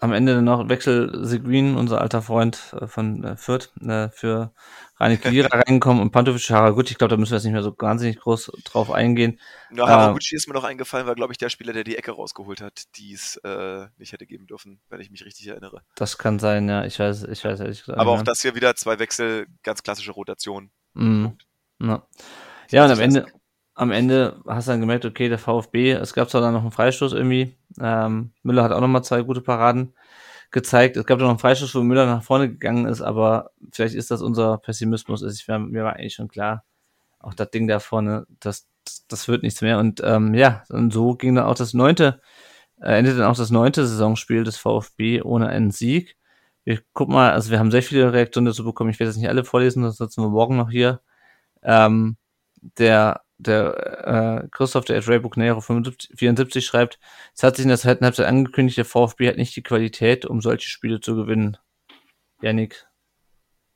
Am Ende noch Wechsel Seguin, unser alter Freund äh, von äh, Fürth, äh, für Rani Kedira reingekommen und Pantovic Haraguchi. Ich glaube, da müssen wir jetzt nicht mehr so wahnsinnig groß drauf eingehen. Ah. Haraguchi ist mir noch eingefallen, war, glaube ich, der Spieler, der die Ecke rausgeholt hat, die es äh, nicht hätte geben dürfen, wenn ich mich richtig erinnere. Das kann sein, ja. Ich weiß, ich weiß ehrlich gesagt. Aber auch das hier wieder zwei Wechsel, ganz klassische Rotation. Mhm. Ja. ja, und am Ende, am Ende hast du dann gemerkt, okay, der VfB, es gab zwar dann noch einen Freistoß irgendwie. Ähm, Müller hat auch nochmal zwei gute Paraden gezeigt. Es gab noch einen Freistoß, wo Müller nach vorne gegangen ist, aber vielleicht ist das unser Pessimismus. Also ich mir war eigentlich schon klar, auch das Ding da vorne, das, das, wird nichts mehr. Und ähm, ja, und so ging dann auch das neunte, äh, endete dann auch das neunte Saisonspiel des VfB ohne einen Sieg. Wir gucken mal, also wir haben sehr viele Reaktionen dazu bekommen. Ich werde jetzt nicht alle vorlesen, das sitzen wir morgen noch hier. Ähm, der der äh, Christoph, der Ray Bucnero 75, 74 schreibt, es hat sich in der zweiten Halbzeit angekündigt, der VfB hat nicht die Qualität, um solche Spiele zu gewinnen. Janik,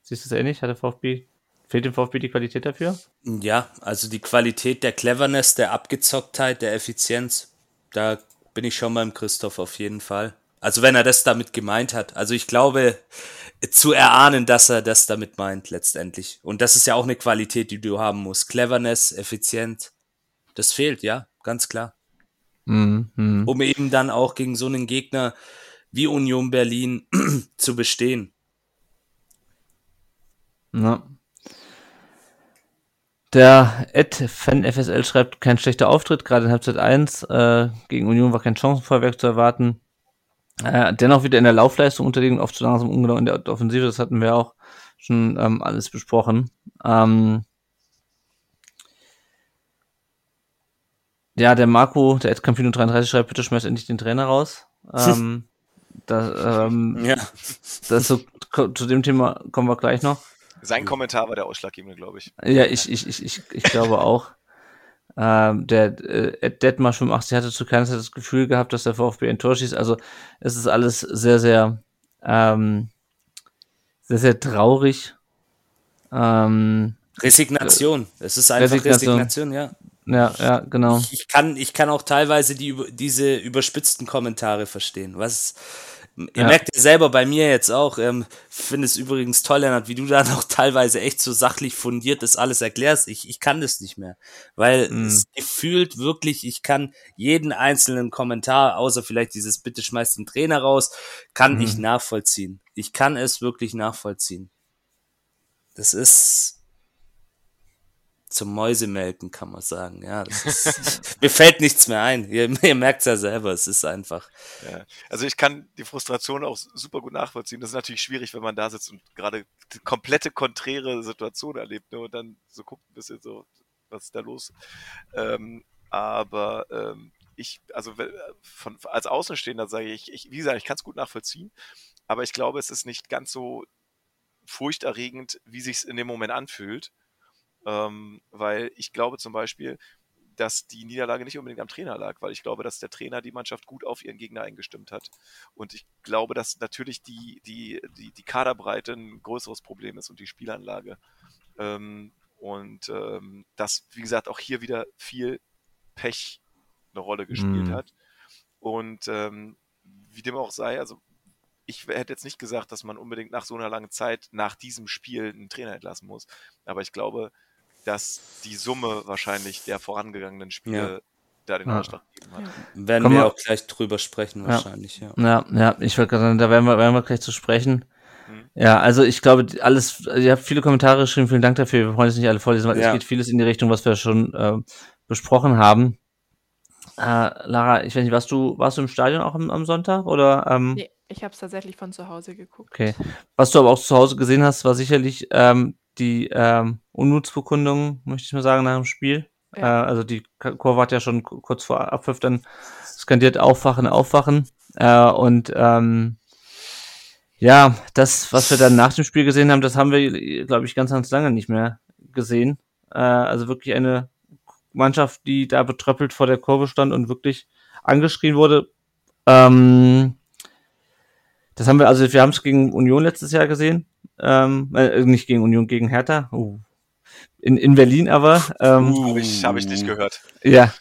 siehst du es ähnlich? Hat der VfB, fehlt dem VfB die Qualität dafür? Ja, also die Qualität der Cleverness, der Abgezocktheit, der Effizienz, da bin ich schon beim Christoph auf jeden Fall. Also wenn er das damit gemeint hat. Also ich glaube zu erahnen, dass er das damit meint letztendlich. Und das ist ja auch eine Qualität, die du haben musst. Cleverness, effizient. Das fehlt, ja, ganz klar. Mhm. Mhm. Um eben dann auch gegen so einen Gegner wie Union Berlin zu bestehen. Ja. Der Ed Fan FSL schreibt, kein schlechter Auftritt, gerade in Halbzeit 1. Äh, gegen Union war kein Chancenfeuerwerk zu erwarten. Äh, dennoch wieder in der Laufleistung unterlegen, oft zu langsam ungenau in der Offensive, das hatten wir auch schon ähm, alles besprochen. Ähm, ja, der Marco, der Ed Campino 33 schreibt, bitte schmeißt endlich den Trainer raus. Ähm, das, ähm, Ja. das so, zu dem Thema kommen wir gleich noch. Sein Kommentar war der ausschlaggebende, glaube ich. Ja, ich, ich, ich, ich, ich glaube auch. Ähm, der äh, Detmar 85 hatte zu keiner Zeit das Gefühl gehabt, dass der VfB enttäuscht ist. Also es ist alles sehr, sehr, ähm, sehr, sehr traurig. Ähm, Resignation. Es ist einfach Resignation. Resignation, ja. ja, ja, genau. Ich, ich kann, ich kann auch teilweise die, diese überspitzten Kommentare verstehen. Was, ihr Ja. merkt ja selber bei mir jetzt auch, ähm, finde es übrigens toll, Lennart, wie du da noch teilweise echt so sachlich fundiert das alles erklärst. Ich, ich kann das nicht mehr. Weil Mhm. es gefühlt wirklich, ich kann jeden einzelnen Kommentar, außer vielleicht dieses Bitte schmeißt den Trainer raus, kann Mhm. ich nachvollziehen. Ich kann es wirklich nachvollziehen. Das ist, zum Mäusemelken, kann man sagen. Ja, ist, mir fällt nichts mehr ein. Ihr, ihr merkt es ja selber, es ist einfach. Ja. Also ich kann die Frustration auch super gut nachvollziehen. Das ist natürlich schwierig, wenn man da sitzt und gerade komplette konträre Situation erlebt ne? und dann so guckt ein bisschen so, was ist da los? Ähm, aber ähm, ich, also von, als Außenstehender sage ich, ich, wie gesagt, ich kann es gut nachvollziehen, aber ich glaube, es ist nicht ganz so furchterregend, wie sich es in dem Moment anfühlt. Ähm, weil ich glaube zum Beispiel, dass die Niederlage nicht unbedingt am Trainer lag, weil ich glaube, dass der Trainer die Mannschaft gut auf ihren Gegner eingestimmt hat. Und ich glaube, dass natürlich die, die, die, die Kaderbreite ein größeres Problem ist und die Spielanlage. Ähm, und ähm, dass, wie gesagt, auch hier wieder viel Pech eine Rolle gespielt Mhm. hat. Und ähm, wie dem auch sei, also ich hätte jetzt nicht gesagt, dass man unbedingt nach so einer langen Zeit nach diesem Spiel einen Trainer entlassen muss. Aber ich glaube, dass die Summe wahrscheinlich der vorangegangenen Spiele da den Ja. Ausschlag gegeben hat. Werden Kommen wir auch gleich drüber sprechen, wahrscheinlich, ja. Ja, ja, ich wollte gerade sagen, da werden wir, werden wir gleich zu sprechen. Mhm. Ja, also ich glaube, alles, ihr habt viele Kommentare geschrieben, vielen Dank dafür. Wir wollen jetzt nicht alle vorlesen, weil Ja. es geht vieles in die Richtung, was wir schon äh, besprochen haben. Äh, Lara, ich weiß nicht, warst du, warst du im Stadion auch am, am Sonntag? Oder ähm, Nee, ich habe es tatsächlich von zu Hause geguckt. okay. Was du aber auch zu Hause gesehen hast, war sicherlich ähm, die ähm, Unmutsbekundung, möchte ich mal sagen, nach dem Spiel. Ja. Äh, also die Kurve hat ja schon kurz vor Abpfiff dann skandiert Aufwachen, Aufwachen. Äh, und ähm, ja, das, was wir dann nach dem Spiel gesehen haben, das haben wir, glaube ich, ganz, ganz lange nicht mehr gesehen. Äh, also wirklich eine Mannschaft, die da betröppelt vor der Kurve stand und wirklich angeschrien wurde. Ähm, das haben wir, also wir haben es gegen Union letztes Jahr gesehen. Ähm, äh, nicht gegen Union, gegen Hertha. Uh. In, in Berlin aber. Ähm, Habe ich, hab ich nicht gehört. ja,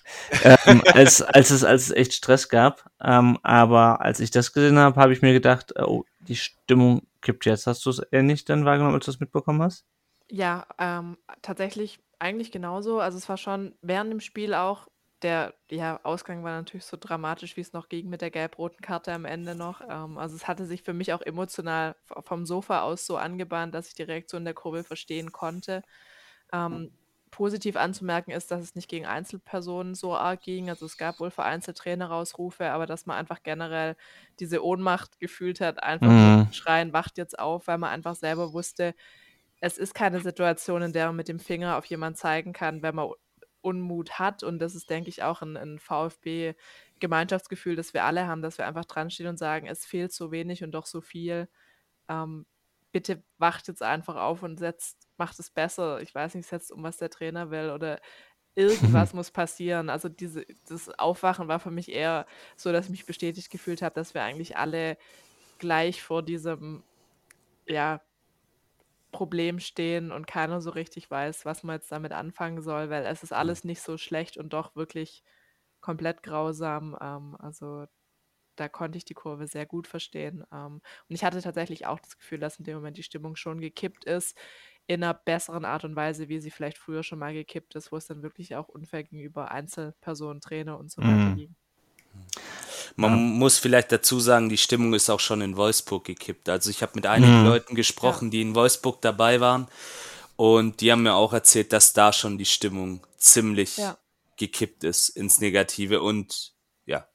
ähm, als, als, es, als es echt Stress gab. Ähm, aber als ich das gesehen habe, habe ich mir gedacht, oh, die Stimmung kippt jetzt. Hast du es eher nicht dann wahrgenommen, als du es mitbekommen hast? Ja, ähm, tatsächlich eigentlich genauso. Also es war schon während dem Spiel auch, der ja, Ausgang war natürlich so dramatisch, wie es noch ging mit der gelb-roten Karte am Ende noch. Ähm, also es hatte sich für mich auch emotional vom Sofa aus so angebahnt, dass ich die Reaktion der Kurve verstehen konnte. Ähm, positiv anzumerken ist, dass es nicht gegen Einzelpersonen so arg ging. Also es gab wohl vereinzelt Trainerausrufe, aber dass man einfach generell diese Ohnmacht gefühlt hat, einfach Mhm. schreien, wacht jetzt auf, weil man einfach selber wusste, es ist keine Situation, in der man mit dem Finger auf jemanden zeigen kann, wenn man Unmut hat. Und das ist, denke ich, auch ein, ein VfB-Gemeinschaftsgefühl, das wir alle haben, dass wir einfach dran stehen und sagen, es fehlt so wenig und doch so viel. Ähm, bitte wacht jetzt einfach auf und setzt, macht es besser. Ich weiß nicht, setzt um, was der Trainer will oder irgendwas muss passieren. Also diese, das Aufwachen war für mich eher so, dass ich mich bestätigt gefühlt habe, dass wir eigentlich alle gleich vor diesem, ja, Problem stehen und keiner so richtig weiß, was man jetzt damit anfangen soll, weil es ist alles nicht so schlecht und doch wirklich komplett grausam. Ähm, also da konnte ich die Kurve sehr gut verstehen. Ähm, und ich hatte tatsächlich auch das Gefühl, dass in dem Moment die Stimmung schon gekippt ist, in einer besseren Art und Weise, wie sie vielleicht früher schon mal gekippt ist, wo es dann wirklich auch unfair gegenüber Einzelpersonen, Trainer und so weiter Mhm. ging. Man muss vielleicht dazu sagen, die Stimmung ist auch schon in Wolfsburg gekippt. Also ich habe mit einigen Mhm. Leuten gesprochen, die in Wolfsburg dabei waren und die haben mir auch erzählt, dass da schon die Stimmung ziemlich Ja. gekippt ist ins Negative und ja,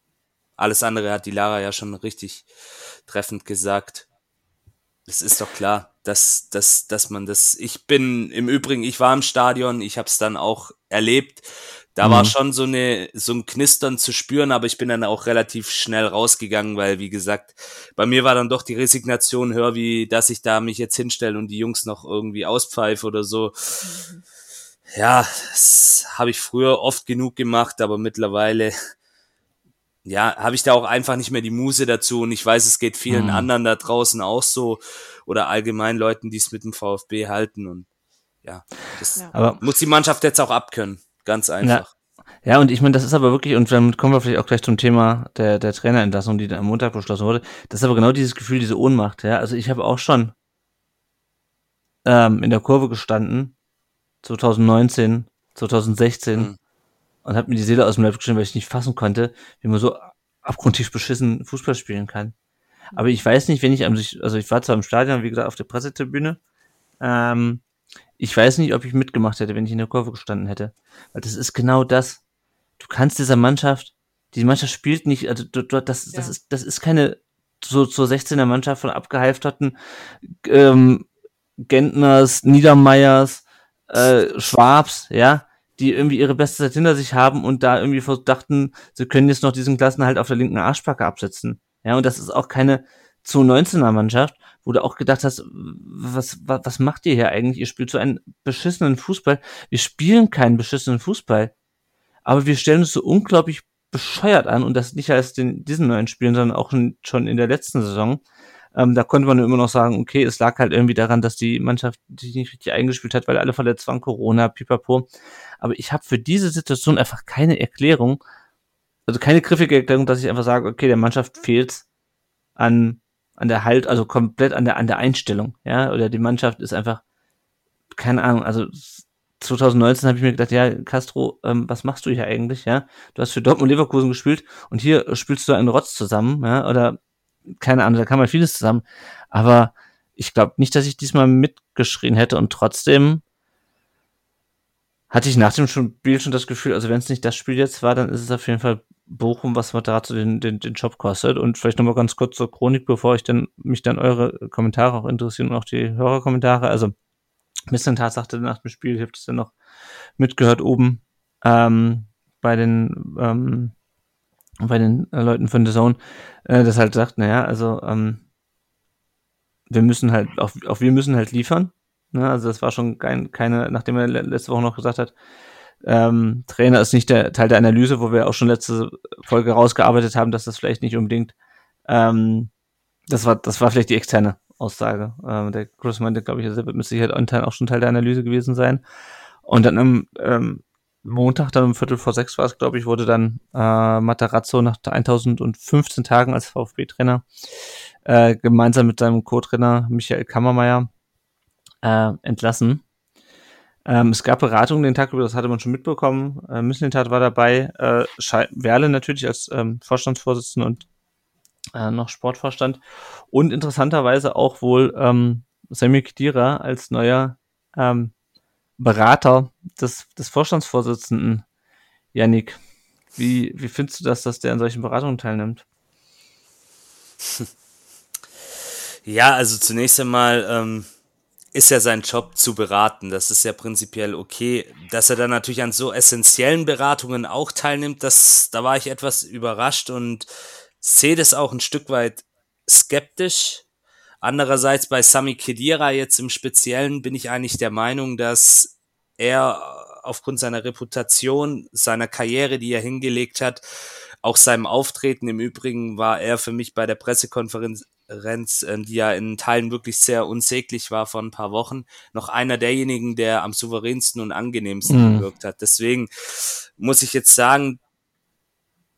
alles andere hat die Lara ja schon richtig treffend gesagt. Es ist doch klar, dass, dass, dass man das. Ich bin im Übrigen, ich war im Stadion, ich habe es dann auch erlebt. Da war Mhm. schon so eine so ein Knistern zu spüren, aber ich bin dann auch relativ schnell rausgegangen, weil wie gesagt, bei mir war dann doch die Resignation höher, wie dass ich da mich jetzt hinstelle und die Jungs noch irgendwie auspfeife oder so. Ja, das habe ich früher oft genug gemacht, aber mittlerweile ja, habe ich da auch einfach nicht mehr die Muse dazu und ich weiß, es geht vielen Mhm. anderen da draußen auch so oder allgemein Leuten, die es mit dem VfB halten und ja, das Ja. Aber muss die Mannschaft jetzt auch abkönnen, ganz einfach. Ja, und ich meine, das ist aber wirklich, und damit kommen wir vielleicht auch gleich zum Thema der, der Trainerentlassung, die da am Montag beschlossen wurde. Das ist aber genau dieses Gefühl, diese Ohnmacht, ja. Also ich habe auch schon ähm, in der Kurve gestanden, 2019, 2016, Mhm. und habe mir die Seele aus dem Leib geschrieben, weil ich nicht fassen konnte, wie man so abgrundtief beschissen Fußball spielen kann. Aber ich weiß nicht, wenn ich, also ich, also ich war zwar im Stadion, wie gesagt, auf der Pressetribüne, ähm, ich weiß nicht, ob ich mitgemacht hätte, wenn ich in der Kurve gestanden hätte. Weil das ist genau das. Du kannst dieser Mannschaft, die Mannschaft spielt nicht, also du, du, das, das, Ja. ist, das ist keine so zur 16er Mannschaft von abgehalfterten ähm, Gentners, Niedermeyers, äh, Schwabs, ja, die irgendwie ihre beste Zeit hinter sich haben und da irgendwie dachten, sie können jetzt noch diesen Klassenhalt auf der linken Arschbacke absetzen. Ja, und das ist auch keine zu 19er Mannschaft, wo du auch gedacht hast, was, was, was macht ihr hier eigentlich? Ihr spielt so einen beschissenen Fußball. Wir spielen keinen beschissenen Fußball. Aber wir stellen uns so unglaublich bescheuert an und das nicht erst in diesen neuen Spielen, sondern auch schon, in der letzten Saison. Ähm, da konnte man immer noch sagen, okay, es lag halt irgendwie daran, dass die Mannschaft sich nicht richtig eingespielt hat, weil alle verletzt waren, Corona, pipapo. Aber ich habe für diese Situation einfach keine Erklärung, also keine griffige Erklärung, dass ich einfach sage, okay, der Mannschaft fehlt an an der Halt, also komplett an der an der Einstellung, ja, oder die Mannschaft ist einfach keine Ahnung, also 2019 habe ich mir gedacht, ja, Castro, ähm, was machst du hier eigentlich, ja? Du hast für Dortmund Leverkusen gespielt und hier spielst du einen Rotz zusammen, ja, oder keine Ahnung, da kann man vieles zusammen, aber ich glaube nicht, dass ich diesmal mitgeschrien hätte und trotzdem hatte ich nach dem Spiel schon das Gefühl, also wenn es nicht das Spiel jetzt war, dann ist es auf jeden Fall Bochum, was Matarazzo den, den, den Job kostet. Und vielleicht nochmal ganz kurz zur Chronik, bevor ich dann mich dann eure Kommentare auch interessieren und auch die Hörerkommentare. Also Missentat sagte nach dem Spiel, ich habe das dann noch mitgehört oben ähm, bei den ähm, bei den äh, Leuten von The Zone, äh, das halt sagt, naja, also ähm, wir müssen halt, auch, auch wir müssen halt liefern. Ne? Also das war schon kein, keine, nachdem er le- letzte Woche noch gesagt hat, ähm, Trainer ist nicht der Teil der Analyse, wo wir auch schon letzte Folge rausgearbeitet haben, dass das vielleicht nicht unbedingt, ähm, das war, das war vielleicht die externe Aussage. Ähm, der Chris meinte, glaube ich, er wird mit Sicherheit intern auch schon Teil der Analyse gewesen sein. Und dann am ähm, Montag, dann um Viertel vor sechs war es, glaube ich, wurde dann äh, Matarazzo nach 1015 Tagen als VfB-Trainer äh, gemeinsam mit seinem Co-Trainer Michael Kammermeier äh, entlassen. Ähm, es gab Beratungen den Tag über, das hatte man schon mitbekommen. Äh, Mislintat war dabei, äh, Werle natürlich als ähm, Vorstandsvorsitzender und äh, noch Sportvorstand. Und interessanterweise auch wohl ähm, Sammy Khedira als neuer ähm, Berater des, des Vorstandsvorsitzenden. Yannick, wie, wie findest du das, dass der an solchen Beratungen teilnimmt? Ja, also zunächst einmal ähm, ist ja sein Job zu beraten. Das ist ja prinzipiell okay. Dass er dann natürlich an so essentiellen Beratungen auch teilnimmt, das, da war ich etwas überrascht und sehe das auch ein Stück weit skeptisch. Andererseits bei Sami Khedira jetzt im Speziellen bin ich eigentlich der Meinung, dass er aufgrund seiner Reputation, seiner Karriere, die er hingelegt hat, auch seinem Auftreten im Übrigen war er für mich bei der Pressekonferenz, Renz, ähm, die ja in Teilen wirklich sehr unsäglich war vor ein paar Wochen, noch einer derjenigen, der am souveränsten und angenehmsten Mhm. gewirkt hat. Deswegen muss ich jetzt sagen,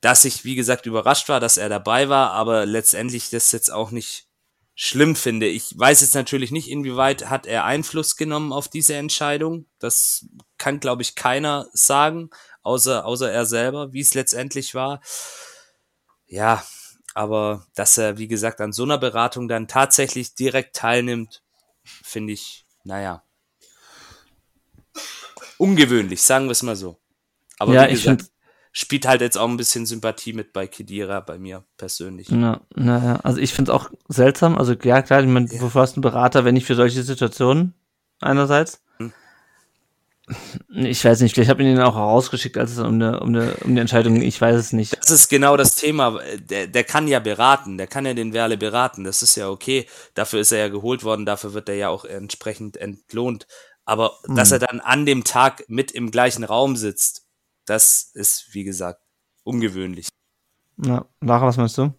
dass ich, wie gesagt, überrascht war, dass er dabei war, aber letztendlich das jetzt auch nicht schlimm finde. Ich weiß jetzt natürlich nicht, inwieweit hat er Einfluss genommen auf diese Entscheidung. Das kann, glaube ich, keiner sagen, außer, außer er selber, wie es letztendlich war. Ja, aber dass er, wie gesagt, an so einer Beratung dann tatsächlich direkt teilnimmt, finde ich, naja, ungewöhnlich, sagen wir es mal so. Aber Ja, wie ich gesagt, spielt halt jetzt auch ein bisschen Sympathie mit bei Kedira, bei mir persönlich. Ja. also ich finde es auch seltsam. Also ja, klar, ich meine, Ja. wofür hast du einen Berater, wenn nicht für solche Situationen einerseits? Hm. Ich weiß nicht, vielleicht habe ich ihn auch rausgeschickt, als es um eine, um eine, um eine Entscheidung ging. Ich weiß es nicht. Das ist genau das Thema. Der, der kann ja beraten, der kann ja den Werle beraten. Das ist ja okay. Dafür ist er ja geholt worden, dafür wird er ja auch entsprechend entlohnt. Aber dass er dann an dem Tag mit im gleichen Raum sitzt, das ist, wie gesagt, ungewöhnlich. Ja, Lara, was meinst du?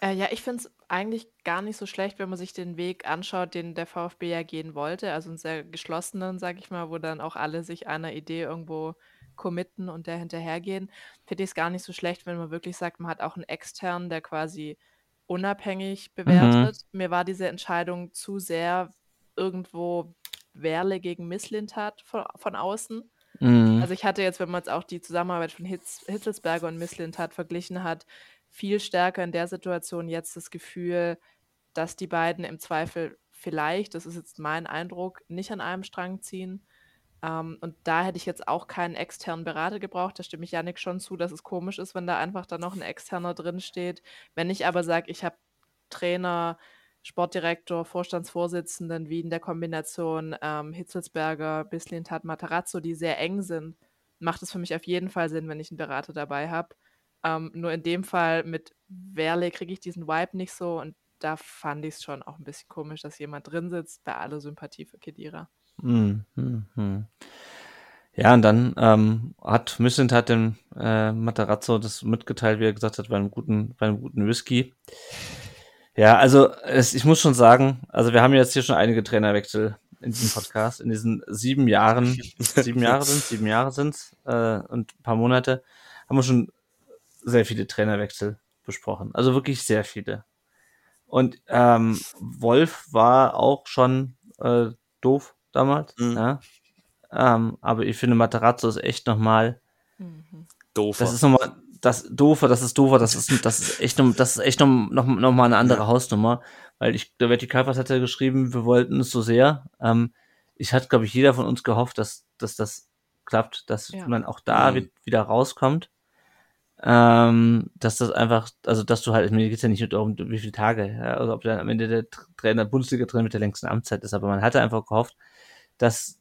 Äh, ja, ich finde es eigentlich gar nicht so schlecht, wenn man sich den Weg anschaut, den der VfB ja gehen wollte. Also einen sehr geschlossenen, sag ich mal, wo dann auch alle sich einer Idee irgendwo committen und der hinterhergehen. Finde ich es gar nicht so schlecht, wenn man wirklich sagt, man hat auch einen externen, der quasi unabhängig bewertet. Mir war diese Entscheidung zu sehr irgendwo Werle gegen Misslintat von, von außen. Mhm. Also ich hatte jetzt, wenn man jetzt auch die Zusammenarbeit von Hitz, Hitzelsberger und Misslintat verglichen hat, viel stärker in der Situation jetzt das Gefühl, dass die beiden im Zweifel vielleicht, das ist jetzt mein Eindruck, nicht an einem Strang ziehen. Ähm, und da hätte ich jetzt auch keinen externen Berater gebraucht. Da stimme ich Janik schon zu, dass es komisch ist, wenn da einfach dann noch ein externer drin steht. Wenn ich aber sage, ich habe Trainer, Sportdirektor, Vorstandsvorsitzenden wie in der Kombination ähm, Hitzelsberger, Bislintat, Matarazzo, die sehr eng sind, macht es für mich auf jeden Fall Sinn, wenn ich einen Berater dabei habe. Ähm, nur in dem Fall mit Werle kriege ich diesen Vibe nicht so und da fand ich es schon auch ein bisschen komisch, dass jemand drin sitzt, bei aller Sympathie für Kedira. Hm, hm, hm. Ja, und dann ähm, hat Missint hat dem äh, Matarazzo das mitgeteilt, wie er gesagt hat, bei einem guten, bei einem guten Whisky. Ja, also es, ich muss schon sagen, also wir haben jetzt hier schon einige Trainerwechsel in diesem Podcast, in diesen sieben Jahren, sieben Jahre sind sieben Jahre sind's äh, und ein paar Monate, haben wir schon sehr viele Trainerwechsel besprochen. Also wirklich sehr viele. Und ähm, Wolf war auch schon äh, doof damals. Mhm. Ja. Ähm, aber ich finde, Materazzo ist echt nochmal. Mhm. Doof. Das ist nochmal. Das doofer, das ist doofer, das ist, das ist echt noch, das ist echt noch, noch, noch mal eine andere Hausnummer. Weil ich, der Vertikalpass hat ja geschrieben, wir wollten es so sehr. Ähm, ich hatte, glaube ich, jeder von uns gehofft, dass, dass das klappt, dass Ja. man auch da Mhm. wi- wieder rauskommt. Ähm, dass das einfach, also dass du halt, mir geht's ja nicht darum, wie viele Tage, ja, also ob dann am Ende der Tr- Trainer, Bundesliga-Trainer mit der längsten Amtszeit ist, aber man hatte einfach gehofft, dass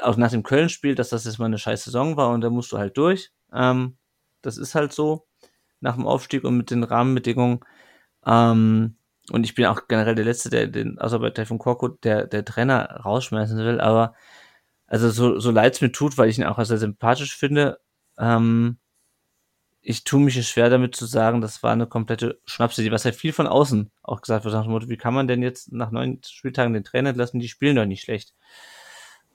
auch nach dem Köln-Spiel, dass das jetzt mal eine scheiß Saison war und da musst du halt durch. Ähm, das ist halt so nach dem Aufstieg und mit den Rahmenbedingungen. Ähm, und ich bin auch generell der Letzte, der den, außer bei Taifun Korkut, der, der Trainer rausschmeißen will, aber also so, so leid es mir tut, weil ich ihn auch sehr sympathisch finde, ähm, ich tue mich schwer damit zu sagen, das war eine komplette Schnapsidee, was ja viel von außen auch gesagt wird, nach dem Motto, wie kann man denn jetzt nach neun Spieltagen den Trainer entlassen, die spielen doch nicht schlecht.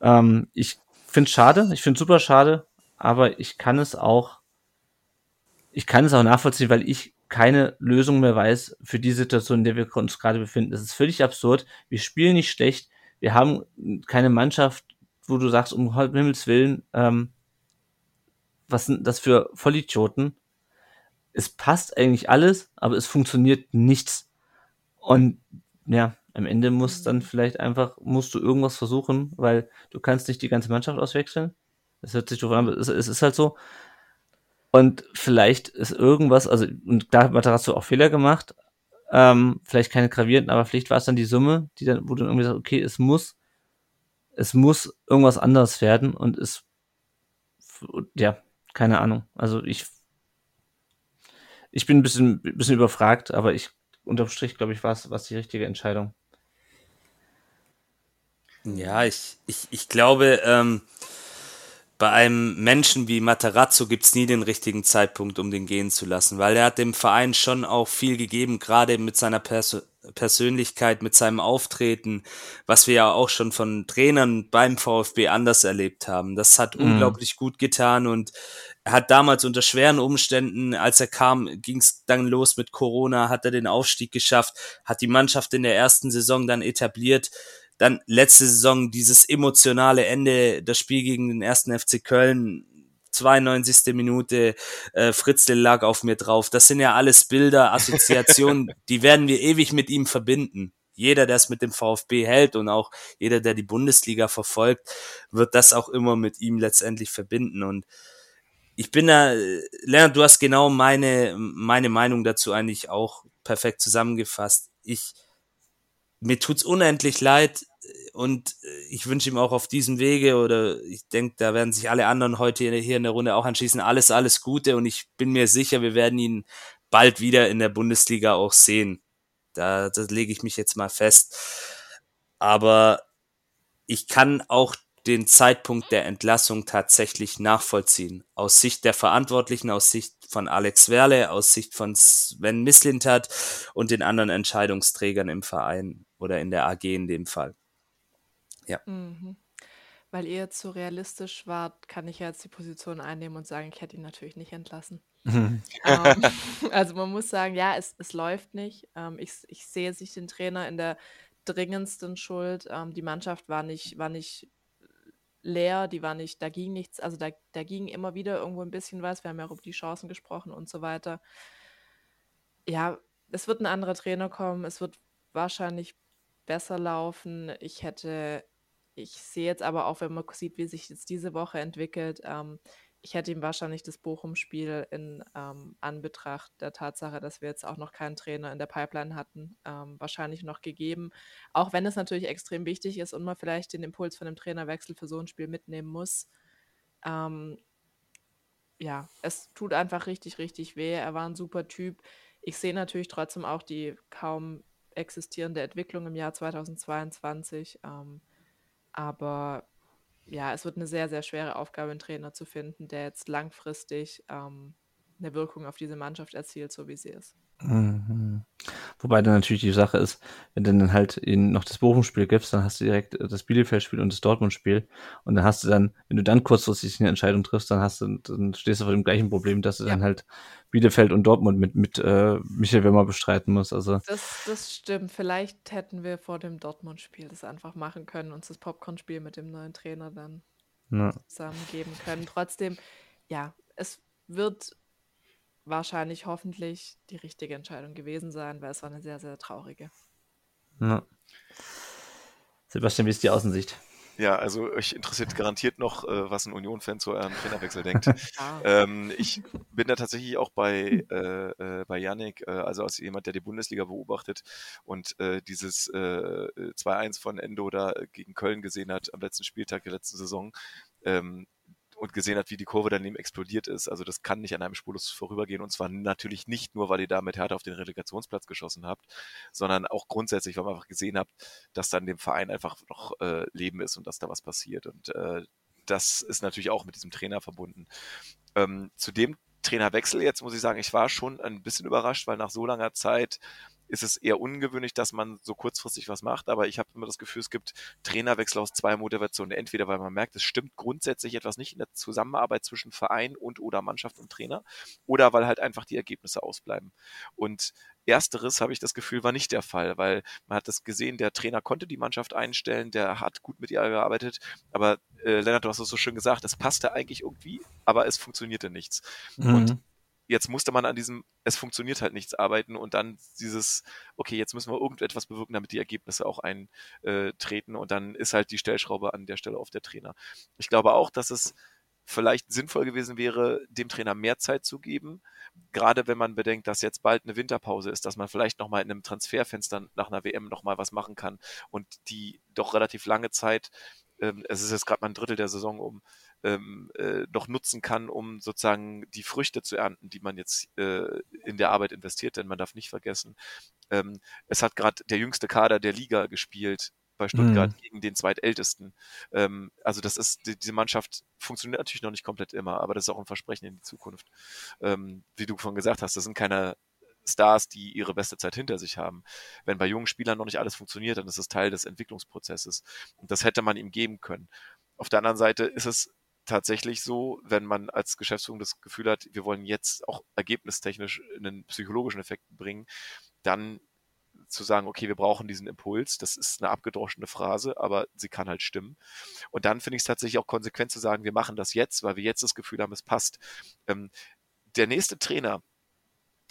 Ähm, ich finde es schade, ich finde es super schade, aber ich kann es auch, ich kann es auch nachvollziehen, weil ich keine Lösung mehr weiß für die Situation, in der wir uns gerade befinden. Es ist völlig absurd. Wir spielen nicht schlecht. Wir haben keine Mannschaft, wo du sagst, um Himmels Willen, ähm, was sind das für Vollidioten? Es passt eigentlich alles, aber es funktioniert nichts. Und ja, am Ende muss dann vielleicht einfach, musst du irgendwas versuchen, weil du kannst nicht die ganze Mannschaft auswechseln. Das hört sich doof an, aber es, es ist halt so. Und vielleicht ist irgendwas, also, und da hat Matarazzo auch Fehler gemacht, ähm, vielleicht keine gravierenden, aber vielleicht war es dann die Summe, die dann, wo du irgendwie sagst, okay, es muss, es muss irgendwas anderes werden und es, ja, keine Ahnung. Also ich, ich bin ein bisschen, ein bisschen überfragt, aber ich, unterm Strich, glaube ich, war es, es die richtige Entscheidung. Ja, ich, ich, ich glaube, ähm, bei einem Menschen wie Matarazzo gibt's nie den richtigen Zeitpunkt, um den gehen zu lassen, weil er hat dem Verein schon auch viel gegeben, gerade mit seiner Perso Persönlichkeit, mit seinem Auftreten, was wir ja auch schon von Trainern beim VfB anders erlebt haben. Das hat Mhm. unglaublich gut getan und er hat damals unter schweren Umständen, als er kam, ging's dann los mit Corona, hat er den Aufstieg geschafft, hat die Mannschaft in der ersten Saison dann etabliert. Dann letzte Saison dieses emotionale Ende, das Spiel gegen den ersten FC Köln, 92. Minute, äh, Fritzl lag auf mir drauf. Das sind ja alles Bilder, Assoziationen, die werden wir ewig mit ihm verbinden. Jeder, der es mit dem VfB hält und auch jeder, der die Bundesliga verfolgt, wird das auch immer mit ihm letztendlich verbinden. Und ich bin da, Lennart, du hast genau meine, meine Meinung dazu eigentlich auch perfekt zusammengefasst. Ich, mir tut's unendlich leid und äh, ich wünsche ihm auch auf diesem Wege oder ich denke, da werden sich alle anderen heute hier in der Runde auch anschließen. Alles, alles Gute und ich bin mir sicher, wir werden ihn bald wieder in der Bundesliga auch sehen. Da, da lege ich mich jetzt mal fest. Aber ich kann auch den Zeitpunkt der Entlassung tatsächlich nachvollziehen. Aus Sicht der Verantwortlichen, aus Sicht von Alex Werle, aus Sicht von Sven Mislintat und den anderen Entscheidungsträgern im Verein oder in der AG in dem Fall. Mhm. Weil ihr jetzt so realistisch wart, kann ich ja jetzt die Position einnehmen und sagen, ich hätte ihn natürlich nicht entlassen. Ähm, also man muss sagen, ja, es, es läuft nicht. Ähm, ich, ich sehe nicht den Trainer in der dringendsten Schuld. Ähm, die Mannschaft war nicht, war nicht leer, die war nicht, da ging nichts, also da, da ging immer wieder irgendwo ein bisschen was. Wir haben ja auch über die Chancen gesprochen und so weiter. Ja, es wird ein anderer Trainer kommen, es wird wahrscheinlich besser laufen. Ich hätte, ich sehe jetzt aber auch, wenn man sieht, wie sich jetzt diese Woche entwickelt, ähm, ich hätte ihm wahrscheinlich das Bochum-Spiel in ähm, Anbetracht der Tatsache, dass wir jetzt auch noch keinen Trainer in der Pipeline hatten, ähm, wahrscheinlich noch gegeben. Auch wenn es natürlich extrem wichtig ist und man vielleicht den Impuls von einem Trainerwechsel für so ein Spiel mitnehmen muss. Ähm, ja, es tut einfach richtig, richtig weh. Er war ein super Typ. Ich sehe natürlich trotzdem auch die kaum existierende Entwicklung im Jahr 2022. Ähm, aber ja, es wird eine sehr, sehr schwere Aufgabe, einen Trainer zu finden, der jetzt langfristig ähm, eine Wirkung auf diese Mannschaft erzielt, so wie sie ist. Mhm. Wobei dann natürlich die Sache ist, wenn du dann halt noch das Bochum-Spiel gibst, dann hast du direkt äh, das Bielefeld-Spiel und das Dortmund-Spiel. Und dann hast du dann, wenn du dann kurzfristig eine Entscheidung triffst, dann hast du, dann stehst du vor dem gleichen Problem, dass du ja. dann halt Bielefeld und Dortmund mit, mit äh, Michael Wimmer bestreiten musst. Also. Das, das stimmt. Vielleicht hätten wir vor dem Dortmund-Spiel das einfach machen können, uns das Popcorn-Spiel mit dem neuen Trainer dann ja. zusammengeben können. Trotzdem, ja, es wird wahrscheinlich hoffentlich die richtige Entscheidung gewesen sein, weil es war eine sehr, sehr traurige. Ja. Sebastian, wie ist die Außensicht? Ja, also euch interessiert garantiert noch, äh, was ein Union-Fan zu eurem Trainerwechsel denkt. ah. ähm, ich bin da tatsächlich auch bei, äh, äh, bei Yannick, äh, also als jemand, der die Bundesliga beobachtet und äh, dieses äh, 2-1 von Endo da gegen Köln gesehen hat am letzten Spieltag der letzten Saison. Ähm, und gesehen hat, wie die Kurve daneben explodiert ist. Also das kann nicht an einem spurlos vorübergehen. Und zwar natürlich nicht nur, weil ihr da mit Hertha auf den Relegationsplatz geschossen habt, sondern auch grundsätzlich, weil man einfach gesehen habt, dass dann dem Verein einfach noch äh, Leben ist und dass da was passiert. Und äh, das ist natürlich auch mit diesem Trainer verbunden. Ähm, zu dem Trainerwechsel jetzt muss ich sagen, ich war schon ein bisschen überrascht, weil nach so langer Zeit ist es eher ungewöhnlich, dass man so kurzfristig was macht, aber ich habe immer das Gefühl, es gibt Trainerwechsel aus zwei Motivationen. Entweder weil man merkt, es stimmt grundsätzlich etwas nicht in der Zusammenarbeit zwischen Verein und oder Mannschaft und Trainer, oder weil halt einfach die Ergebnisse ausbleiben. Und Ersteres, habe ich das Gefühl, war nicht der Fall, weil man hat das gesehen, der Trainer konnte die Mannschaft einstellen, der hat gut mit ihr gearbeitet, aber äh, Lennart, du hast es so schön gesagt, es passte eigentlich irgendwie, aber es funktionierte nichts. Mhm. Und jetzt musste man an diesem, es funktioniert halt nichts arbeiten und dann dieses, okay, jetzt müssen wir irgendetwas bewirken, damit die Ergebnisse auch eintreten und dann ist halt die Stellschraube an der Stelle auf der Trainer. Ich glaube auch, dass es vielleicht sinnvoll gewesen wäre, dem Trainer mehr Zeit zu geben, gerade wenn man bedenkt, dass jetzt bald eine Winterpause ist, dass man vielleicht nochmal in einem Transferfenster nach einer WM nochmal was machen kann und die doch relativ lange Zeit, ähm, es ist jetzt gerade mal ein Drittel der Saison um, ähm, äh, noch nutzen kann, um sozusagen die Früchte zu ernten, die man jetzt äh, in der Arbeit investiert. Denn man darf nicht vergessen, ähm, es hat gerade der jüngste Kader der Liga gespielt bei Stuttgart mhm. gegen den zweitältesten. Ähm, also das ist, die, diese Mannschaft funktioniert natürlich noch nicht komplett immer, aber das ist auch ein Versprechen in die Zukunft. Ähm, wie du vorhin gesagt hast, das sind keine Stars, die ihre beste Zeit hinter sich haben. Wenn bei jungen Spielern noch nicht alles funktioniert, dann ist es Teil des Entwicklungsprozesses. Und das hätte man ihm geben können. Auf der anderen Seite ist es tatsächlich so, wenn man als Geschäftsführung das Gefühl hat, wir wollen jetzt auch ergebnistechnisch einen psychologischen Effekt bringen, dann zu sagen, okay, wir brauchen diesen Impuls, das ist eine abgedroschene Phrase, aber sie kann halt stimmen. Und dann finde ich es tatsächlich auch konsequent zu sagen, wir machen das jetzt, weil wir jetzt das Gefühl haben, es passt. Ähm, der nächste Trainer,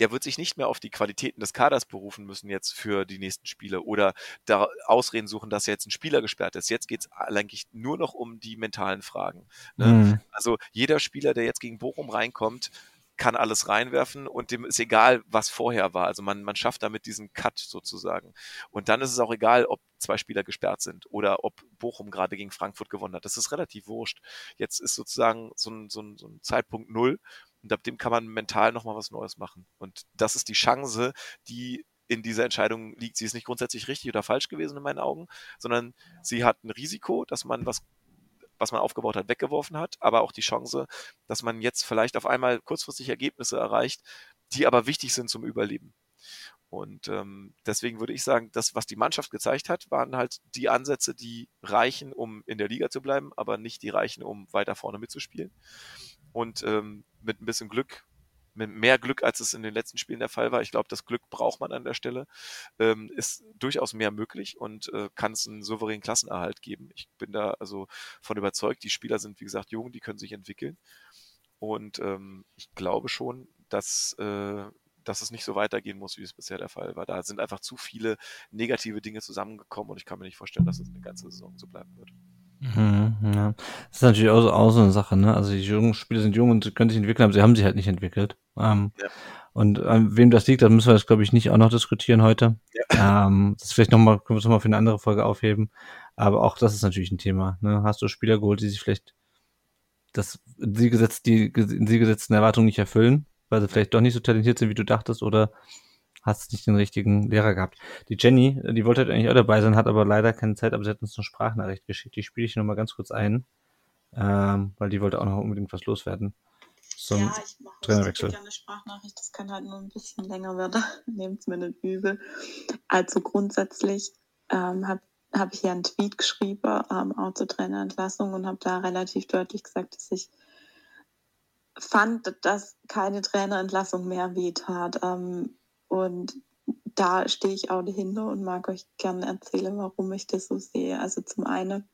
der wird sich nicht mehr auf die Qualitäten des Kaders berufen müssen jetzt für die nächsten Spiele oder da Ausreden suchen, dass jetzt ein Spieler gesperrt ist. Jetzt geht es eigentlich nur noch um die mentalen Fragen. Ne? Mhm. Also jeder Spieler, der jetzt gegen Bochum reinkommt, kann alles reinwerfen und dem ist egal, was vorher war. Also man, man schafft damit diesen Cut sozusagen. Und dann ist es auch egal, ob zwei Spieler gesperrt sind oder ob Bochum gerade gegen Frankfurt gewonnen hat. Das ist relativ wurscht. Jetzt ist sozusagen so ein, so ein, so ein Zeitpunkt Null und ab dem kann man mental nochmal was Neues machen. Und das ist die Chance, die in dieser Entscheidung liegt. Sie ist nicht grundsätzlich richtig oder falsch gewesen in meinen Augen, sondern sie hat ein Risiko, dass man was was man aufgebaut hat, weggeworfen hat, aber auch die Chance, dass man jetzt vielleicht auf einmal kurzfristig Ergebnisse erreicht, die aber wichtig sind zum Überleben. Und ähm, deswegen würde ich sagen, das, was die Mannschaft gezeigt hat, waren halt die Ansätze, die reichen, um in der Liga zu bleiben, aber nicht die reichen, um weiter vorne mitzuspielen. Und ähm, mit ein bisschen Glück, mit mehr Glück, als es in den letzten Spielen der Fall war, ich glaube, das Glück braucht man an der Stelle, ähm, ist durchaus mehr möglich und äh, kann es einen souveränen Klassenerhalt geben. Ich bin da also von überzeugt, die Spieler sind, wie gesagt, jung, die können sich entwickeln. Und ähm, ich glaube schon, dass äh, dass es nicht so weitergehen muss, wie es bisher der Fall war. Da sind einfach zu viele negative Dinge zusammengekommen und ich kann mir nicht vorstellen, dass es eine ganze Saison so bleiben wird. Mhm, ja. Das ist natürlich auch so, auch so eine Sache, ne? Also die jungen Spieler sind jung und können sich entwickeln, aber sie haben sich halt nicht entwickelt. Ähm, ja. Und an wem das liegt, das müssen wir jetzt, glaube ich, nicht auch noch diskutieren heute. Ja. Ähm, das vielleicht nochmal, können wir es nochmal für eine andere Folge aufheben. Aber auch das ist natürlich ein Thema. Ne? Hast du Spieler geholt, die sich vielleicht das in sie, gesetzt, die in sie gesetzten Erwartungen nicht erfüllen, weil sie vielleicht doch nicht so talentiert sind, wie du dachtest, oder hast nicht den richtigen Lehrer gehabt. Die Jenny, die wollte halt eigentlich auch dabei sein, hat aber leider keine Zeit, aber sie hat uns eine Sprachnachricht geschickt. Die spiele ich nochmal ganz kurz ein, ähm, weil die wollte auch noch unbedingt was loswerden. So ja, ich mache Trainerwechsel. eine Sprachnachricht, das kann halt nur ein bisschen länger werden. Nehmt es mir nicht übel. Also grundsätzlich ähm, habe hab ich ja einen Tweet geschrieben, ähm, auch zur Trainerentlassung und habe da relativ deutlich gesagt, dass ich fand, dass keine Trainerentlassung mehr wehtat. Ähm, und da stehe ich auch dahinter und mag euch gerne erzählen, warum ich das so sehe. Also zum einen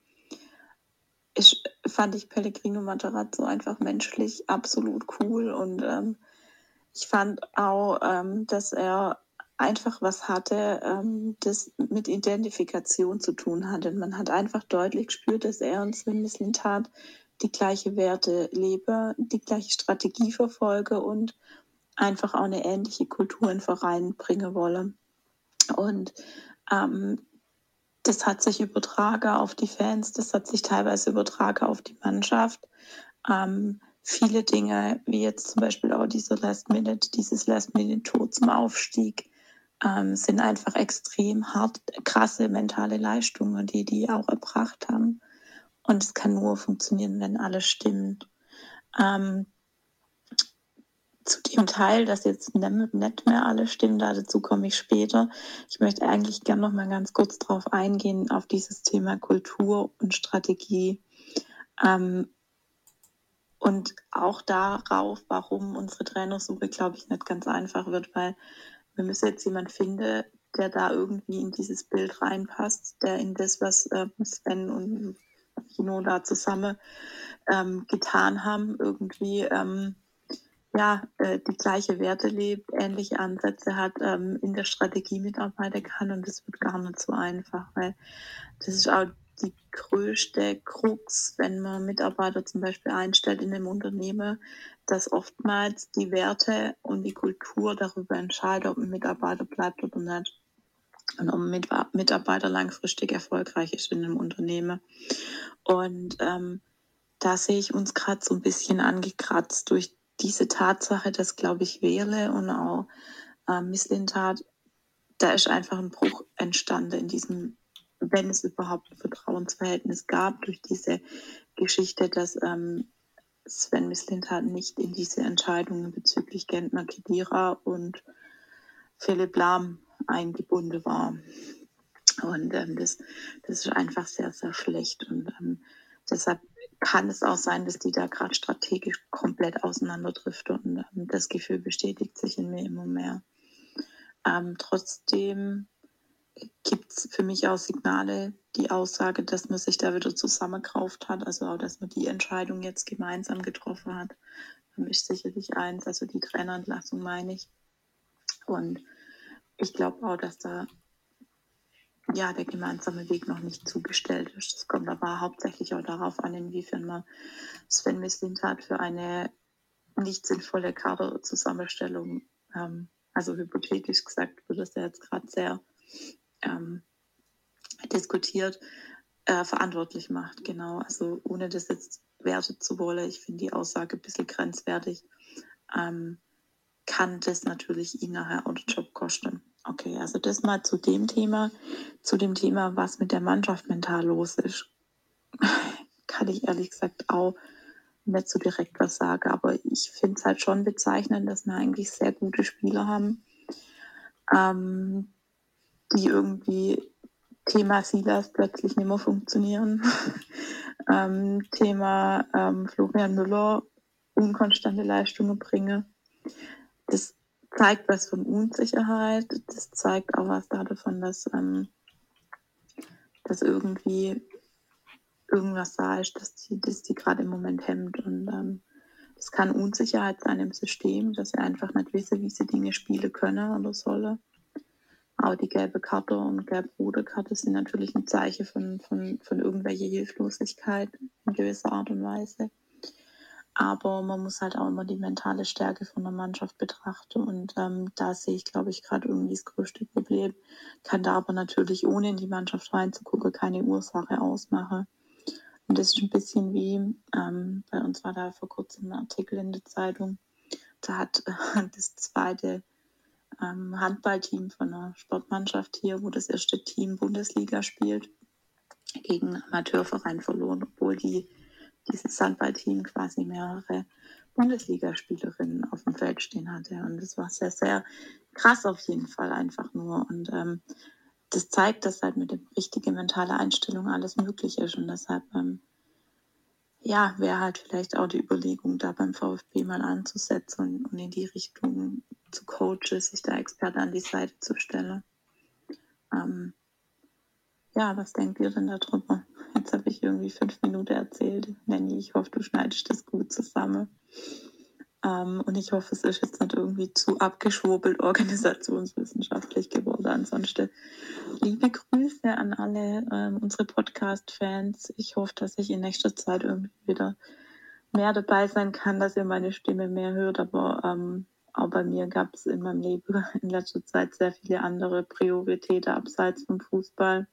ich, fand ich Pellegrino Materazzo einfach menschlich absolut cool und ähm, ich fand auch, ähm, dass er einfach was hatte, ähm, das mit Identifikation zu tun hatte. Man hat einfach deutlich gespürt, dass er und Sven Mislintat die gleiche Werte lebe, die gleiche Strategie verfolge und einfach auch eine ähnliche Kultur in Verein bringen wolle. Und ähm, das hat sich übertragen auf die Fans, das hat sich teilweise übertragen auf die Mannschaft. Ähm, viele Dinge, wie jetzt zum Beispiel auch dieser Last Minute, dieses Last Minute Tour zum Aufstieg, ähm, sind einfach extrem hart, krasse mentale Leistungen, die die auch erbracht haben. Und es kann nur funktionieren, wenn alles stimmt. Ähm, zu dem Teil, dass jetzt nicht mehr alle stimmen, dazu komme ich später. Ich möchte eigentlich gerne noch mal ganz kurz darauf eingehen, auf dieses Thema Kultur und Strategie. Ähm, und auch darauf, warum unsere Trainersuche, glaube ich, nicht ganz einfach wird, weil wir müssen jetzt jemanden finden, der da irgendwie in dieses Bild reinpasst, der in das, was äh, Sven und Kino da zusammen ähm, getan haben, irgendwie ähm, ja, äh, die gleiche Werte lebt, ähnliche Ansätze hat, ähm, in der Strategie mitarbeiten kann und das wird gar nicht so einfach, weil das ist auch die größte Krux, wenn man Mitarbeiter zum Beispiel einstellt in einem Unternehmen, dass oftmals die Werte und die Kultur darüber entscheiden, ob ein Mitarbeiter bleibt oder nicht. Und ob ein Mitarbeiter langfristig erfolgreich ist in einem Unternehmen. Und ähm, da sehe ich uns gerade so ein bisschen angekratzt durch diese Tatsache, dass, glaube ich, Wähle und auch äh, Misslintat, da ist einfach ein Bruch entstanden in diesem, wenn es überhaupt ein Vertrauensverhältnis gab, durch diese Geschichte, dass ähm, Sven Misslintat nicht in diese Entscheidungen bezüglich Gentner Kedira und Philipp Lahm eingebunden war. Und ähm, das, das ist einfach sehr, sehr schlecht. Und ähm, deshalb kann es auch sein, dass die da gerade strategisch komplett auseinanderdriften und ähm, das Gefühl bestätigt sich in mir immer mehr. Ähm, trotzdem gibt es für mich auch Signale, die Aussage, dass man sich da wieder zusammengerauft hat, also auch, dass man die Entscheidung jetzt gemeinsam getroffen hat, ist sicherlich eins, also die Trainerentlassung meine ich. Und ich glaube auch, dass da ja, der gemeinsame Weg noch nicht zugestellt ist. Das kommt aber hauptsächlich auch darauf an, inwiefern man Sven Mislintat für eine nicht sinnvolle Kaderzusammenstellung, ähm, also hypothetisch gesagt, wird das ja jetzt gerade sehr ähm, diskutiert, äh, verantwortlich macht. Genau, also ohne das jetzt wertet zu wollen, ich finde die Aussage ein bisschen grenzwertig, ähm, kann das natürlich ihn nachher den Job kosten. Okay, also das mal zu dem Thema, zu dem Thema, was mit der Mannschaft mental los ist, kann ich ehrlich gesagt auch nicht so direkt was sagen. Aber ich finde es halt schon bezeichnend, dass wir eigentlich sehr gute Spieler haben, ähm, die irgendwie Thema Silas plötzlich nicht mehr funktionieren. ähm, Thema ähm, Florian Müller unkonstante Leistungen bringen. Das zeigt was von Unsicherheit. Das zeigt auch was davon, dass, ähm, dass irgendwie irgendwas da ist, dass die, dass die gerade im Moment hemmt. Und ähm, es kann Unsicherheit sein im System, dass sie einfach nicht wissen, wie sie Dinge spielen können oder sollen. Aber die gelbe Karte und gelb-rote Karte sind natürlich ein Zeichen von, von, von irgendwelcher Hilflosigkeit in gewisser Art und Weise. Aber man muss halt auch immer die mentale Stärke von der Mannschaft betrachten. Und ähm, da sehe ich, glaube ich, gerade irgendwie das größte Problem. Kann da aber natürlich, ohne in die Mannschaft reinzugucken, keine Ursache ausmachen. Und das ist ein bisschen wie, ähm, bei uns war da vor kurzem ein Artikel in der Zeitung, da hat äh, das zweite ähm, Handballteam von einer Sportmannschaft hier, wo das erste Team Bundesliga spielt, gegen einen Amateurverein verloren, obwohl die dieses Handballteam quasi mehrere Bundesligaspielerinnen auf dem Feld stehen hatte. Und das war sehr, sehr krass auf jeden Fall einfach nur. Und ähm, das zeigt, dass halt mit der richtigen mentalen Einstellung alles möglich ist. Und deshalb, ähm, ja, wäre halt vielleicht auch die Überlegung, da beim VfB mal anzusetzen und, und in die Richtung zu coachen, sich da Experte an die Seite zu stellen. Ähm, ja, was denkt ihr denn darüber? Jetzt habe ich irgendwie fünf Minuten erzählt. Nanny, ich hoffe, du schneidest das gut zusammen. Ähm, und ich hoffe, es ist jetzt nicht irgendwie zu abgeschwurbelt organisationswissenschaftlich geworden. Ansonsten liebe Grüße an alle ähm, unsere Podcast-Fans. Ich hoffe, dass ich in nächster Zeit irgendwie wieder mehr dabei sein kann, dass ihr meine Stimme mehr hört. Aber ähm, auch bei mir gab es in meinem Leben in letzter Zeit sehr viele andere Prioritäten abseits vom Fußball.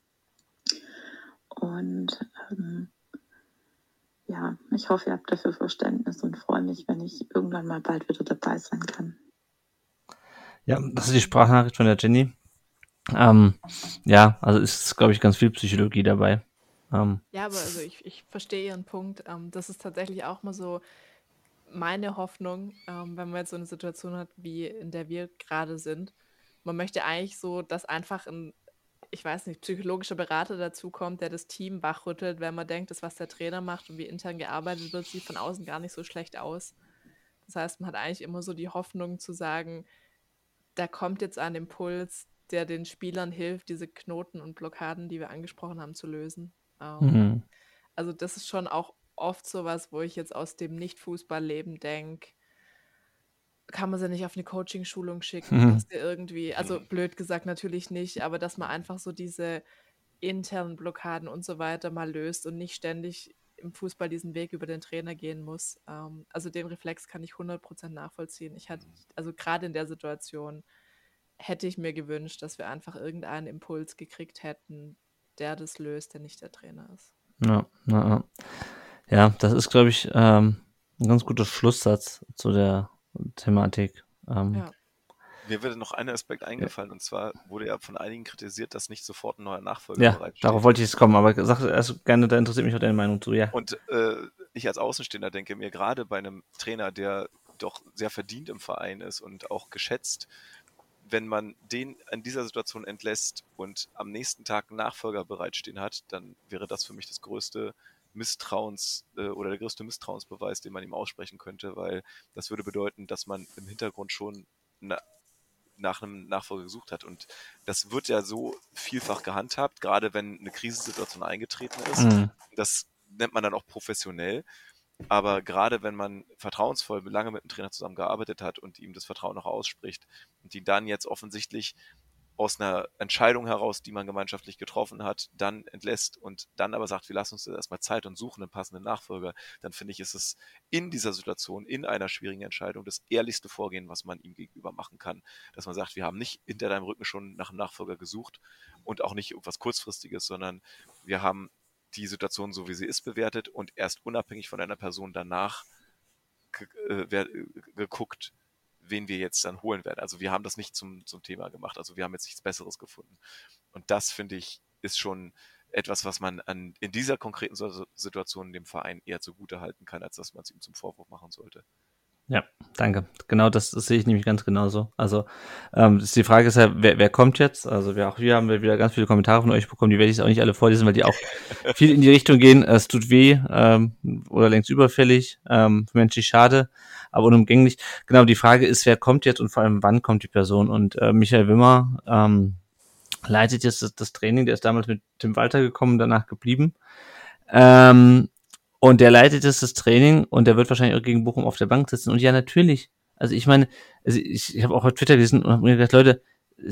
Und ähm, ja, ich hoffe, ihr habt dafür Verständnis und freue mich, wenn ich irgendwann mal bald wieder dabei sein kann. Ja, das ist die Sprachnachricht von der Jenny. Ähm, ja, also ist, glaube ich, ganz viel Psychologie dabei. Ähm, ja, aber also ich, ich verstehe Ihren Punkt. Ähm, das ist tatsächlich auch mal so meine Hoffnung, ähm, wenn man jetzt so eine Situation hat, wie in der wir gerade sind. Man möchte eigentlich so, dass einfach ein ich weiß nicht, psychologischer Berater dazukommt, der das Team wachrüttelt, wenn man denkt, das, was der Trainer macht und wie intern gearbeitet wird, sieht von außen gar nicht so schlecht aus. Das heißt, man hat eigentlich immer so die Hoffnung zu sagen, da kommt jetzt ein Impuls, der den Spielern hilft, diese Knoten und Blockaden, die wir angesprochen haben, zu lösen. Ähm, mhm. Also das ist schon auch oft so was, wo ich jetzt aus dem Nicht-Fußball-Leben denke, kann man sie nicht auf eine Coaching-Schulung schicken, mhm. dass der irgendwie, also blöd gesagt natürlich nicht, aber dass man einfach so diese internen Blockaden und so weiter mal löst und nicht ständig im Fußball diesen Weg über den Trainer gehen muss. Ähm, also den Reflex kann ich 100% nachvollziehen. Ich hatte, also gerade in der Situation hätte ich mir gewünscht, dass wir einfach irgendeinen Impuls gekriegt hätten, der das löst, der nicht der Trainer ist. Ja, ja, ja das ist, glaube ich, ähm, ein ganz guter Schlusssatz zu der Thematik. Ähm, ja. Mir würde noch ein Aspekt eingefallen, ja. und zwar wurde ja von einigen kritisiert, dass nicht sofort ein neuer Nachfolger ja, bereitsteht. Darauf wollte ich jetzt kommen, aber sag erst gerne, da interessiert mich auch deine Meinung zu, ja. Und äh, ich als Außenstehender denke mir, gerade bei einem Trainer, der doch sehr verdient im Verein ist und auch geschätzt, wenn man den in dieser Situation entlässt und am nächsten Tag einen Nachfolger bereitstehen hat, dann wäre das für mich das größte Misstrauens äh, oder der größte Misstrauensbeweis, den man ihm aussprechen könnte, weil das würde bedeuten, dass man im Hintergrund schon na, nach einem Nachfolger gesucht hat. Und das wird ja so vielfach gehandhabt, gerade wenn eine Krisensituation eingetreten ist. Mhm. Das nennt man dann auch professionell. Aber gerade wenn man vertrauensvoll lange mit dem Trainer zusammengearbeitet hat und ihm das Vertrauen noch ausspricht und die dann jetzt offensichtlich aus einer Entscheidung heraus, die man gemeinschaftlich getroffen hat, dann entlässt und dann aber sagt, wir lassen uns erstmal Zeit und suchen einen passenden Nachfolger, dann finde ich, ist es in dieser Situation, in einer schwierigen Entscheidung, das ehrlichste Vorgehen, was man ihm gegenüber machen kann. Dass man sagt, wir haben nicht hinter deinem Rücken schon nach einem Nachfolger gesucht und auch nicht irgendwas Kurzfristiges, sondern wir haben die Situation so, wie sie ist, bewertet und erst unabhängig von einer Person danach äh, geguckt, wen wir jetzt dann holen werden. Also wir haben das nicht zum, zum Thema gemacht. Also wir haben jetzt nichts Besseres gefunden. Und das, finde ich, ist schon etwas, was man an, in dieser konkreten Situation dem Verein eher zugute halten kann, als dass man es ihm zum Vorwurf machen sollte. Ja, danke. Genau das, das sehe ich nämlich ganz genauso. Also ähm, die Frage ist ja, wer, wer kommt jetzt? Also wir auch hier haben wir wieder ganz viele Kommentare von euch bekommen, die werde ich auch nicht alle vorlesen, weil die auch viel in die Richtung gehen. Es tut weh ähm, oder längst überfällig, ähm, menschlich schade, aber unumgänglich. Genau, die Frage ist, wer kommt jetzt und vor allem wann kommt die Person? Und äh, Michael Wimmer ähm, leitet jetzt das, das Training, der ist damals mit Tim Walter gekommen, danach geblieben. Ähm, Und der leitet jetzt das Training und der wird wahrscheinlich auch gegen Bochum auf der Bank sitzen. Und ja, natürlich. Also ich meine, also ich, ich habe auch auf Twitter gelesen und habe mir gedacht, Leute,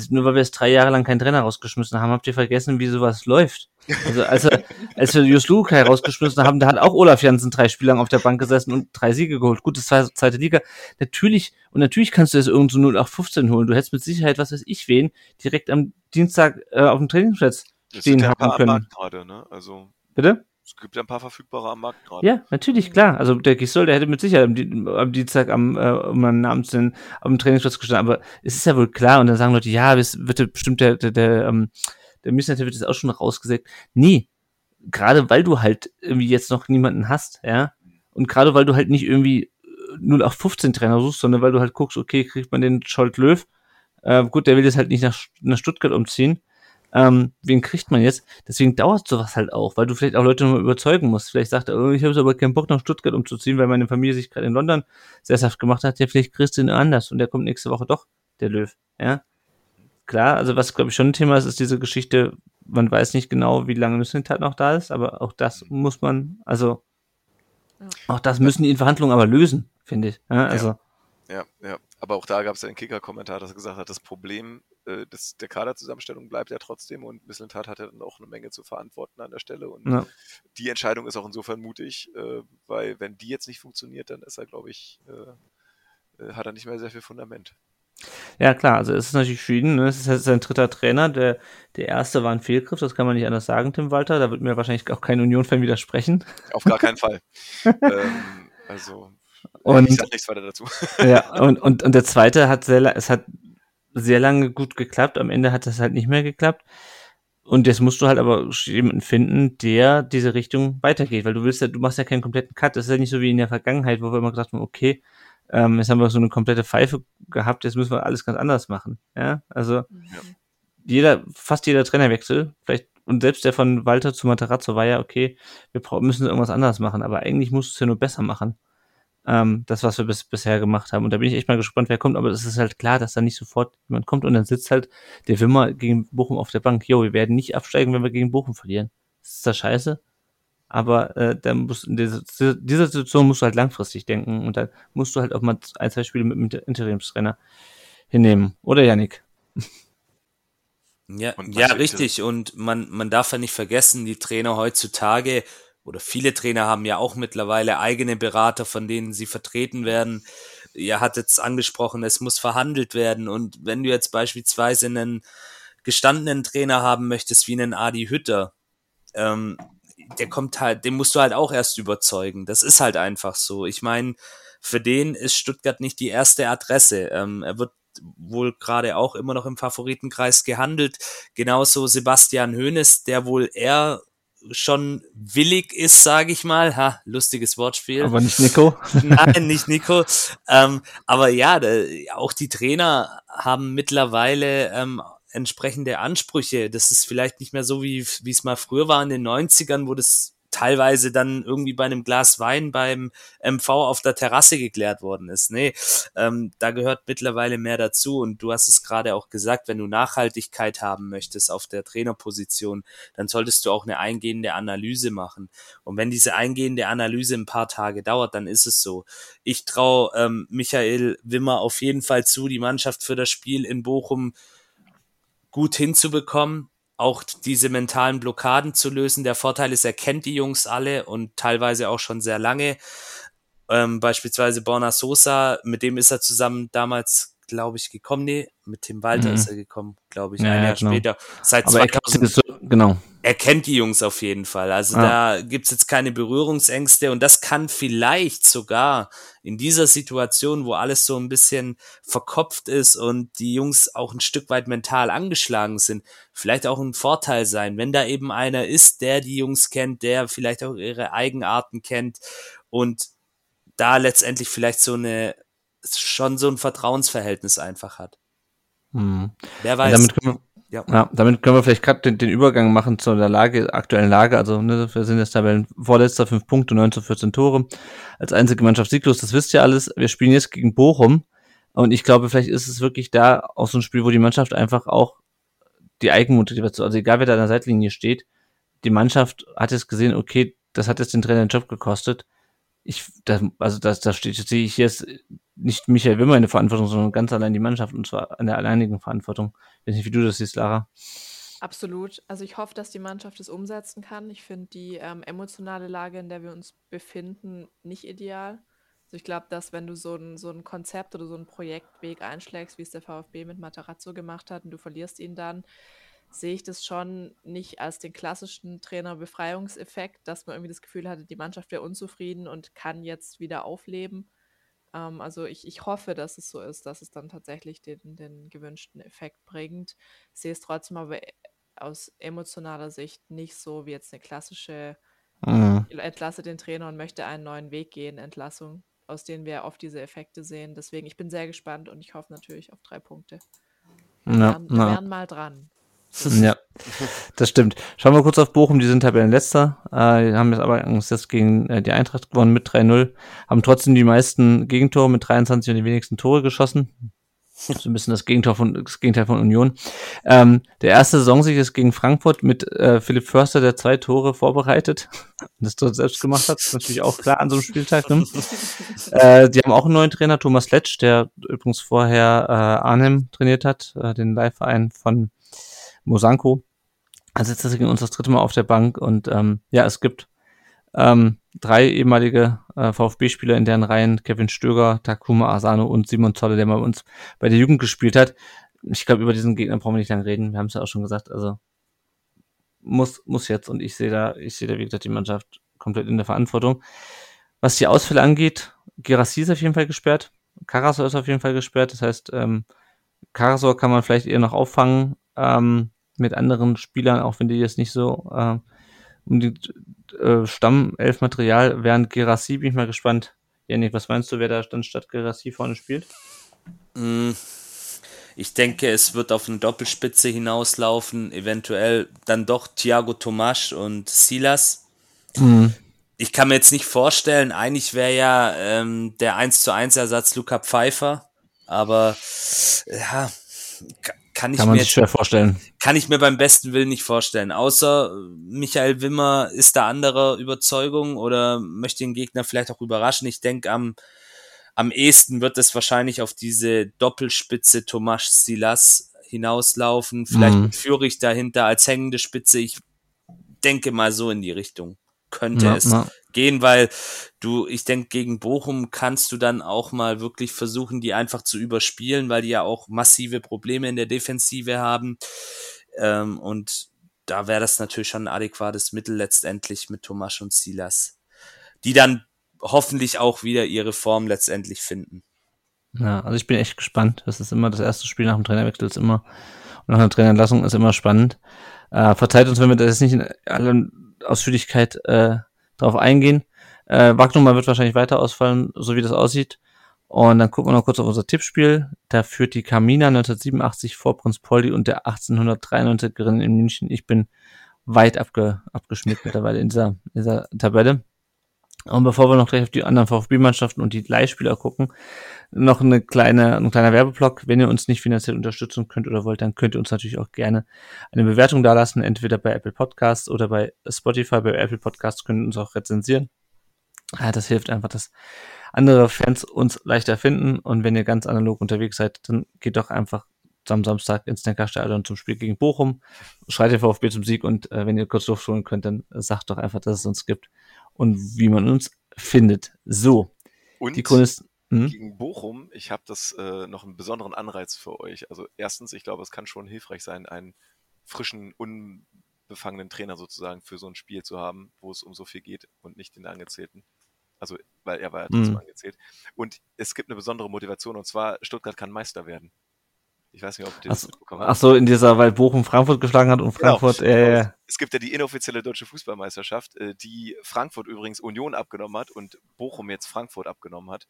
nur weil wir jetzt drei Jahre lang keinen Trainer rausgeschmissen haben, habt ihr vergessen, wie sowas läuft. Also als, wir, als wir Jus Lukai rausgeschmissen haben, da hat auch Olaf Janssen drei Spiele lang auf der Bank gesessen und drei Siege geholt. Gut, das war zweite Liga. Natürlich, und natürlich kannst du das irgendwo 0 auf 15 holen. Du hättest mit Sicherheit, was weiß ich wen, direkt am Dienstag äh, auf dem Trainingsplatz stehen haben können. Grade, ne? Also Bitte? Es gibt ja ein paar verfügbare am Markt gerade. Ja, natürlich, klar. Also der Gisol, der hätte mit Sicherheit am, am Dienstag am, äh, um einen Namen zu nennen, am Trainingsplatz gestanden. Aber es ist ja wohl klar. Und dann sagen Leute, ja, es wird bestimmt der, der, der, ähm, der Missnette wird jetzt auch schon rausgesägt. Nee. Gerade weil du halt irgendwie jetzt noch niemanden hast, ja. Und gerade weil du halt nicht irgendwie 0 auf 15 Trainer suchst, sondern weil du halt guckst, okay, kriegt man den Scholt Löw. Äh, gut, der will jetzt halt nicht nach, nach Stuttgart umziehen. Ähm, wen kriegt man jetzt? Deswegen dauert sowas halt auch, weil du vielleicht auch Leute nur überzeugen musst. Vielleicht sagt er, oh, ich habe aber keinen Bock nach Stuttgart umzuziehen, weil meine Familie sich gerade in London sesshaft gemacht hat. Ja, vielleicht kriegst du ihn anders und der kommt nächste Woche doch, der Löw. Ja, klar. Also was glaube ich schon ein Thema ist, ist diese Geschichte. Man weiß nicht genau, wie lange Nüssentat noch da ist, aber auch das muss man, also auch das müssen die in Verhandlungen aber lösen, finde ich. Ja, also Ja, ja. Aber auch da gab es ja einen Kicker-Kommentar, dass er gesagt hat, das Problem äh, des, der Kaderzusammenstellung bleibt ja trotzdem und Mislintat hat ja dann auch eine Menge zu verantworten an der Stelle. Und Ja. die Entscheidung ist auch insofern mutig, äh, weil wenn die jetzt nicht funktioniert, dann ist er, glaube ich, äh, äh, hat er nicht mehr sehr viel Fundament. Ja, klar, also es ist natürlich für ihn, ne? es ist jetzt sein dritter Trainer, der, der erste war ein Fehlgriff, das kann man nicht anders sagen, Tim Walter, da wird mir wahrscheinlich auch kein Union-Fan widersprechen. Auf gar keinen Fall. ähm, also, Und- ich sag nichts weiter dazu. ja, und, und, und der zweite hat sehr, es hat sehr lange gut geklappt, am Ende hat es halt nicht mehr geklappt. Und jetzt musst du halt aber jemanden finden, der diese Richtung weitergeht, weil du willst ja, du machst ja keinen kompletten Cut. Das ist ja nicht so wie in der Vergangenheit, wo wir immer gesagt haben, okay, ähm, jetzt haben wir so eine komplette Pfeife gehabt, jetzt müssen wir alles ganz anders machen. Ja, also jeder, fast jeder Trainerwechsel, vielleicht, und selbst der von Walter zu Materazzo war ja, okay, wir müssen irgendwas anders machen, aber eigentlich musst du es ja nur besser machen. Ähm, das, was wir bis, bisher gemacht haben. Und da bin ich echt mal gespannt, wer kommt, aber es ist halt klar, dass da nicht sofort jemand kommt und dann sitzt halt der Wimmer gegen Bochum auf der Bank. Jo, wir werden nicht absteigen, wenn wir gegen Bochum verlieren. Das ist da scheiße. Aber äh, da muss in dieser, dieser Situation musst du halt langfristig denken und dann musst du halt auch mal ein, zwei Spiele mit dem Interimstrainer hinnehmen. Oder Yannick? Ja, Und ja richtig. Und man, man darf ja nicht vergessen, die Trainer heutzutage oder viele Trainer haben ja auch mittlerweile eigene Berater, von denen sie vertreten werden. Ihr hattet es angesprochen, es muss verhandelt werden. Und wenn du jetzt beispielsweise einen gestandenen Trainer haben möchtest, wie einen Adi Hütter, ähm, der kommt halt, den musst du halt auch erst überzeugen. Das ist halt einfach so. Ich meine, für den ist Stuttgart nicht die erste Adresse. Ähm, er wird wohl gerade auch immer noch im Favoritenkreis gehandelt. Genauso Sebastian Hoeneß, der wohl eher schon willig ist, sage ich mal. Ha, lustiges Wortspiel. Aber nicht Nico. Nein, nicht Nico. Ähm, aber ja, da, auch die Trainer haben mittlerweile ähm, entsprechende Ansprüche. Das ist vielleicht nicht mehr so, wie wie es mal früher war in den 90ern, wo das teilweise dann irgendwie bei einem Glas Wein beim MV auf der Terrasse geklärt worden ist. Nee, ähm, da gehört mittlerweile mehr dazu. Und du hast es gerade auch gesagt, wenn du Nachhaltigkeit haben möchtest auf der Trainerposition, dann solltest du auch eine eingehende Analyse machen. Und wenn diese eingehende Analyse ein paar Tage dauert, dann ist es so. Ich traue ähm, Michael Wimmer auf jeden Fall zu, die Mannschaft für das Spiel in Bochum gut hinzubekommen, auch diese mentalen Blockaden zu lösen. Der Vorteil ist, er kennt die Jungs alle und teilweise auch schon sehr lange. Ähm, beispielsweise Borna Sosa, mit dem ist er zusammen damals, glaube ich, gekommen. Nee, mit Tim Walter Mhm. ist er gekommen, glaube ich, Ja, ein ja, Jahr genau. später. Seit Aber er 2000 ist so, genau. Er kennt die Jungs auf jeden Fall. Also Ja. da gibt's jetzt keine Berührungsängste und das kann vielleicht sogar in dieser Situation, wo alles so ein bisschen verkopft ist und die Jungs auch ein Stück weit mental angeschlagen sind, vielleicht auch ein Vorteil sein, wenn da eben einer ist, der die Jungs kennt, der vielleicht auch ihre Eigenarten kennt und da letztendlich vielleicht so eine schon so ein Vertrauensverhältnis einfach hat. Hm. Wer weiß. damit können wir, Ja. ja. damit können wir vielleicht gerade den, den Übergang machen zu der Lage, aktuellen Lage. Also ne, wir sind jetzt Tabellen vorletzter, fünf Punkte, 9 zu 14 Tore. Als einzige Mannschaft sieglos, das wisst ihr alles. Wir spielen jetzt gegen Bochum. Und ich glaube, vielleicht ist es wirklich da auch so ein Spiel, wo die Mannschaft einfach auch die Eigenmotivation, also egal wer da an der Seitlinie steht, die Mannschaft hat jetzt gesehen, okay, das hat jetzt den Trainer den Job gekostet. Ich, das, also das, da steht, sehe ich jetzt nicht Michael Wimmer in der Verantwortung, sondern ganz allein die Mannschaft und zwar an der alleinigen Verantwortung. Ich weiß nicht, wie du das siehst, Lara. Absolut. Also ich hoffe, dass die Mannschaft es umsetzen kann. Ich finde die ähm, emotionale Lage, in der wir uns befinden, nicht ideal. Also ich glaube, dass wenn du so ein, so ein Konzept oder so einen Projektweg einschlägst, wie es der VfB mit Matarazzo gemacht hat, und du verlierst ihn dann, sehe ich das schon nicht als den klassischen Trainerbefreiungseffekt, dass man irgendwie das Gefühl hatte, die Mannschaft wäre unzufrieden und kann jetzt wieder aufleben. Ähm, also ich, ich hoffe, dass es so ist, dass es dann tatsächlich den, den gewünschten Effekt bringt. Ich sehe es trotzdem aber aus emotionaler Sicht nicht so wie jetzt eine klassische mhm. entlasse den Trainer und möchte einen neuen Weg gehen, Entlassung, aus denen wir oft diese Effekte sehen. Deswegen, ich bin sehr gespannt und ich hoffe natürlich auf drei Punkte. Wir, ja, wären, wären mal dran. Ja, das stimmt. Schauen wir kurz auf Bochum, die sind Tabellenletzter, äh, haben jetzt aber jetzt gegen äh, die Eintracht gewonnen mit 3-0, haben trotzdem die meisten Gegentore mit 23 und die wenigsten Tore geschossen. So ein bisschen das Gegenteil von, das Gegenteil von Union. Ähm, der erste Saisonsieg ist gegen Frankfurt mit äh, Philipp Förster, der zwei Tore vorbereitet. Das dort selbst gemacht hat. Das ist natürlich auch klar an so einem Spieltag. Ne? äh, die haben auch einen neuen Trainer, Thomas Letsch, der übrigens vorher äh, Arnhem trainiert hat, äh, den Leihverein von Mosanko. Also jetzt ist gegen uns das dritte Mal auf der Bank und ähm, ja, es gibt ähm, drei ehemalige äh, VfB-Spieler in deren Reihen, Kevin Stöger, Takuma Asano und Simon Zolle, der bei uns bei der Jugend gespielt hat. Ich glaube, über diesen Gegner brauchen wir nicht lange reden. Wir haben es ja auch schon gesagt. Also muss, muss jetzt. Und ich sehe da, ich sehe da, wie gesagt, die Mannschaft komplett in der Verantwortung. Was die Ausfälle angeht, Gerassi ist auf jeden Fall gesperrt. Karasor ist auf jeden Fall gesperrt. Das heißt, ähm, Karasor kann man vielleicht eher noch auffangen ähm, mit anderen Spielern, auch wenn die jetzt nicht so äh, um die äh, Stammelf-Material während Gerassi, bin ich mal gespannt. Janik, was meinst du, wer da dann statt Gerassi vorne spielt? Mm, ich denke, es wird auf eine Doppelspitze hinauslaufen, eventuell dann doch Thiago Tomasch und Silas. Mhm. Ich kann mir jetzt nicht vorstellen, eigentlich wäre ja ähm, der 1 zu 1 Ersatz Luca Pfeiffer, aber ja, kann ich kann man mir sich schwer vorstellen. Kann ich mir beim besten Willen nicht vorstellen. Außer Michael Wimmer ist da anderer Überzeugung oder möchte den Gegner vielleicht auch überraschen. Ich denke, am, am ehesten wird es wahrscheinlich auf diese Doppelspitze Tomas Silas hinauslaufen. Vielleicht mhm. führe ich dahinter als hängende Spitze. Ich denke mal so in die Richtung könnte ja, es ja. Gehen, weil du, ich denke, gegen Bochum kannst du dann auch mal wirklich versuchen, die einfach zu überspielen, weil die ja auch massive Probleme in der Defensive haben. Ähm, und da wäre das natürlich schon ein adäquates Mittel letztendlich mit Tomasch und Silas, die dann hoffentlich auch wieder ihre Form letztendlich finden. Ja, also ich bin echt gespannt. Das ist immer das erste Spiel nach dem Trainerwechsel ist immer und nach einer Trainerentlassung ist immer spannend. Äh, verzeiht uns, wenn wir das nicht in allen Ausführlichkeit äh, darauf eingehen. Äh, Wagnumann wird wahrscheinlich weiter ausfallen, so wie das aussieht. Und dann gucken wir noch kurz auf unser Tippspiel. Da führt die Kamina 1987 vor Prinz Poldi und der 1893erin in München. Ich bin weit abge, abgeschmiert mittlerweile in dieser, in dieser Tabelle. Und bevor wir noch gleich auf die anderen VfB-Mannschaften und die Leihspieler gucken, noch eine kleine, ein kleiner Werbeblock. Wenn ihr uns nicht finanziell unterstützen könnt oder wollt, dann könnt ihr uns natürlich auch gerne eine Bewertung dalassen, entweder bei Apple Podcasts oder bei Spotify. Bei Apple Podcasts könnt ihr uns auch rezensieren. Ja, das hilft einfach, dass andere Fans uns leichter finden. Und wenn ihr ganz analog unterwegs seid, dann geht doch einfach am Samstag ins Neckarstadion zum Spiel gegen Bochum. Schreit den VfB zum Sieg und äh, wenn ihr kurz durchschulen könnt, dann sagt doch einfach, dass es uns gibt und wie man uns findet. So. Und die Chronist hm? gegen Bochum, ich habe das äh, noch einen besonderen Anreiz für euch. Also erstens, ich glaube, es kann schon hilfreich sein, einen frischen, unbefangenen Trainer sozusagen für so ein Spiel zu haben, wo es um so viel geht und nicht den Angezählten. Also, weil er war ja trotzdem mhm. angezählt. Und es gibt eine besondere Motivation und zwar, Stuttgart kann Meister werden. Ich weiß nicht, ob du das mitbekommen hast. Ach so, in dieser, weil Bochum Frankfurt geschlagen hat und genau, Frankfurt. Genau, äh, Es gibt ja die inoffizielle deutsche Fußballmeisterschaft, äh, die Frankfurt übrigens Union abgenommen hat und Bochum jetzt Frankfurt abgenommen hat.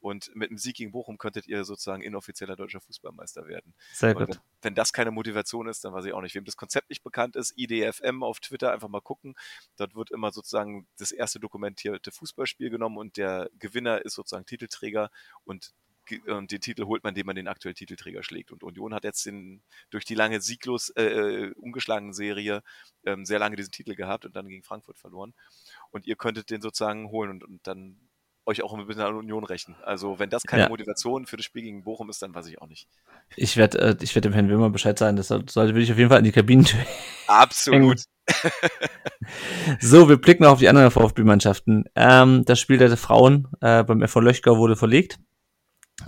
Und mit einem Sieg gegen Bochum könntet ihr sozusagen inoffizieller deutscher Fußballmeister werden. Sehr gut. Wenn, wenn, das keine Motivation ist, dann weiß ich auch nicht. Wem das Konzept nicht bekannt ist, IDFM auf Twitter einfach mal gucken. Dort wird immer sozusagen das erste dokumentierte Fußballspiel genommen und der Gewinner ist sozusagen Titelträger und und den Titel holt man, indem man den aktuellen Titelträger schlägt. Und Union hat jetzt den, durch die lange sieglos äh, äh ungeschlagene Serie ähm, sehr lange diesen Titel gehabt und dann gegen Frankfurt verloren. Und ihr könntet den sozusagen holen und, und dann euch auch ein bisschen an Union rechnen. Also wenn das keine ja. Motivation für das Spiel gegen Bochum ist, dann weiß ich auch nicht. Ich werde äh, ich werd dem Herrn Wilmer Bescheid sagen, das sollte, will ich auf jeden Fall an die Kabinentür. Absolut. so, wir blicken auf die anderen VfB-Mannschaften. Ähm, das Spiel der Frauen äh, beim FV Löchgau wurde verlegt.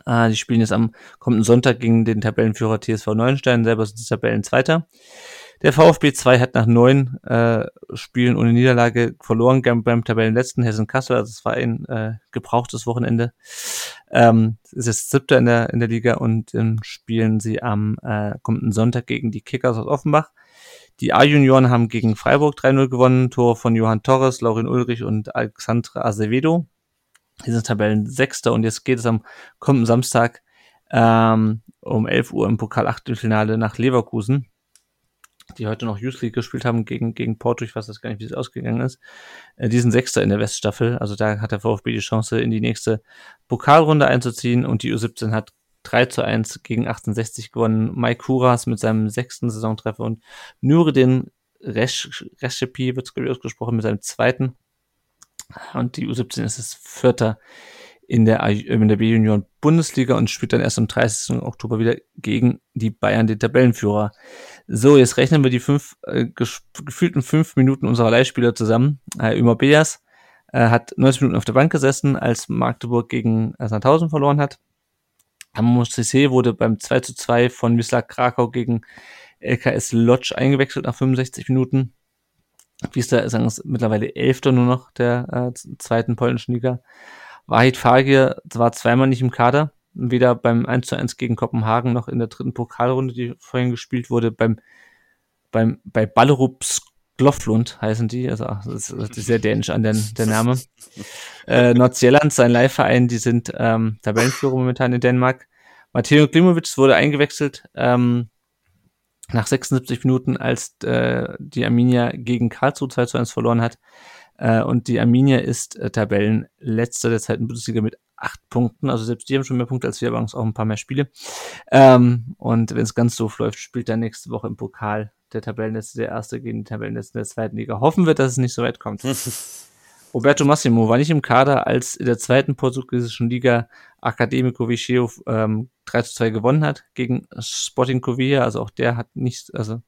Äh, die spielen jetzt am kommenden Sonntag gegen den Tabellenführer TSV Neuenstein, selber sind sie Tabellenzweiter. Der VfB 2 hat nach neun äh, Spielen ohne Niederlage verloren beim Tabellenletzten Hessen Kassel. Also es war ein äh, gebrauchtes Wochenende. Ähm, ist jetzt siebter in der, in der Liga und ähm, spielen sie am äh, kommenden Sonntag gegen die Kickers aus Offenbach. Die A-Junioren haben gegen Freiburg 3-0 gewonnen. Tor von Johann Torres, Laurin Ulrich und Alexandra Acevedo. Die sind Tabellen Sechster und jetzt geht es am kommenden Samstag ähm, um 11 Uhr im Pokal Achtelfinale nach Leverkusen, die heute noch Youth League gespielt haben gegen, gegen Porto. Ich weiß das gar nicht, wie es ausgegangen ist. Äh, die sind Sechster in der Weststaffel. Also da hat der VfB die Chance, in die nächste Pokalrunde einzuziehen und die U17 hat 3 zu 1 gegen 68 gewonnen. Mike Kuras mit seinem sechsten Saisontreffer und Nureddin Reshepi wird es ausgesprochen mit seinem zweiten. Und die U17 ist es Vierter in der, in der B-Union Bundesliga und spielt dann erst am 30. Oktober wieder gegen die Bayern, den Tabellenführer. So, jetzt rechnen wir die fünf, äh, gefühlten fünf Minuten unserer Leihspieler zusammen. Äh, Ömer Beas äh, hat 90 Minuten auf der Bank gesessen, als Magdeburg gegen Sandhausen verloren hat. Amos CC wurde beim 2 zu 2 von Wisla Krakau gegen LKS Lodge eingewechselt nach 65 Minuten. Wisla ist mittlerweile Elfter nur noch der äh, zweiten polnischen Liga. Wahid Fagir war zweimal nicht im Kader, weder beim 1 zu 1 gegen Kopenhagen noch in der dritten Pokalrunde, die vorhin gespielt wurde, beim, beim, bei Ballerup Gloflund heißen die, also das ist sehr dänisch an den, der Name. Äh, Nordsjælland, sein Leihverein, die sind ähm, Tabellenführer momentan in Dänemark. Matteo Klimovic wurde eingewechselt ähm, nach 76 Minuten, als äh, die Arminia gegen Karlsruhe 2 zu 1 verloren hat. Äh, und die Arminia ist äh, Tabellenletzter der zweiten Bundesliga mit acht Punkten. Also selbst die haben schon mehr Punkte als wir, aber auch ein paar mehr Spiele. Ähm, und wenn es ganz doof läuft, spielt er nächste Woche im Pokal der Tabellenletzte, der erste gegen die Tabellenletzte der zweiten Liga. Hoffen wir, dass es nicht so weit kommt. Roberto Massimo war nicht im Kader, als in der zweiten portugiesischen Liga Academico Vicheo ähm, 3 zu 2 gewonnen hat gegen Sporting Covilla. Also auch der hat nicht, also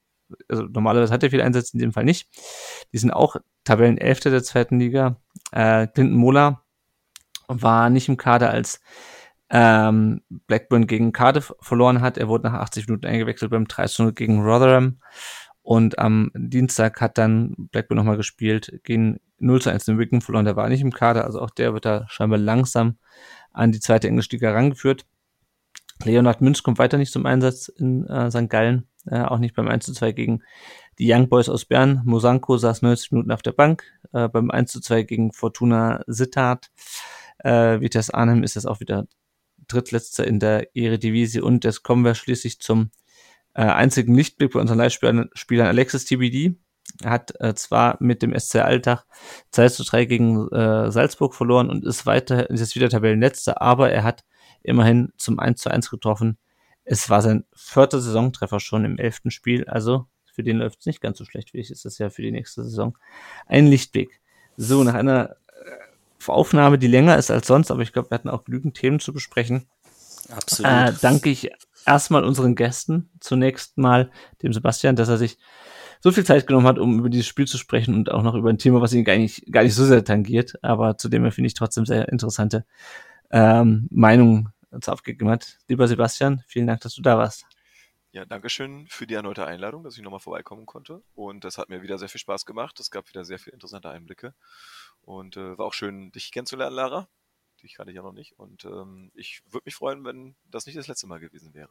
also normalerweise hat er viel Einsatz, in dem Fall nicht. Die sind auch Tabellenelfter der zweiten Liga. Äh, Clinton Mola war nicht im Kader, als ähm, Blackburn gegen Cardiff verloren hat. Er wurde nach 80 Minuten eingewechselt beim 3 gegen Rotherham. Und am Dienstag hat dann Blackburn nochmal gespielt, gegen 0 zu 1 in Wigan verloren. Der war nicht im Kader, also auch der wird da scheinbar langsam an die zweite englische Liga rangeführt. Leonard Münz kommt weiter nicht zum Einsatz in äh, St. Gallen, äh, auch nicht beim 1 zu 2 gegen die Young Boys aus Bern. Mosanko saß 90 Minuten auf der Bank, äh, beim 1 zu 2 gegen Fortuna Sittard. Äh, Vitas Arnhem ist jetzt auch wieder drittletzter in der Eredivisie und jetzt kommen wir schließlich zum äh, einzigen Lichtblick bei unseren Live-Spielern Alexis TBD. Er hat äh, zwar mit dem SC Alltag 2 zu 3 gegen äh, Salzburg verloren und ist weiter, ist jetzt wieder Tabellenletzter, aber er hat immerhin zum 1 zu 1 getroffen. Es war sein vierter Saisontreffer schon im elften Spiel, also für den läuft es nicht ganz so schlecht. Vielleicht ist das ja für die nächste Saison ein Lichtblick. So, nach einer äh, Aufnahme, die länger ist als sonst, aber ich glaube, wir hatten auch genügend Themen zu besprechen. Absolut. Äh, danke ich erstmal unseren Gästen. Zunächst mal dem Sebastian, dass er sich so viel Zeit genommen hat, um über dieses Spiel zu sprechen und auch noch über ein Thema, was ihn gar nicht, gar nicht so sehr tangiert, aber zu dem er, finde ich, trotzdem sehr interessante ähm, Meinung uns aufgegeben hat. Lieber Sebastian, vielen Dank, dass du da warst. Ja, danke schön für die erneute Einladung, dass ich nochmal vorbeikommen konnte. Und das hat mir wieder sehr viel Spaß gemacht. Es gab wieder sehr viele interessante Einblicke. Und äh, war auch schön, dich kennenzulernen, Lara. Dich kannte ich ja noch nicht. Und ähm, ich würde mich freuen, wenn das nicht das letzte Mal gewesen wäre.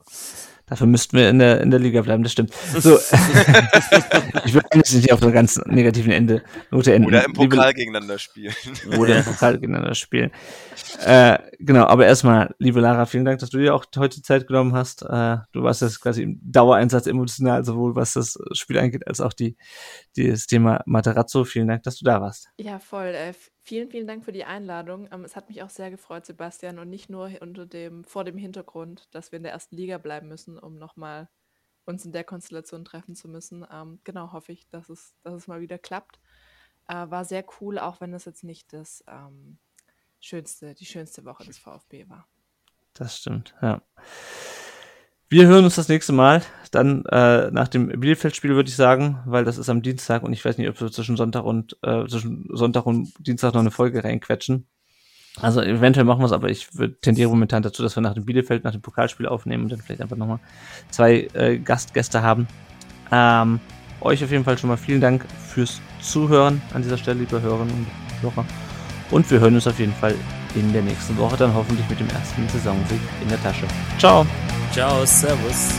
Dafür müssten wir in der, in der Liga bleiben, das stimmt. So, ich würde eigentlich nicht auf einer ganz negativen Ende Note enden. Oder im Pokal liebe, gegeneinander spielen. Oder im Pokal gegeneinander spielen. Äh, genau, aber erstmal, liebe Lara, vielen Dank, dass du dir auch heute Zeit genommen hast. Äh, du warst jetzt quasi im Dauereinsatz emotional, sowohl was das Spiel angeht, als auch die, die das Thema Materazzo. Vielen Dank, dass du da warst. Ja, voll. Äh, Vielen, vielen Dank für die Einladung. Ähm, es hat mich auch sehr gefreut, Sebastian, und nicht nur unter dem, vor dem Hintergrund, dass wir in der ersten Liga bleiben müssen, um nochmal uns in der Konstellation treffen zu müssen. Ähm, genau, hoffe ich, dass es, dass es mal wieder klappt. Äh, war sehr cool, auch wenn es jetzt nicht das ähm, schönste, die schönste Woche des VfB war. Das stimmt, ja. Wir hören uns das nächste Mal, dann äh, nach dem Bielefeld-Spiel würde ich sagen, weil das ist am Dienstag und ich weiß nicht, ob wir zwischen Sonntag und äh, zwischen Sonntag und Dienstag noch eine Folge reinquetschen. Also eventuell machen wir es, aber ich tendiere momentan dazu, dass wir nach dem Bielefeld, nach dem Pokalspiel aufnehmen und dann vielleicht einfach nochmal zwei äh, Gastgäste haben. Ähm, euch auf jeden Fall schon mal vielen Dank fürs Zuhören an dieser Stelle, liebe Hörerinnen und Hörer. Und wir hören uns auf jeden Fall in der nächsten Woche, dann hoffentlich mit dem ersten Saisonsieg in der Tasche. Ciao! Ciao, Servus.